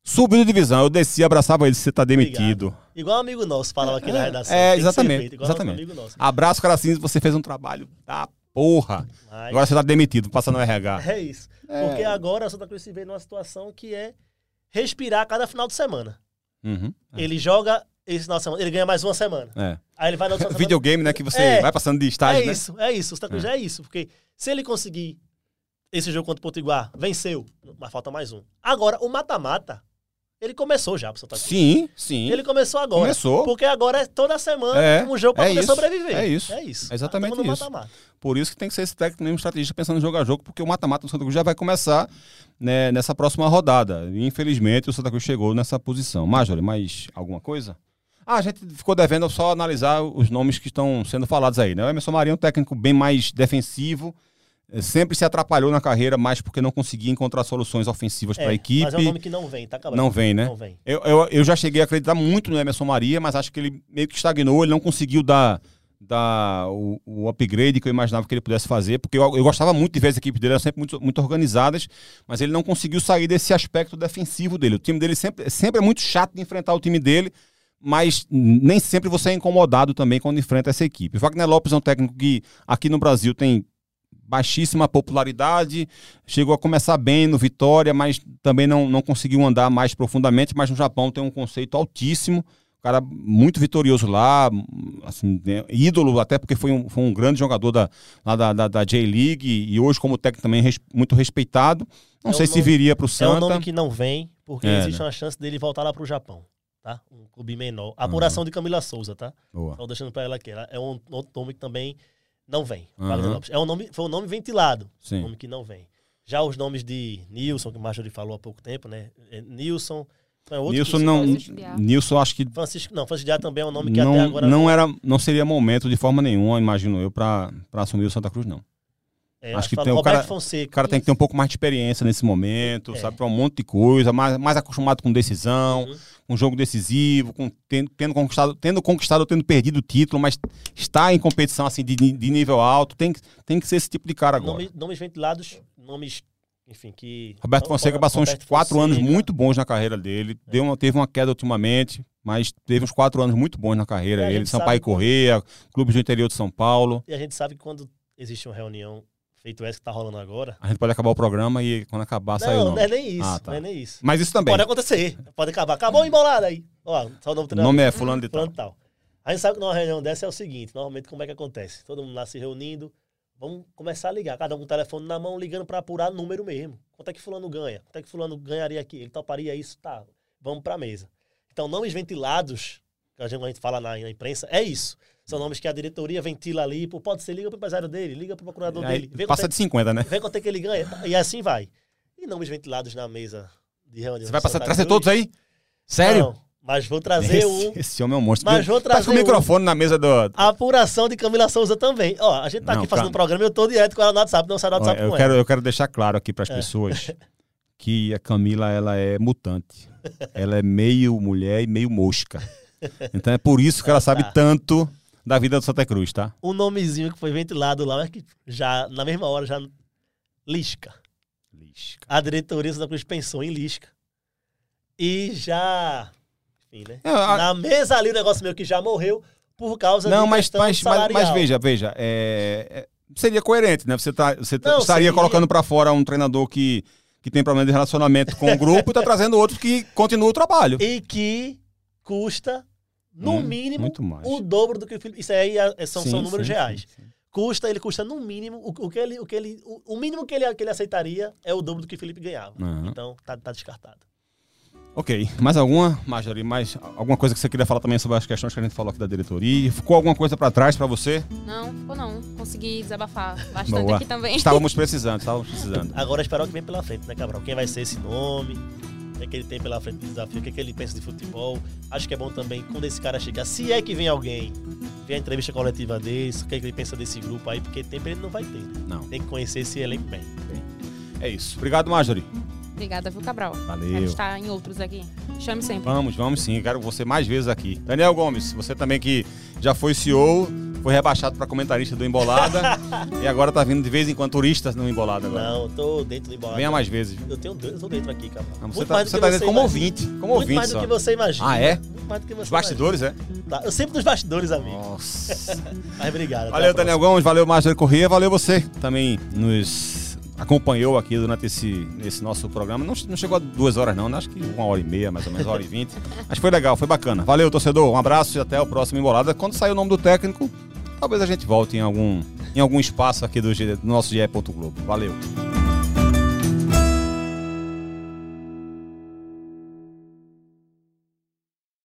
Speaker 1: Subiu de divisão, eu desci, abraçava ele, você tá demitido.
Speaker 3: Obrigado. Igual um amigo nosso falava aqui
Speaker 1: é,
Speaker 3: na redação.
Speaker 1: É, exatamente. exatamente. Abraço, cara assim, você fez um trabalho da porra. Mas... Agora você tá demitido, passando no RH. [LAUGHS]
Speaker 3: É isso. É. Porque agora a Santa Cruz se vê numa situação que é respirar cada final de semana.
Speaker 1: Uhum,
Speaker 3: é. Ele joga esse final de semana, ele ganha mais uma semana.
Speaker 1: É.
Speaker 3: Aí ele vai na outra [LAUGHS]
Speaker 1: semana. Videogame, né? Que você é. vai passando de estágio,
Speaker 3: é
Speaker 1: né?
Speaker 3: isso, é isso. O Santa Cruz é. é isso. Porque se ele conseguir esse jogo contra o Potiguar, venceu, mas falta mais um. Agora, o mata-mata ele começou já pro Santa Cruz.
Speaker 1: Sim, sim.
Speaker 3: Ele começou agora.
Speaker 1: Começou.
Speaker 3: Porque agora é toda semana
Speaker 1: é,
Speaker 3: um jogo pra
Speaker 1: é
Speaker 3: poder
Speaker 1: isso,
Speaker 3: sobreviver.
Speaker 1: É isso.
Speaker 3: É isso.
Speaker 1: É exatamente isso. Mata -mata. Por isso que tem que ser esse técnico mesmo estrategista pensando em jogar jogo, porque o mata-mata do Santa Cruz já vai começar né, nessa próxima rodada. E, infelizmente, o Santa Cruz chegou nessa posição. Major, mais alguma coisa? Ah, a gente ficou devendo só analisar os nomes que estão sendo falados aí, né? O Emerson Marinho é um técnico bem mais defensivo, sempre se atrapalhou na carreira, mais porque não conseguia encontrar soluções ofensivas é, para a equipe. Mas é
Speaker 3: um nome que não vem, tá acabando.
Speaker 1: Não vem, né?
Speaker 3: Não vem.
Speaker 1: Eu, eu, eu, já cheguei a acreditar muito no Emerson Maria, mas acho que ele meio que estagnou, ele não conseguiu dar, dar o, o upgrade que eu imaginava que ele pudesse fazer, porque eu, eu gostava muito de ver as equipes dele, eram sempre muito, muito organizadas, mas ele não conseguiu sair desse aspecto defensivo dele. O time dele sempre, sempre é muito chato de enfrentar o time dele, mas nem sempre você é incomodado também quando enfrenta essa equipe. O Wagner Lopes é um técnico que aqui no Brasil tem baixíssima popularidade, chegou a começar bem no Vitória, mas também não, não conseguiu andar mais profundamente, mas no Japão tem um conceito altíssimo, cara muito vitorioso lá, assim, né, ídolo, até porque foi um, foi um grande jogador da, lá da, da, da J-League e hoje como técnico também res, muito respeitado. Não é sei um se viria para o Santa.
Speaker 3: É um nome que não vem, porque é, existe né? uma chance dele voltar lá para o Japão. Tá? Um clube menor. Apuração uhum. de Camila Souza, tá?
Speaker 1: Boa. Estou
Speaker 3: deixando para ela aqui. Ela é um outro nome que também não vem. Uhum. Lopes. É um nome, foi um nome ventilado.
Speaker 1: Sim.
Speaker 3: Um nome que não vem. Já os nomes de Nilson, que o Marjorie falou há pouco tempo, né? É Nilson.
Speaker 1: É Nilson não. Nilson acho que.
Speaker 3: Francisco, não, Francisco Diá também é um nome que
Speaker 1: não,
Speaker 3: até agora.
Speaker 1: Não, era, não seria momento de forma nenhuma, imagino eu, para assumir o Santa Cruz, não. É, acho, acho que tem, o cara, Fonseca, o cara tem que ter um pouco mais de experiência nesse momento, é. sabe, para um monte de coisa, mais, mais acostumado com decisão, uhum. um jogo decisivo, com, tendo, tendo, conquistado, tendo conquistado ou tendo perdido o título, mas está em competição assim de, de nível alto, tem, tem que ser esse tipo de cara agora.
Speaker 3: Nome, nomes ventilados, nomes enfim, que.
Speaker 1: Roberto Fonseca passou Roberto uns quatro Fonseca. anos muito bons na carreira dele. É. Deu uma, teve uma queda ultimamente, mas teve uns quatro anos muito bons na carreira. Ele, Sampaio Correia, clubes do interior de São Paulo.
Speaker 3: E a gente sabe que quando existe uma reunião feito essa que tá rolando agora.
Speaker 1: A gente pode acabar o programa e quando acabar sai o
Speaker 3: nome. Não, é nem isso. Ah, tá. Não é nem isso.
Speaker 1: Mas isso também.
Speaker 3: Pode acontecer. Pode acabar. Acabou embolada aí. Ó, só o nome,
Speaker 1: nome é fulano de fulano
Speaker 3: tal. tal. A gente sabe que numa reunião dessa é o seguinte, normalmente como é que acontece? Todo mundo lá se reunindo, vamos começar a ligar, cada um com o telefone na mão, ligando para apurar número mesmo. Quanto é que fulano ganha? Quanto é que fulano ganharia aqui? Ele toparia isso? Tá, vamos pra mesa. Então, nomes ventilados, que a gente fala na, na imprensa, é isso. São nomes que a diretoria ventila ali, pô, pode ser, liga pro empresário dele, liga pro procurador
Speaker 1: Aí,
Speaker 3: dele.
Speaker 1: passa
Speaker 3: é,
Speaker 1: de 50, né?
Speaker 3: Vê quanto é que ele ganha. E assim vai. E nomes ventilados na mesa de reunião.
Speaker 1: Você vai passar, trazer todos aí? Sério? Não,
Speaker 3: mas vou trazer
Speaker 1: esse,
Speaker 3: um.
Speaker 1: Esse homem é um monstro.
Speaker 3: Mas vou trazer.
Speaker 1: Com o microfone um... na mesa do.
Speaker 3: A apuração de Camila Souza também. Ó, a gente tá não, aqui fazendo um programa, eu tô direto com ela no WhatsApp, não sai do WhatsApp
Speaker 1: eu
Speaker 3: com
Speaker 1: quero,
Speaker 3: ela.
Speaker 1: Eu quero deixar claro aqui para as é. pessoas [LAUGHS] que a Camila ela é mutante. Ela é meio mulher e meio mosca. Então é por isso que ela sabe tanto da vida do Santa Cruz, tá?
Speaker 3: Um nomezinho que foi ventilado lá, mas que já, na mesma hora, já. Lisca.
Speaker 1: Lisca.
Speaker 3: A diretoria do Santa Cruz pensou em Lisca. E já. Enfim, né? É, a... Na mesa ali o negócio meu que já morreu por causa
Speaker 1: Não, mas, mas, mas, mas, veja, veja. É, é, seria coerente, né? Você, tá, você Não, estaria seria... colocando para fora um treinador que, que tem problema de relacionamento com o grupo e tá trazendo outro que continua o trabalho.
Speaker 3: E que custa no hum, mínimo, o dobro do que o Felipe. Isso aí é, são, sim, são números sim, reais. Sim, custa, ele custa no mínimo, o, o, que ele, o, que ele, o, o, mínimo que ele, que ele aceitaria é o dobro do que o Felipe ganhava. Uhum. Então, tá, tá descartado.
Speaker 1: Ok. Mais alguma, Marjorie? Mais alguma coisa que você queria falar também sobre as questões que a gente falou aqui da diretoria? Ficou alguma coisa para trás para você?
Speaker 2: Não, ficou não. Consegui desabafar [LAUGHS] bastante Boa. aqui também.
Speaker 1: Estávamos precisando, estávamos precisando.
Speaker 3: Agora esperar o que vem pela frente, né, Cabral? Quem vai ser esse nome? O que, é que ele tem pela frente de desafio, o que, é que ele pensa de futebol. Acho que é bom também, quando esse cara chegar, se é que vem alguém, ver a entrevista coletiva desse, o que, é que ele pensa desse grupo aí, porque tempo ele não vai ter. Né?
Speaker 1: Não.
Speaker 3: Tem que conhecer esse elenco bem. bem.
Speaker 1: É isso. Obrigado, Marjorie.
Speaker 2: Obrigada, viu, Cabral?
Speaker 1: Valeu.
Speaker 2: Quero estar em outros aqui. Chame sempre.
Speaker 1: Vamos, vamos sim. Quero você mais vezes aqui. Daniel Gomes, você também que já foi CEO, foi rebaixado para comentarista do Embolada [LAUGHS] e agora tá vindo de vez em quando turistas no Embolada agora.
Speaker 3: Não, tô dentro do Embolada.
Speaker 1: Venha mais vezes.
Speaker 3: Eu tenho eu tô dentro aqui, Cabral.
Speaker 1: Não, você tá, você tá dentro como ouvinte. Como
Speaker 3: Muito
Speaker 1: ouvinte
Speaker 3: mais
Speaker 1: só.
Speaker 3: do que você imagina.
Speaker 1: Ah, é?
Speaker 3: Muito mais do que você
Speaker 1: Os bastidores,
Speaker 3: imagina. é? Tá. Eu sempre dos bastidores, amigo.
Speaker 1: Nossa. [LAUGHS]
Speaker 3: Mas obrigado.
Speaker 1: Valeu, Daniel Gomes. Valeu, Marjorie Corrêa. Valeu você também nos acompanhou aqui durante esse, esse nosso programa. Não, não chegou a duas horas, não, né? acho que uma hora e meia, mais ou menos, uma hora e vinte. [LAUGHS] Mas foi legal, foi bacana. Valeu, torcedor. Um abraço e até o próximo Embolada. Quando sair o nome do técnico, talvez a gente volte em algum, em algum espaço aqui do, do nosso GE. Globo. Valeu.